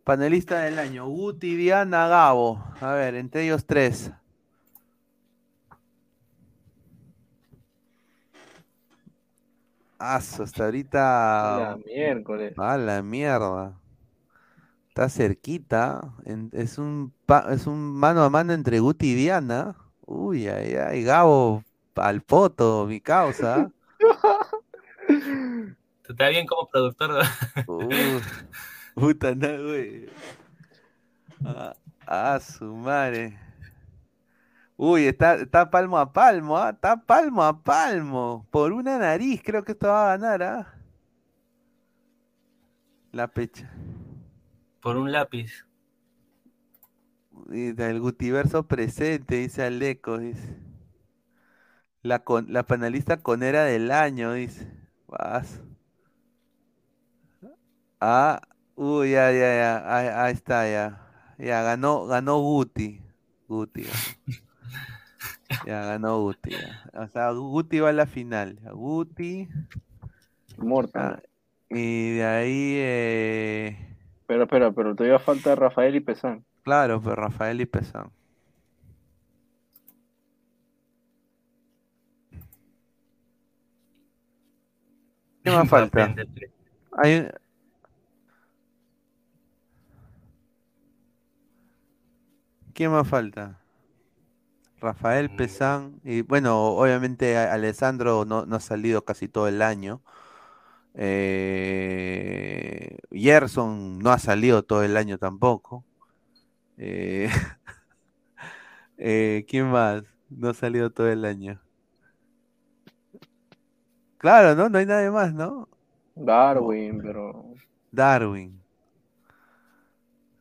Panelista del año. Guti, Diana, Gabo. A ver, entre ellos tres. Hasta ahorita. La miércoles. A la mierda. Está cerquita. en- es un pa- es un mano a mano entre Guti y Diana. Uy, ay, ay, Gabo al poto, mi causa. Tú estás bien como productor. Uh, puta, no, güey. Ah, ah, su madre. Uy, está, está palmo a palmo, ¿ah? Está palmo a palmo. Por una nariz, creo que esto va a ganar, ¿ah? La pecha. Por un lápiz. Y del Gutiverso presente, dice Aleco, dice. La, con, la panelista conera del año, dice. Vas. Ah, uy, ya, ya, ya. Ahí, ahí está, ya. Ya, ganó, ganó Guti. Guti. Ya, ganó Guti. ya. O sea, Guti va a la final. Guti. Mortal. ah, y de ahí, eh, Pero espera, pero todavía falta Rafael y Pesán. claro, pues Rafael y Pesán. ¿Qué más falta? Hay ¿Quién más falta? Rafael. Pesán. Y bueno, obviamente Alessandro no, no ha salido casi todo el año. Eh, Gerson no ha salido todo el año tampoco. Eh, eh, ¿quién más? No ha salido todo el año. Claro, ¿no? No hay nadie más, ¿no? Darwin, pero. Darwin.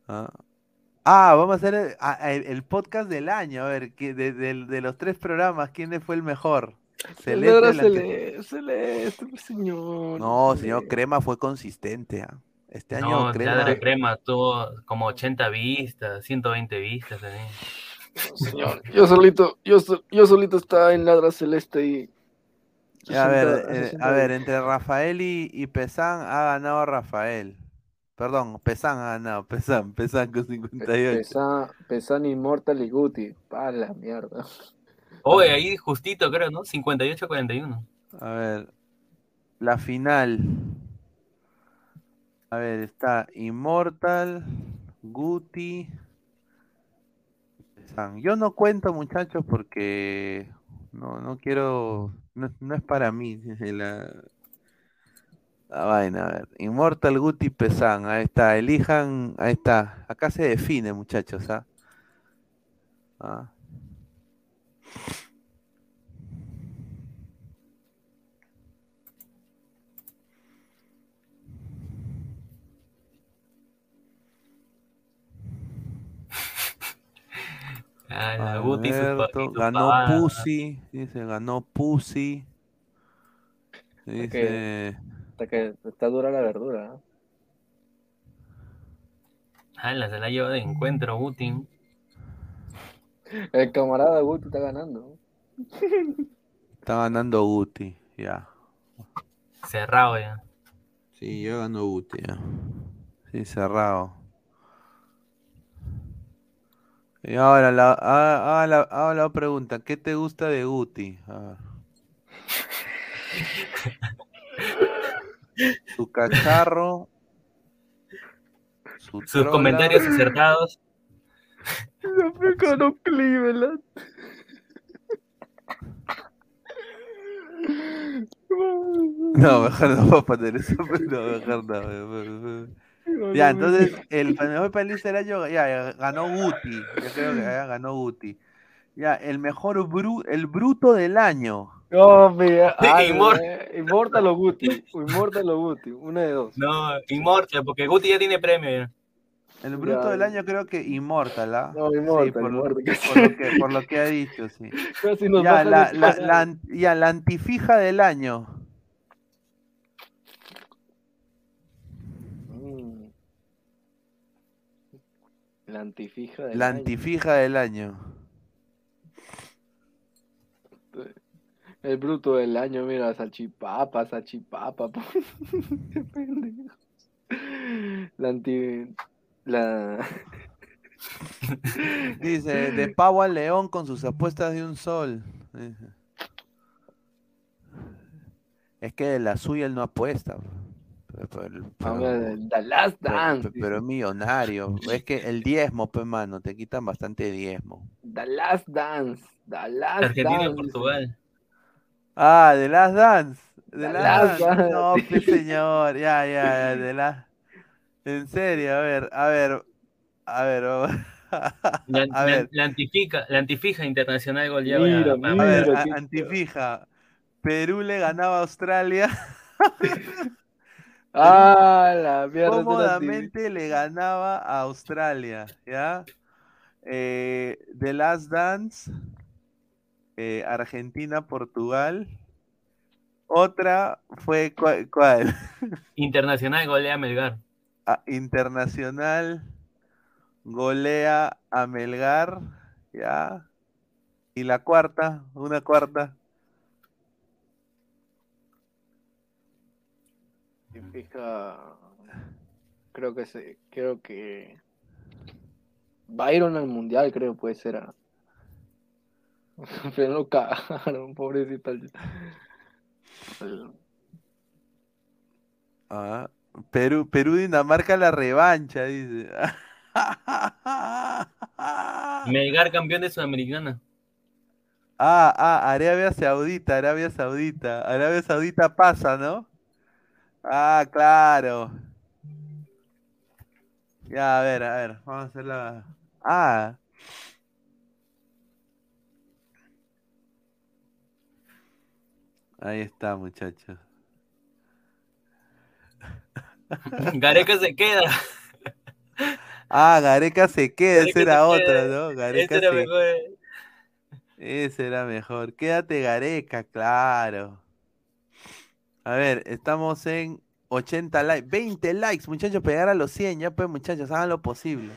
Ah, Ah, vamos a hacer el, a- el- el podcast del año. A ver, que de, de- de los tres programas, ¿quién fue el mejor? Celeste, Celeste, Celeste, pues, señor. No, señor. Crema fue consistente. ah. Este año No, Crema. ya de la crema tuvo como 80 vistas, 120 vistas también. Señor, yo solito, yo, so- yo solito estaba en Ladra Celeste y. A ver, 60, eh, 60. a ver, entre Rafael y, y Pesán ha ganado Rafael. Perdón, Pesán ha ganado, Pesán, Pesán con 58. Pesa, Pesan Immortal y Guti. Pa' la mierda. Oye, ahí justito creo, ¿no? 58-41. A ver, la final. A ver, está Immortal, Guti. Pesán. Yo no cuento, muchachos, porque no, no quiero. No, no es para mí la, la vaina. A ver, Immortal, Guti, Pesán. Ahí está, elijan. Ahí está. Acá se define, muchachos. ¿ah? Ah. Ah, la Guti Alberto, ganó. Pussy, dice, ganó Pussy. Dice, Hasta que está dura la verdura. ¿no? Ah, la se la lleva de encuentro, Guti. El camarada Guti está ganando. está ganando Guti, ya. Cerrado ya. Sí, yo gano Guti. ya. Sí, cerrado. Y ahora la, ah, ah, la, ah, la pregunta, ¿qué te gusta de Guti? A ver. Su cacharro. Su Sus trola, comentarios acertados. ganó Cleveland. No, mejor no voy a poner eso, mejor no. mejor no. Ya, entonces, el mejor panelista del año, ya, ya, ganó Guti. Yo creo que ya ganó Guti. Ya, el mejor bru- el bruto del año. No, mira. Eh, Immortal o Guti. Immortal o Guti. Una de dos. No, Immortal, porque Guti ya tiene premio. ya. El bruto Ya, del año creo que Immortal, ¿ah? No, Sí, Immortal, por, lo, por que, por lo que ha dicho, sí. Casi nos Ya, la, el la, la ya, la antifija del año. Mm. La antifija del La año. antifija del año. El bruto del año, mira, salchipapa, salchipapa. Qué pendejo. La anti... La... Dice, de pavo al león con sus apuestas de un sol. Es que de la suya él no apuesta. Pero, pero- pero- pero- Dance. pero- pero es millonario. Es que el diezmo, pues, mano, te quitan bastante diezmo. The Last Dance. The Last Argentina y Dance. Portugal. Ah, de Last Dance. The Last Last Dance. No, pues, señor. Ya, ya, ya, de la... En serio, a ver, a ver. A ver, vamos. La, a la- ver. la antifija, la antifija internacional goleaba. Mira, a- A mira. ver, a- qué- antifija. Perú le ganaba a Australia. Ah, la mierda. Cómodamente le ganaba a Australia, ¿ya? Eh, The Last Dance, eh, Argentina, Portugal. Otra fue, ¿cuál? cuál? Internacional golea a Melgar. Ah, Internacional, golea a Melgar, ¿ya? Y la cuarta, una cuarta. Fija, creo que se, creo que Byron al mundial, creo puede ser. ah. Pero lo cagaron, el- Ah, Perú, Perú, Dinamarca, la revancha, dice. Melgar campeón de Sudamericana. Ah, ah, Arabia Saudita, Arabia Saudita. Arabia Saudita pasa, ¿no? Ah, claro. Ya, a ver, a ver, vamos a hacer la. Ah. Ahí está, muchachos. Gareca se queda. Ah, Gareca se queda, Gareca esa era otra. ¿no? Gareca Este era se mejor. Ese era mejor. Quédate Gareca, claro. A ver, estamos en 80 likes, 20 likes, muchachos, pegar a los 100, ya pues muchachos, hagan lo posible.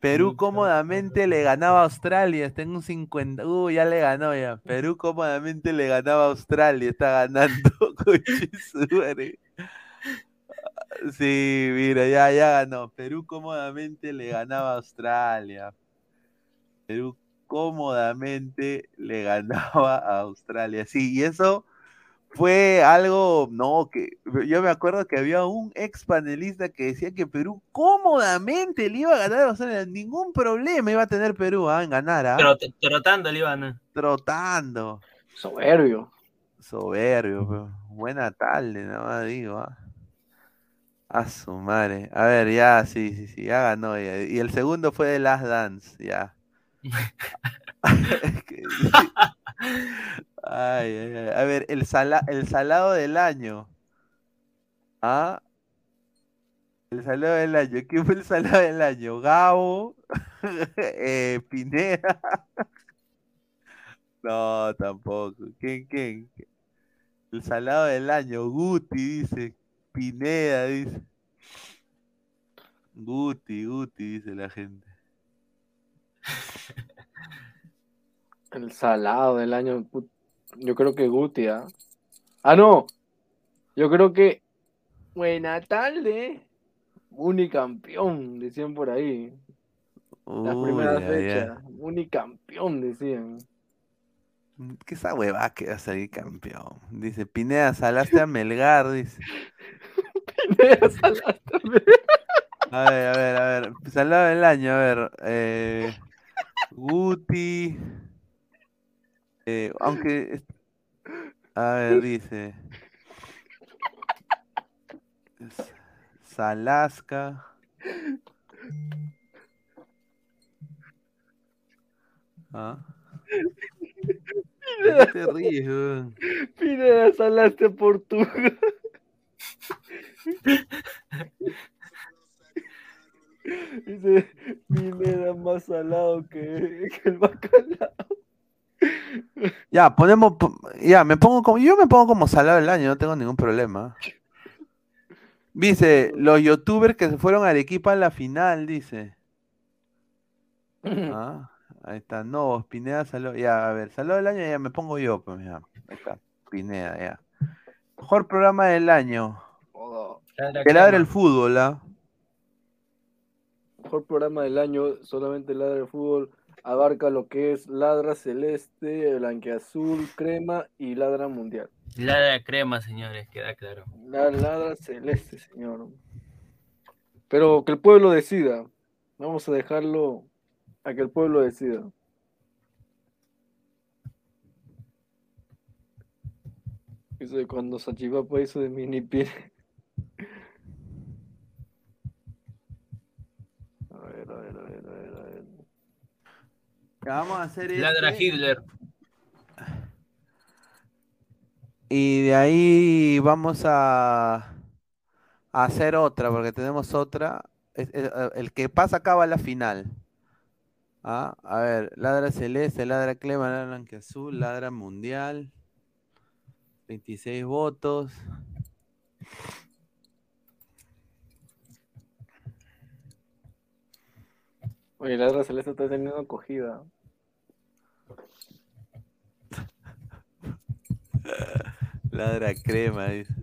Perú cómodamente le ganaba a Australia, está en un 50. Uh, ya le ganó ya. Perú cómodamente le ganaba a Australia, está ganando. Sí, mira, ya, ya ganó. Perú cómodamente le ganaba a Australia. Perú cómodamente le ganaba a Australia. Sí, y eso fue algo, no, que yo me acuerdo que había un ex panelista que decía que Perú cómodamente le iba a ganar a Australia, ningún problema iba a tener Perú ah, en ganar, ah, Trot- trotando, Ivana. trotando, Soberbio. soberbio, pero buena tarde, nada más digo, ah. A su madre. A ver, ya, sí, sí, sí, ya ganó. ya. Y el segundo fue de Last Dance, ya. Ay. A ver, el, sala- el salado del año. Ah. El salado del año. ¿Quién fue el salado del año? Gabo. eh, Pineda. No, tampoco. ¿Quién, quién? El salado del año. Guti dice. Pineda dice. Guti, Guti, dice la gente. El salado del año. Yo creo que Guti, ¿ah? Ah, no. Yo creo que. Buena tarde. Unicampeón, decían por ahí. Las Uy, primeras fechas. Unicampeón, decían. Que esa hueva que va a salir campeón. Dice, Pineda, salaste a Melgar, dice. A ver, a ver, a ver. Salado del año, a ver. eh, Guti. eh, aunque. A ver, dice. Salasca. ¿Ah? ¿De qué te ríes, weón? Pineda, salaste Portugal. Dice, Pineda más salado que, que el bacalao. Ya, ponemos. po- Ya, me pongo como. Yo me pongo como salado del año, no tengo ningún problema. Dice, los youtubers que se fueron a Arequipa en la final, dice. Ah, ahí está. No, Pineda saló. Ya, a ver, salado del año ya me pongo yo, pues ya. Ahí está. Pineda, ya. Mejor programa del año. Que ladra el fútbol, ¿ah? Mejor programa del año, solamente Ladra el Fútbol abarca lo que es Ladra Celeste, Blanqueazul, Crema y Ladra Mundial. La crema, señores, queda claro. La Ladra Celeste, señor. Pero que el pueblo decida. Vamos a dejarlo a que el pueblo decida. Eso de cuando Sachipapa hizo de mini pie. A ver, a ver, a ver, a ver, a ver. Vamos a hacer Ladra este, Hitler. Y de ahí vamos a, a hacer otra, porque tenemos otra. Es- es- eh, el que pasa acá va a la final. Ah, a ver, ladra celeste, ladra crema, ladra blanqueazul, ladra mundial. 26 votos. Oye, Ladra Celeste está teniendo acogida. Ladra crema, dice.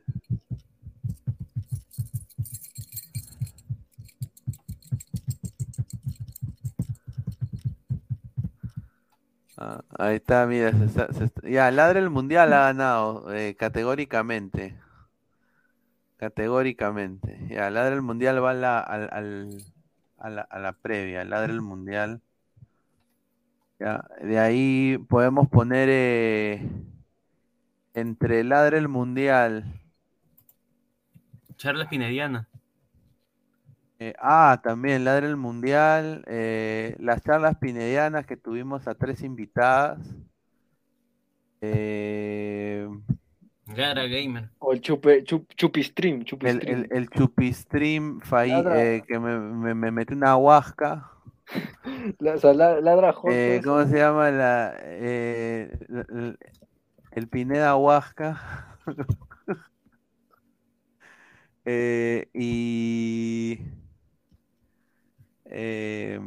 Ah, ahí está, mira, se está- se ya, Ladra el Mundial ha ganado eh, categóricamente. Categóricamente. Ya, Ladra el Mundial va la, al- a la, a la previa, Ladra el Mundial. Ya, de ahí podemos poner eh, entre Ladra el Mundial. Charla Pinediana. eh, ah, también Ladra el Mundial. eh, las charlas pinedianas que tuvimos a tres invitadas. eh, Gara Gamer. O el chupe, chup, chupistream, el, chupistream. el, el Chupistream faí- Ladra. eh, que me, me, me metió una huasca. La- o sea, la- ladra Eh, ¿cómo se llama la, eh, la- la- el Pineda Huasca? Eh, y Eh,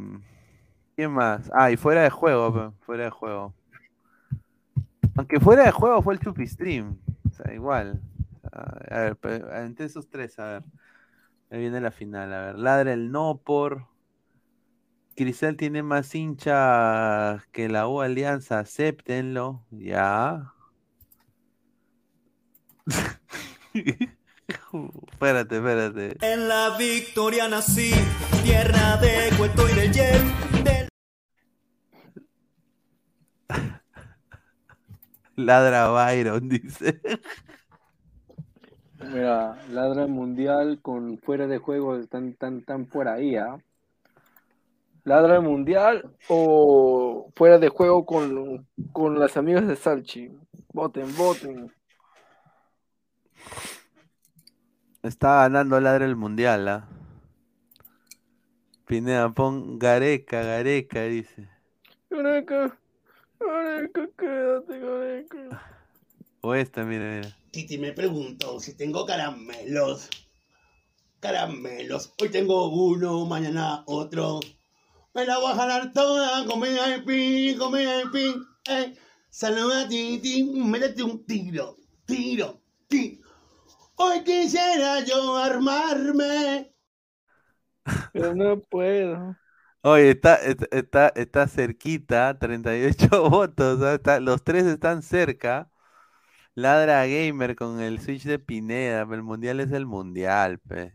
¿Quién más? Ah, y fuera de juego, fuera de juego. Aunque fuera de juego fue el Chupistream. Igual. Pe- entre esos tres, a ver. Ahí viene la final, a ver. Ladra el no por. Cristal tiene más hinchas que la U Alianza, acéptenlo. Ya. espérate, espérate. En la victoria nací, tierra de Cueto y del Yen, Ladra Byron, dice. Mira, ladra mundial con fuera de juego están tan tan por ahí, ¿ah? Ladra mundial o fuera de juego con, con las amigas de Salchi. Voten, voten. Está ganando Ladra el mundial, ¿ah? Pineda, pon Gareca, Gareca, dice. Gareca. O esta, mira, mira. Titi me preguntó si tengo caramelos. Caramelos. Hoy tengo uno, mañana otro. Me la voy a jalar toda, comida de pin, comida de pin. Eh. Saluda a Titi, métete un tiro, tiro, tiro. Hoy quisiera yo armarme. Pero no puedo. Oye, está, está, está, cerquita, 38 votos, ¿ah? Está- los tres están cerca. Ladra Gamer con el Switch de Pineda, el mundial es el mundial, pe.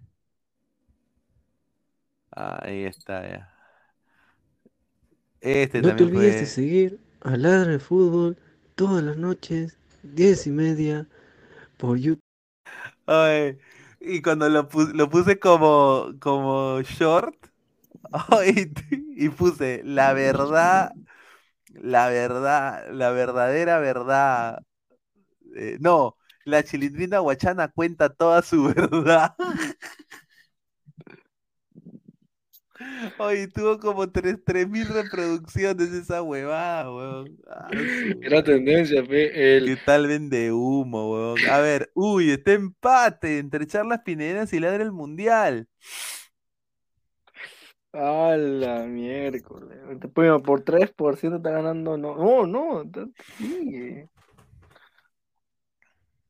Ahí está ya. Este No te olvides de seguir a Ladra de Fútbol todas las noches, diez y media, por YouTube. Oye, y cuando lo, lo puse como, como short, oye, y puse la verdad, la verdad, la verdadera verdad. Eh, no, la chilindrina guachana cuenta toda su verdad. Oye, tuvo como tres, tres mil reproducciones esa huevada, weón. Ah, Era tendencia, fe. El... ¿Qué tal vende humo, weón? A ver, uy, está empate entre Charlas Pinedas y Ladra el Mundial. A la miércoles. Bueno, por 3% está ganando. No, no, no. Está, sigue.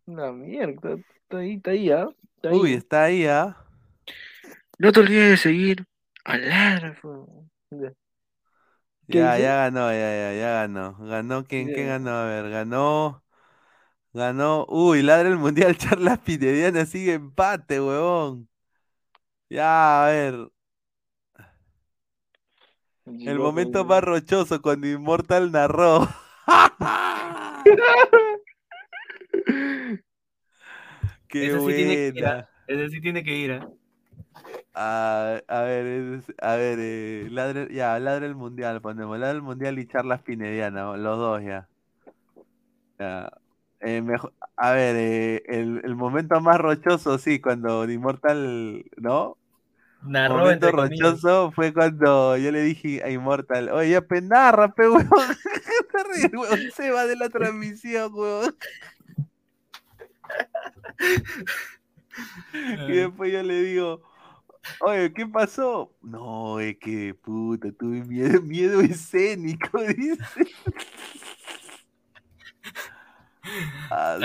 La mierda. Está ahí, está ahí, ¿ah? Está ahí. Uy, está ahí, ¿ah? No te olvides de seguir a Ladra de Fútbol. Ya. ¿Qué Ya, ganó, ya, ya, ya ganó. Ganó, ¿quién, quién Ya. ganó? A ver, ganó. Ganó. Uy, Ladra el Mundial, Charlas Pinediana sigue empate, huevón. Ya, a ver. El momento más rochoso cuando Immortal narró. Qué Esa sí tiene que ir, buena. ¿ah? Ese sí tiene que ir, ¿ah? Ah, a ver, es- a ver, eh, ya, ladra el mundial, ponemos, ladra el mundial y charlas pinediana, los dos ya. Ya. Eh, mejo- a ver, eh, el, el momento más rochoso, sí, cuando Immortal, ¿no? Narró momento rochoso fue cuando yo le dije a Immortal, oye, ya penarra, pe, huevón. Se va de la transmisión, huevón. Y después yo le digo, oye, ¿qué pasó? No, es que puta, tuve miedo, miedo escénico, dice. Ah.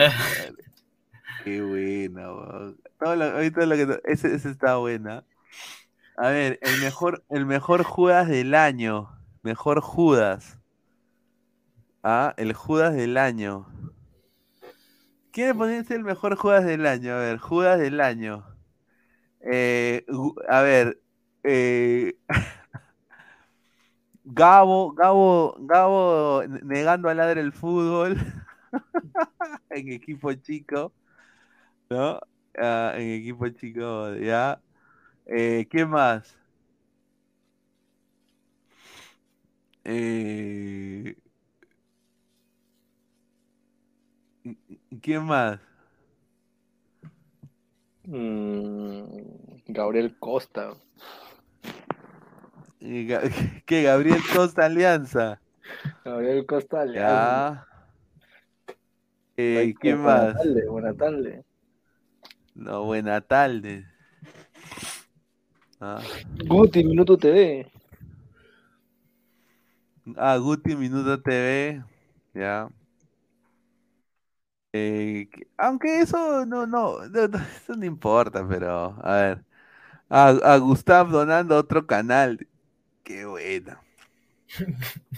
Qué buena, weón. Todo lo, todo lo que ese, ese está buena. A ver, el mejor, el mejor Judas del año. Mejor Judas. Ah, el Judas del año. ¿Quién ponerse el mejor Judas del año? A ver, Judas del año. Eh, a ver, eh, Gabo, Gabo, Gabo ne- negando a ladre el fútbol en equipo chico, ¿no? Ah, en equipo chico, ya. Eh, ¿quién más? Eh, ¿Quién más? Mm, Gabriel Costa. Eh, ¿Qué? Gabriel Costa Alianza. Gabriel Costa Alianza. Eh, Ay, ¿quién buena más? tarde, buena tarde. No, buena tarde. Ah, Guti, Minuto TV. ah, Guti Minuto TV. Ya. Eh, que- aunque eso no, no, eso no importa, pero a ver. A, a Gustav donando otro canal. Qué bueno.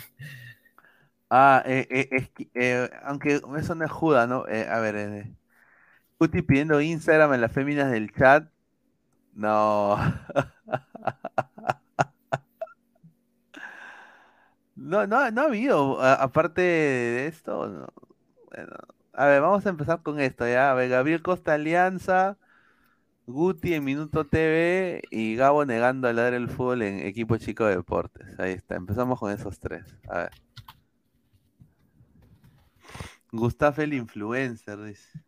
Ah, eh, eh, eh, aunque eso no es Judas, ¿no? Eh, a ver, eh, Guti pidiendo Instagram en las féminas del chat. No. No, no, no ha habido, aparte de esto, no. Bueno, a ver, vamos a empezar con esto, ya. A ver, Gabriel Costa Alianza, Guti en Minuto TV y Gabo negando a ladrar el fútbol en Equipo Chico de Deportes. Ahí está, empezamos con esos tres. A ver. Gustavo el influencer, dice.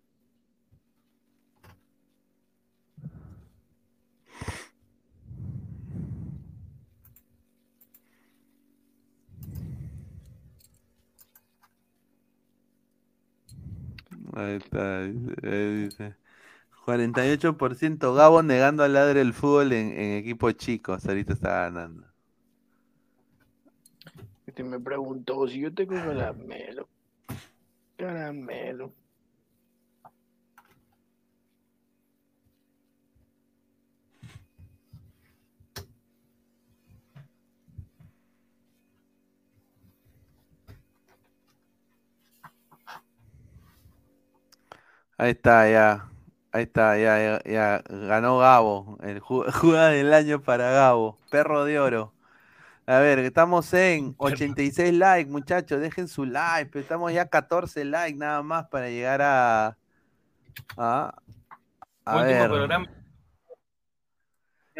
Ahí está, ahí dice. 48% Gabo negando a ladre el fútbol en, en equipo chico. Ahorita está ganando. Este me preguntó si yo tengo caramelo. Caramelo. Ahí está, ya. Ahí está, ya, ya, ya. Ganó Gabo. El ju- jugada del año para Gabo. Perro de oro. A ver, estamos en 86 likes, muchachos. Dejen su like. Pero estamos ya 14 likes nada más para llegar a. A, a Último ver. programa.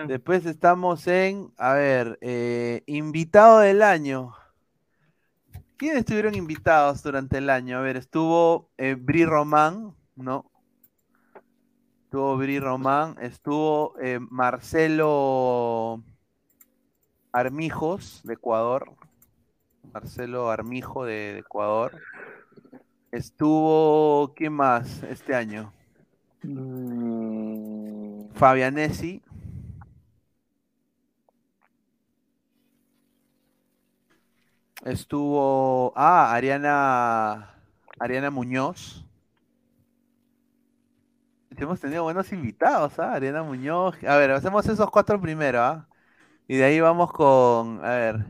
Después estamos en, a ver, eh, invitado del año. ¿Quiénes estuvieron invitados durante el año? A ver, estuvo eh, Bri Román, ¿no? Estuvo Bri Román, estuvo eh, Marcelo Armijos de Ecuador. Marcelo Armijo de, de Ecuador. Estuvo, ¿quién más este año? Mm, Fabianesi. Estuvo. Ah, Ariana. Ariana Muñoz. Hemos tenido buenos invitados, ¿ah? Ariana Muñoz. A ver, hacemos esos cuatro primero, ¿ah? Y de ahí vamos con. A ver.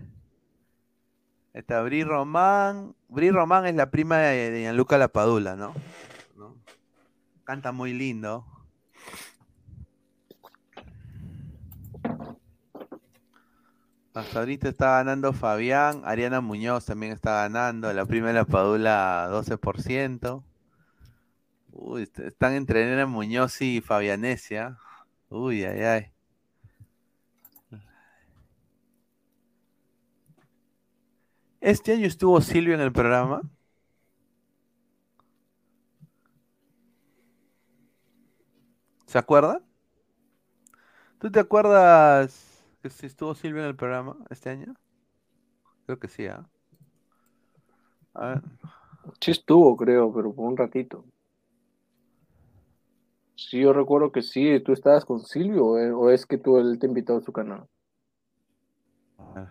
Está Bri Román. Bri Román es la prima de, de Gianluca Lapadula, ¿no? ¿no? Canta muy lindo. Hasta ahorita está ganando Fabián, Ariana Muñoz también está ganando, la primera Padula 12%. Uy, est- están entre Ariana Muñoz y Fabianesia. Uy, ay, ay. Este año estuvo Silvio en el programa. ¿Se acuerdan? ¿Tú te acuerdas que si estuvo Silvio en el programa este año? Creo que sí, ¿ah? Sí estuvo, creo, pero por un ratito. Sí, yo recuerdo que sí. ¿Tú estabas con Silvio o, eh, o es que tú él te invitó a su canal? a ver.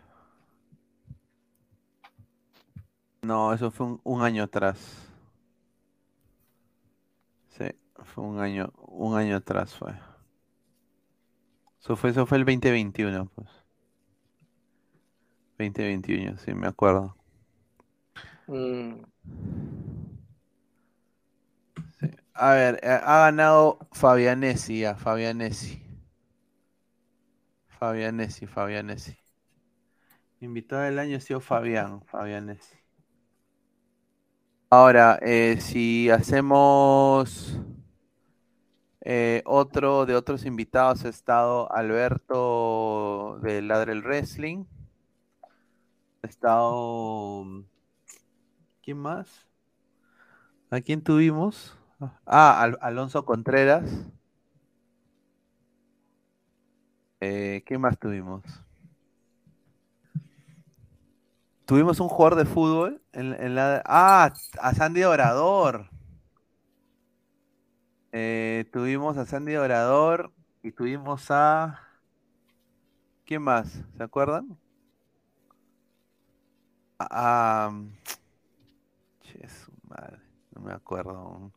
No, eso fue un, un año atrás. Sí, fue un año, un año atrás fue. Eso fue, eso fue el 2021, pues. 2021, sí, me acuerdo. Mm. A ver, eh, ha ganado Fabianesi, ya, Fabianesi. Fabianesi, Fabianesi. Invitado del año ha sido Fabián, Fabianesi. Ahora, eh, si hacemos eh, otro de otros invitados, ha estado Alberto de Ladre el Wrestling. Ha estado. ¿Quién más? ¿A quién tuvimos? Ah, Al- Alonso Contreras. Eh, ¿qué más tuvimos? Tuvimos un jugador de fútbol en, la... Ah, a Sandy Orador. Eh, tuvimos a Sandy Orador y tuvimos a... ¿Quién más? ¿Se acuerdan? Mm, che, su madre, no me acuerdo.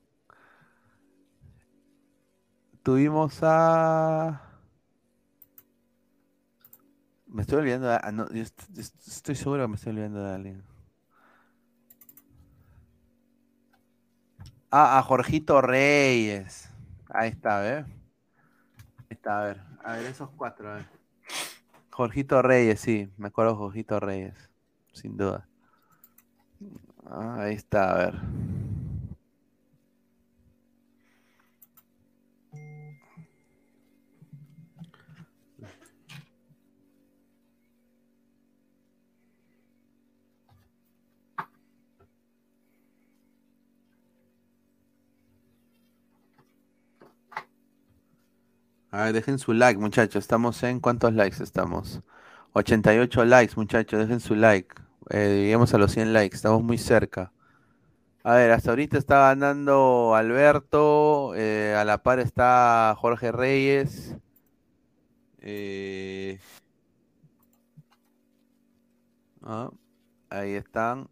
Tuvimos a. Me estoy olvidando de. ah, no, estoy seguro que me estoy olvidando de alguien. Ah, a Jorgito Reyes. Ahí está, ¿ves? Ahí está, a ver. A ver, esos cuatro, a. Jorgito Reyes, sí, me acuerdo de Jorgito Reyes, sin duda. Ah, ahí está, a ver. A ver, dejen su like, muchachos. Estamos en ¿cuántos likes estamos? 88 likes, muchachos. Dejen su like. Eh, a los 100 likes. Estamos muy cerca. A ver, hasta ahorita está ganando Alberto. eh, a la par está Jorge Reyes. eh, ah, ahí están.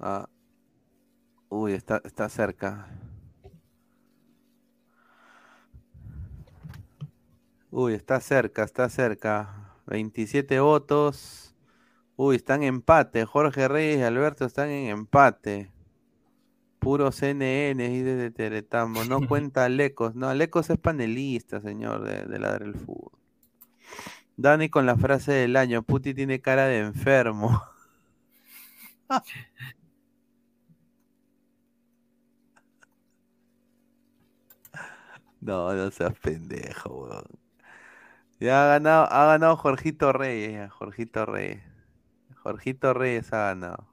Ah, uy, está, está cerca. Uy, está cerca, está cerca. 27 votos. Uy, están en empate. Jorge Reyes y Alberto están en empate. Puro CNN y desde Teletambo. No cuenta Lecos. No, Lecos es panelista, señor, de, de Ladra el Fútbol. Dani con la frase del año. Puti tiene cara de enfermo. No, no seas pendejo, weón. Ya ha ganado, ha ganado Jorgito Reyes, Jorgito Reyes. Jorgito Reyes ha ganado.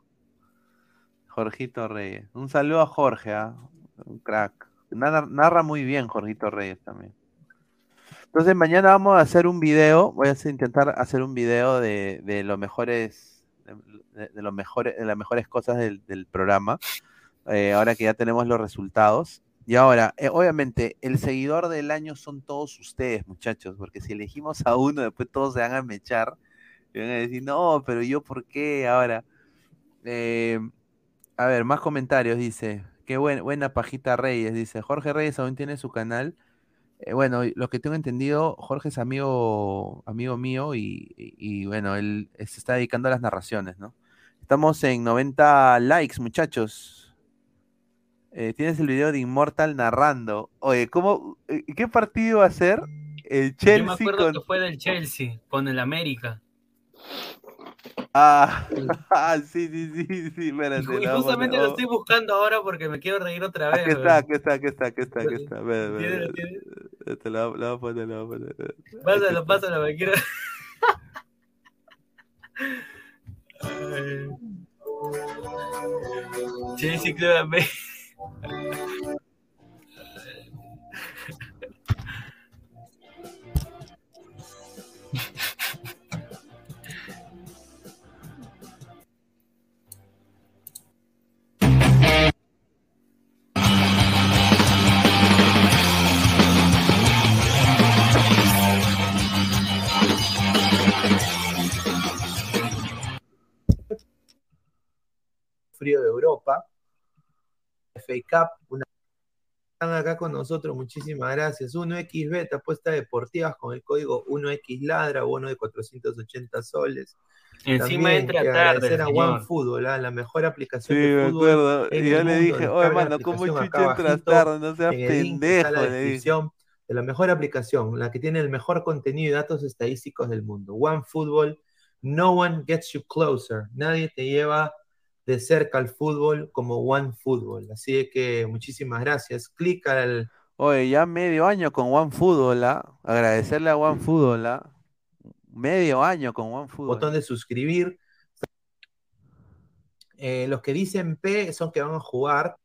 Jorgito Reyes. Un saludo a Jorge, ¿ah? un crack. Narra, muy bien Jorgito Reyes también. Entonces mañana vamos a hacer un video, voy a intentar hacer un video de, de los mejores, de, los mejores, de las mejores cosas del, del programa. eh, ahora que ya tenemos los resultados. Y ahora, eh, obviamente, el seguidor del año son todos ustedes, muchachos, porque si elegimos a uno, después todos se van a mechar y van a decir, no, pero yo, ¿por qué? Ahora, eh, a ver, más comentarios, dice, qué buen- buena pajita Reyes, dice, Jorge Reyes aún tiene su canal. Eh, bueno, lo que tengo entendido, Jorge es amigo, amigo mío y, y- y, bueno, él se está dedicando a las narraciones, ¿no? Estamos en 90 likes, muchachos. Eh, tienes el video de Immortal narrando. Oye, ¿cómo, eh, ¿qué partido va a ser? El Yo me Chelsea acuerdo con... que fue del Chelsea, con el América. Ah, ah, sí, sí, sí, sí, Y, espérate. y justamente lo Oh, estoy buscando ahora porque me quiero reír otra vez. Aquí está, aquí está, aquí está, aquí está, aquí está. Espera, espera, ¿Tiene- espera. Te lo voy a- poner, lo voy a poner. Pásalo, está. pásalo, me quiero. Chelsea Club América. oh FA Cup, una están acá con nosotros, muchísimas gracias. 1xBet, apuestas deportivas con el código 1xladra, bono de 480 soles. Encima También entra tarde, agradecer a señor. OneFootball, ¿ah? la mejor Sí, aplicación me de fútbol. acuerdo. Y yo le dije, oye, mano, ¿cómo chucha entras tarde? No seas en el link que está en pendejo, la descripción de la mejor aplicación, la que tiene el mejor contenido y datos estadísticos del mundo. OneFootball, no one gets you closer. Nadie te lleva de cerca al fútbol como OneFootball. Así que muchísimas gracias. Clic al Oye, ya medio año con OneFootball, ¿ah? Agradecerle a OneFootball, ¿ah? Medio año con OneFootball. botón de suscribir. Eh, los que dicen P son que van a jugar,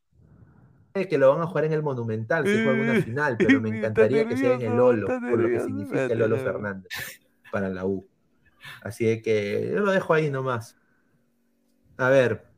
eh, que lo van a jugar en el Monumental, si juega una final, pero me encantaría que sea en el Lolo, por lo que significa el Lolo. Fernández para la U. Así que yo lo dejo ahí nomás. A ver,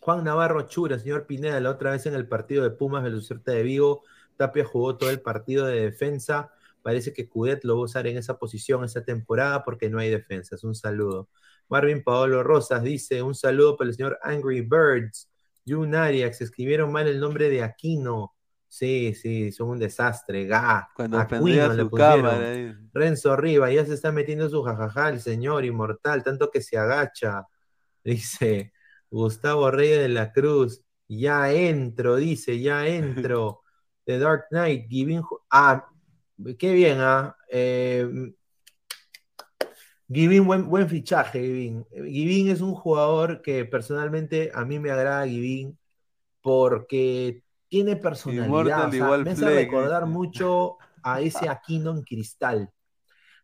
Juan Navarro Chura, señor Pineda, la otra vez en el partido de Pumas Velucerta de Vigo, Tapia jugó todo el partido de defensa. Parece que Cudet lo va a usar en esa posición esta temporada porque no hay defensas. Un saludo. Marvin Paolo Rosas dice: Un saludo para el señor Angry Birds. Jun Arias, escribieron mal el nombre de Aquino. Sí, sí, son un desastre. Ga, Cuando Aquino le pusieron. cámara. ahí. Renzo Riva, ya se está metiendo su jajaja, el señor inmortal, tanto que se agacha. Dice Gustavo Reyes de la Cruz, ya entro, dice, ya entro. The Dark Knight, Giving. Ah, qué bien, ¿ah? Eh, Giving, buen, buen fichaje, Giving. Giving es un jugador que personalmente a mí me agrada Giving porque tiene personalidad. Immortal o sea, igual me hace recordar mucho a ese Aquino en cristal.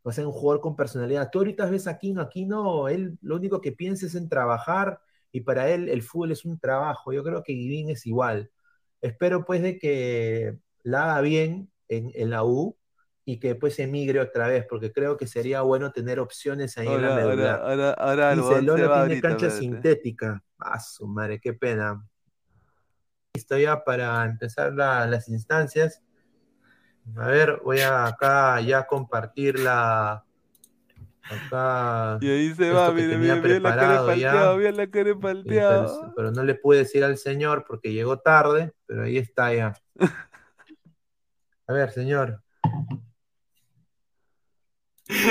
O sea, un jugador con personalidad. Tú ahorita ves a Aquino, Aquino, él lo único que piensa es en trabajar y para él el fútbol es un trabajo. Yo creo que Giving es igual. Espero pues de que la haga bien en, en la U y que después emigre otra vez, porque creo que sería bueno tener opciones ahí en la Ahora, ahora, medular. ahora, ahora Dice, Lolo tiene ahorita, cancha sintética. Ah, su madre, qué pena. Listo ya para empezar la- las instancias. A ver, voy a acá ya compartir la. Acá. Y ahí se va, mire, mire, mire la cara palteado, mire la cara Y, pero, no le pude decir al señor porque llegó tarde, pero ahí está ya. A ver, señor.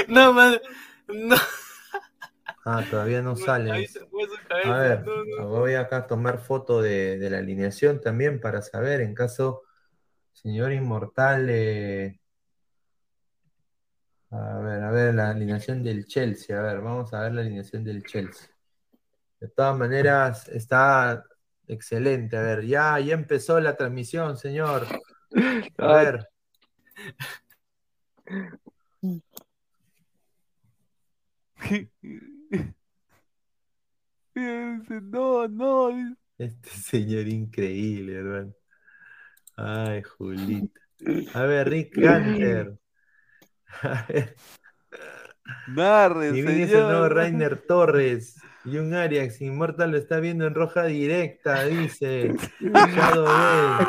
No, man. No. Ah, todavía no sale. Ahí se fue su A ver, No, no. voy acá a tomar foto de, de la alineación también para saber en caso señor Inmortal. eh, a ver, a ver, la alineación del Chelsea. A ver, vamos a ver la alineación del Chelsea. De todas maneras, está excelente. A ver, ya, ya empezó la transmisión, señor. A ver. No, no. Este señor increíble, hermano. Ay, Julita. A ver, Rick Hunter. A ver. Narre, viene ese nuevo señor. Rainer Torres. Y un Arias Inmortal lo está viendo en roja directa, dice. Shadow Bell.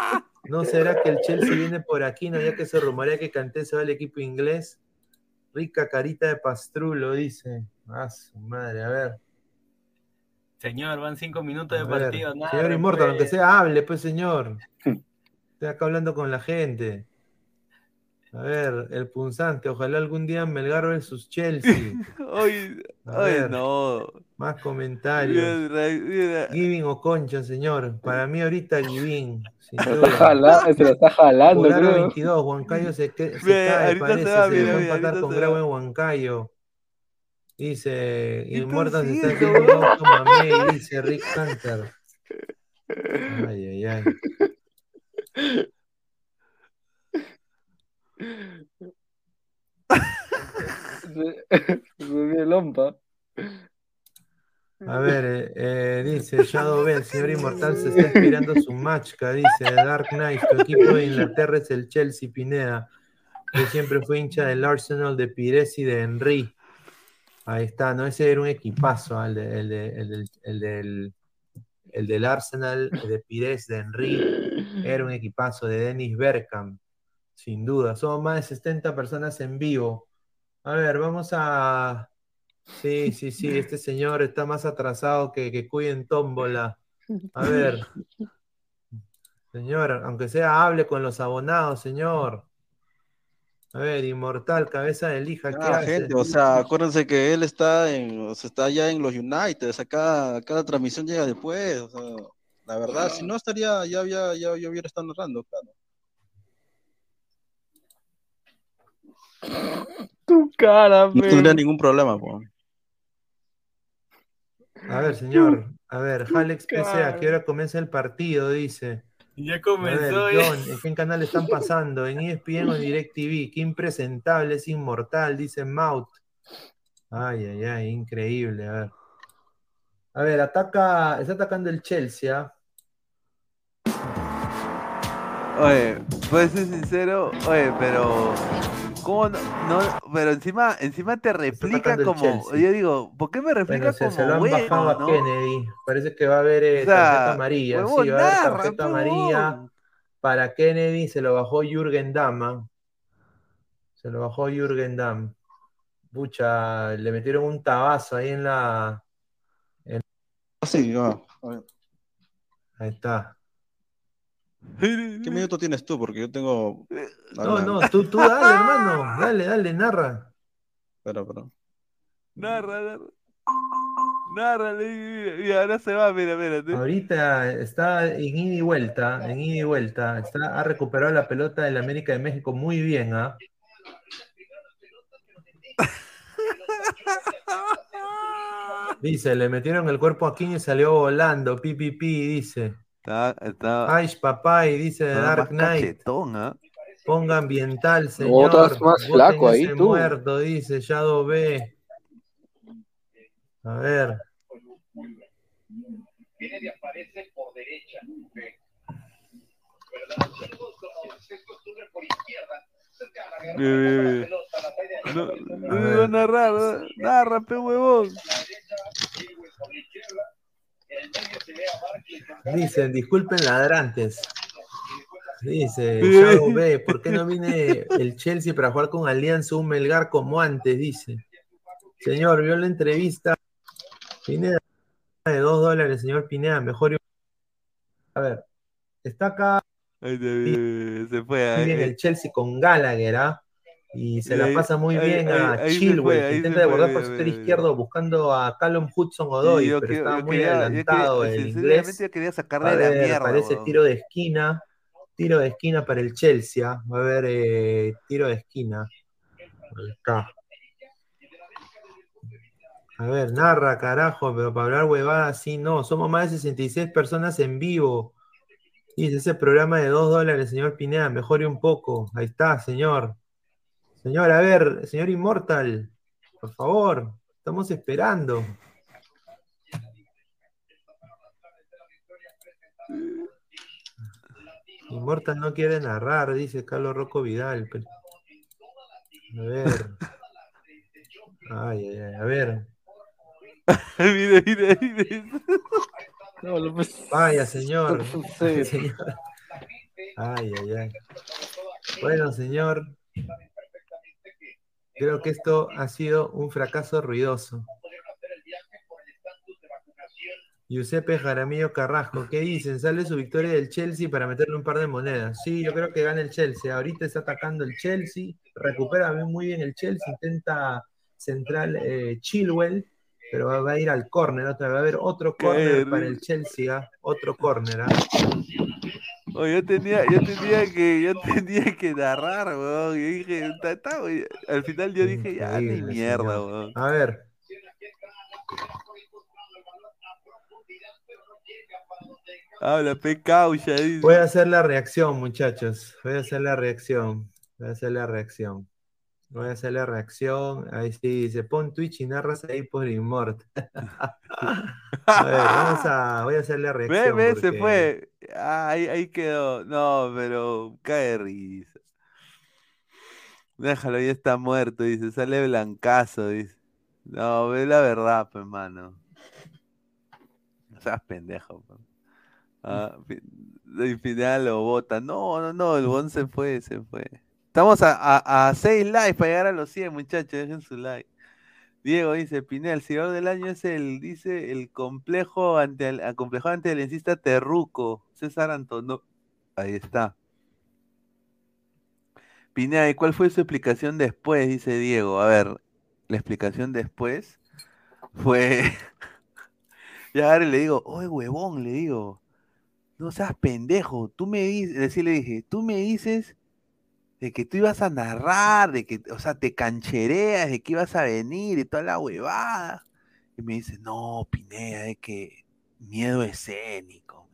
¿No será que el Chelsea viene por aquí, no? Ya que se rumorea que Canté se va al equipo inglés. Rica carita de pastrulo, dice. Ah, su madre, a ver. Señor, van cinco minutos a de ver. partido. Nada, Señor Inmortal, pues. aunque sea, hable, pues, señor. Estoy acá hablando con la gente. A ver, el punzante. Ojalá algún día Melgar versus Chelsea. Ay, A ay, ver. no. Más comentarios. Mira, mira. Giving o Concha, señor. Para mí ahorita Giving. Sin se, está lo está jalando, Pularo creo. 22, Huancayo se, se Ve, cae, ahorita se parece, va, se mira, dejó mira, empatar con Grau en Huancayo. Dice, ¿Qué Inmortal se está haciendo mamey, dice Rick Hunter. Ay, ay, ay. Subió el ompa. A ver, eh, eh, dice Shadow Bell, señor Inmortal se está esperando su matchka, dice Dark Knight, tu equipo de Inglaterra es el Chelsea Pineda. Yo siempre fui hincha del Arsenal de Pires y de Henry. Ahí está, no, ese era un equipazo, ah, el, de- el de- el del, el del- el del Arsenal de Pires de Henry. Era un equipazo de Dennis Bergkamp, sin duda. Somos más de 70 personas en vivo. A ver, vamos a. Sí, sí, sí, este señor está más atrasado que, que Cuy en tómbola. A ver. Señor, aunque sea, hable con los abonados, señor. A ver, Inmortal, cabeza de lija, ¿qué Ah, hace? gente, o sea, acuérdense que él está en, o sea, está ya en los United, o sea, cada, cada transmisión llega después, o sea, la verdad, si no estaría, ya había, ya, ya hubiera estado narrando, claro. Tu cara, No tendría ningún problema, pues. A ver, señor. A ver, Alex PC, ¿a qué hora comienza el partido? Dice. Ya A ver, comenzó. John, ¿en qué canal están pasando? ¿En ESPN o en DirecTV? Qué impresentable, es inmortal, dice Maut. Ay, ay, ay, increíble. A ver. A ver, ataca, está atacando el Chelsea. ¿ah? Oye, puedes ser sincero, oye, pero ¿cómo no, no- pero encima encima te replica como yo digo, ¿por qué me replica Bueno, se, como se lo han bajado a? Kennedy. Parece que va a haber eh, O sea, tarjeta amarilla. sí, va a haber tarjeta amarilla para Kennedy. Se lo bajó Jürgen Damm. Se lo bajó Jürgen Damm. Pucha, le metieron un tabazo ahí en la. Sí, va. A ver. Ahí está. ¿Qué minuto tienes tú? Porque yo tengo. No, no, tú, tú dale, hermano. Dale, dale, narra. Espera, espera. Narra, narra. Narra, y ahora se va, mira, mira. Ahorita está en ida y vuelta, en ida y vuelta. Está, ha recuperado la pelota del América de México muy bien, ¿ah? Dice, le metieron el cuerpo aquí y salió volando, pi, pi, pi, dice. Está, está, Ay, papá, y dice está Dark Knight. ¿ah? Ponga ambiental, señor. más flaco ahí, tú. muerto, dice Shadow B. A ver. Kennedy aparece por derecha. Ve. No, no narrar, narra, pe huevón. Dicen, disculpen ladrantes. Dice. Shadow B, ¿por qué no viene el Chelsea para jugar con Alianza un Melgar como antes? Dice. Señor, vio la entrevista. Pineda de dos dólares, señor Pineda, mejor. A ver, está acá se fue. bien ahí. el Chelsea con Gallagher, ¿ah? Y se Y la ahí- pasa muy ahí- bien ahí- a Chilwell, fue, que intenta mira, por su izquierdo buscando a Callum Hudson Odoi, Sí, yo pero que- estaba muy quería- adelantado quería- el inglés. yo quería A sacarle la ver, mierda, parece tiro de esquina. Tiro de esquina para el Chelsea. Va a haber eh, tiro de esquina. Está. A ver, narra, carajo, pero para hablar huevada así no. Somos más de 66 personas en vivo. Dice ese programa de 2 dólares, señor Pineda, mejore un poco. Ahí está, señor. Señor, a ver, señor Immortal, por favor, estamos esperando. Immortal no quiere narrar, dice Carlos Rocco Vidal. pero- A ver. Ay, ay, ay, a ver. mire, mire, mire. No, lo- Vaya, señor. Sí. Señor. Ay, ay, ay. Bueno, señor. Creo que esto ha sido un fracaso ruidoso. Giuseppe Jaramillo Carrasco, ¿qué dicen? Sale su victoria del Chelsea para meterle un par de monedas. Sí, yo creo que gana el Chelsea. Ahorita está atacando el Chelsea, recupera muy bien el Chelsea, intenta central eh, Chilwell, pero va, a ir al córner otra vez. Va a haber otro córner para el Chelsea, ¿ah? otro córner. ¿ah? Yo tenía, yo tenía que, yo tenía que narrar, weón. Yo dije, "Ta- ta, güey". al final yo dije, ya, ni mierda, señor. weón. A ver. Habla, pe caucha, dice. Voy a hacer la reacción, muchachos. Voy a hacer la reacción. Voy a hacer la reacción. Voy a hacer la reacción. Ahí sí, dice, pon Twitch y narras ahí por Immort. a ver, vamos a, voy a hacer la Ve, reacción. ve, se porque- fue. Ah, ahí, ahí quedó. No, pero cae risa. Déjalo, ya está muerto, dice. Sale blancazo, dice. No, ve la verdad, pues, mano. No seas pendejo, pues. Ah, y final lo bota. No, no, no, el bon se fue, se fue. Estamos a, a, a 6 likes para llegar a los 100, muchachos. Dejen su like. Diego dice, Pineda, el seguidor del año es el, dice, el complejo ante el, complejo ante el encista Terruco, César Antonio. Ahí está. Pineda, ¿y cuál fue su explicación después? Dice Diego. A ver, la explicación después fue. ya ahora le digo, oye, huevón, le digo. No seas pendejo. Tú me dices, le dije, tú me dices de que tú ibas a narrar, de que, o sea, te canchereas, de que ibas a venir y toda la huevada. Y me dice, no, Pineda, es que miedo escénico.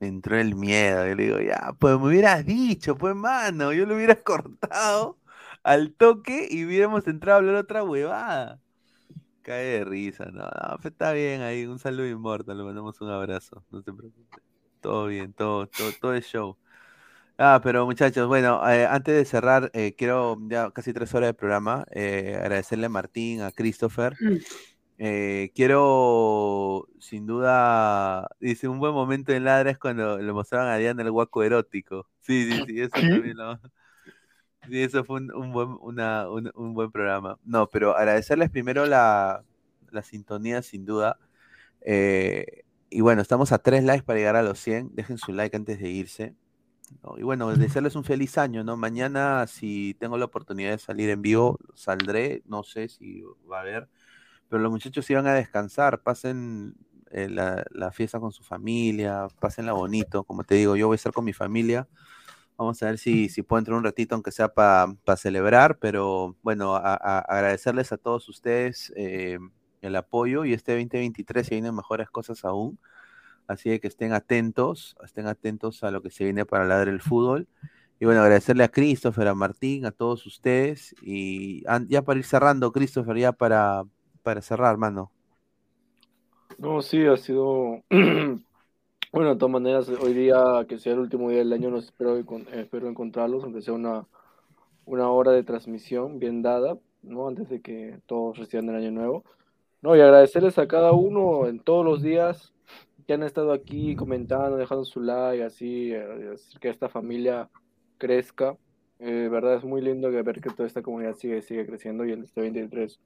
Entró el miedo. Y le digo, ya, pues me hubieras dicho, pues mano, yo lo hubiera cortado al toque y hubiéramos entrado a hablar otra huevada. Cae de risa, no, no, pues está bien ahí, un saludo inmortal, le mandamos un abrazo, no se preocupe. Todo bien, todo, todo, todo es show. Ah, pero muchachos, bueno, eh, antes de cerrar, eh, quiero ya casi tres horas de programa, eh, agradecerle a Martín, a Christopher. Eh, quiero, sin duda, dice, un buen momento en Ladra es cuando le mostraban a Diana el guaco erótico. Sí, sí, sí, eso también lo- Sí, eso fue un, un buen, una- un, un buen programa. No, pero agradecerles primero la, la sintonía, sin duda. Y bueno, estamos a tres likes para llegar a los 100. Dejen su like antes de irse. Y bueno, desearles un feliz año, ¿no? Mañana, si tengo la oportunidad de salir en vivo, saldré. No sé si va a haber. Pero los muchachos van a descansar. Pasen eh, la, fiesta con su familia. Pásenla bonito. Como te digo, yo voy a estar con mi familia. Vamos a ver si, si puedo entrar un ratito, aunque sea para celebrar, pero bueno, a- agradecerles a todos ustedes eh, el apoyo y este 2023 se vienen mejores cosas aún, así de que estén atentos, estén atentos a lo que se viene para ladrar el fútbol. Y bueno, agradecerle a Christopher, a Martín, a todos ustedes y ya para ir cerrando, Christopher, ya para, para cerrar, mano. No, sí, ha sido. Bueno, de todas maneras, hoy día, que sea el último día del año, nos espero, eh, espero encontrarlos, aunque sea una, una hora de transmisión bien dada, ¿no? Antes de que todos reciban el año nuevo. No, y agradecerles a cada uno en todos los días que han estado aquí comentando, dejando su like, así, eh, que esta familia crezca. Eh, verdad es muy lindo ver que toda esta comunidad sigue, sigue creciendo y en este 23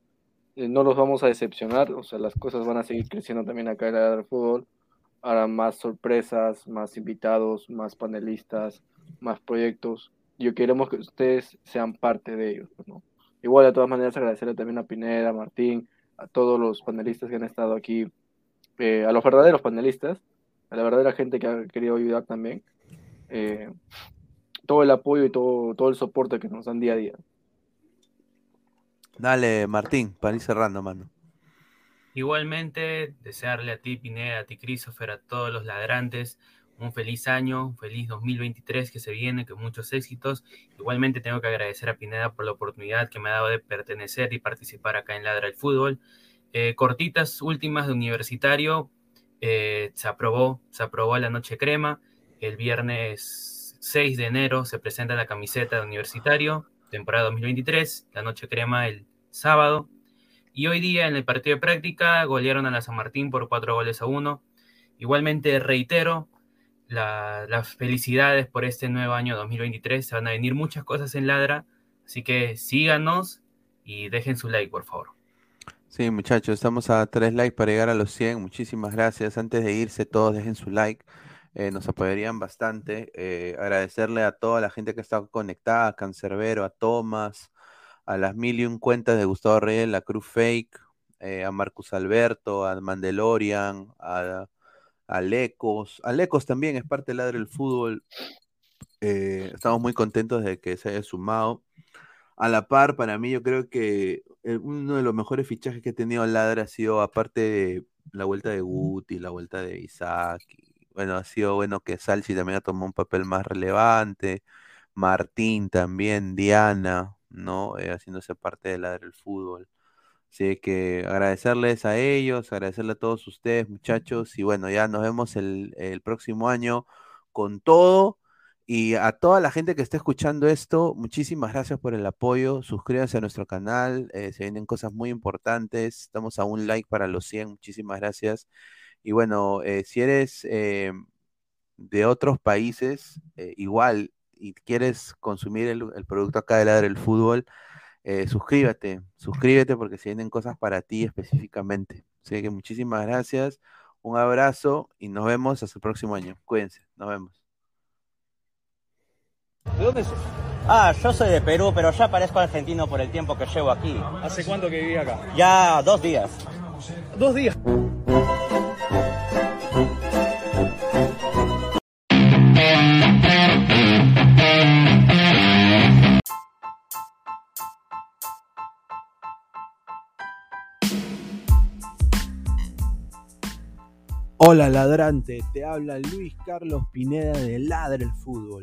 eh, no los vamos a decepcionar, o sea, las cosas van a seguir creciendo también acá en el fútbol. Habrá más sorpresas, más invitados, más panelistas, más proyectos. Y queremos que ustedes sean parte de ellos, ¿no? Igual, de todas maneras, agradecerle también a Pineda, a Martín, a todos los panelistas que han estado aquí, eh, a los verdaderos panelistas, a la verdadera gente que ha querido ayudar también. eh, todo el apoyo y todo, todo el soporte que nos dan día a día. Dale, Martín, para ir cerrando, mano. Igualmente, desearle a ti, Pineda, a ti, Christopher, a todos los ladrantes, un feliz año, un feliz 2023 que se viene, con muchos éxitos. Igualmente tengo que agradecer a Pineda por la oportunidad que me ha dado de pertenecer y participar acá en Ladra el Fútbol. Eh, cortitas últimas de universitario, eh, se aprobó, se aprobó la noche crema. El viernes 6 de enero se presenta la camiseta de universitario, temporada 2023, la noche crema el sábado. Y hoy día en el partido de práctica golearon a la San Martín por cuatro goles a uno. Igualmente reitero la- las felicidades por este nuevo año 2023. Se van a venir muchas cosas en Ladra. Así que síganos y dejen su like, por favor. Sí, muchachos, estamos a tres likes para llegar a los 100. Muchísimas gracias. Antes de irse, todos dejen su like. eh, nos apoyarían bastante. Eh, agradecerle a toda la gente que está conectada, a Cancerbero, a Tomás, a las mil y un cuentas de Gustavo Reyes, la Cruz Fake, eh, a Marcus Alberto, a Mandalorian, a, Lecos. A Lecos también es parte del Ladre del Fútbol. Estamos muy contentos de que se haya sumado. A la par, para mí, yo creo que eh, uno de los mejores fichajes que ha tenido Ladra ha sido, aparte de la vuelta de Guti, la vuelta de Isaac. y, bueno, ha sido bueno que Salchi también ha tomado un papel más relevante. Martín también, Diana, ¿no? Eh, haciéndose parte de Ladra del Fútbol. Así que agradecerles a ellos, agradecerle a todos ustedes, muchachos. Y bueno, ya nos vemos el, el próximo año con todo. Y a toda la gente que está escuchando esto, muchísimas gracias por el apoyo. Suscríbanse a nuestro canal, eh, se vienen cosas muy importantes. Estamos a un like para los 100, muchísimas gracias. Y bueno, eh, si eres eh, de otros países, igual, y quieres consumir el, producto acá de Ladra el Fútbol, suscríbete, suscríbete porque se vienen cosas para ti específicamente. Así que muchísimas gracias, un abrazo y nos vemos hasta el próximo año. Cuídense, nos vemos. ¿De dónde sos? Ah, yo soy de Perú, pero ya parezco argentino por el tiempo que llevo aquí. ¿Hace cuánto que viví acá? Ya dos días. Dos días. Hola ladrante, te habla Luis Carlos Pineda de Ladra el Fútbol.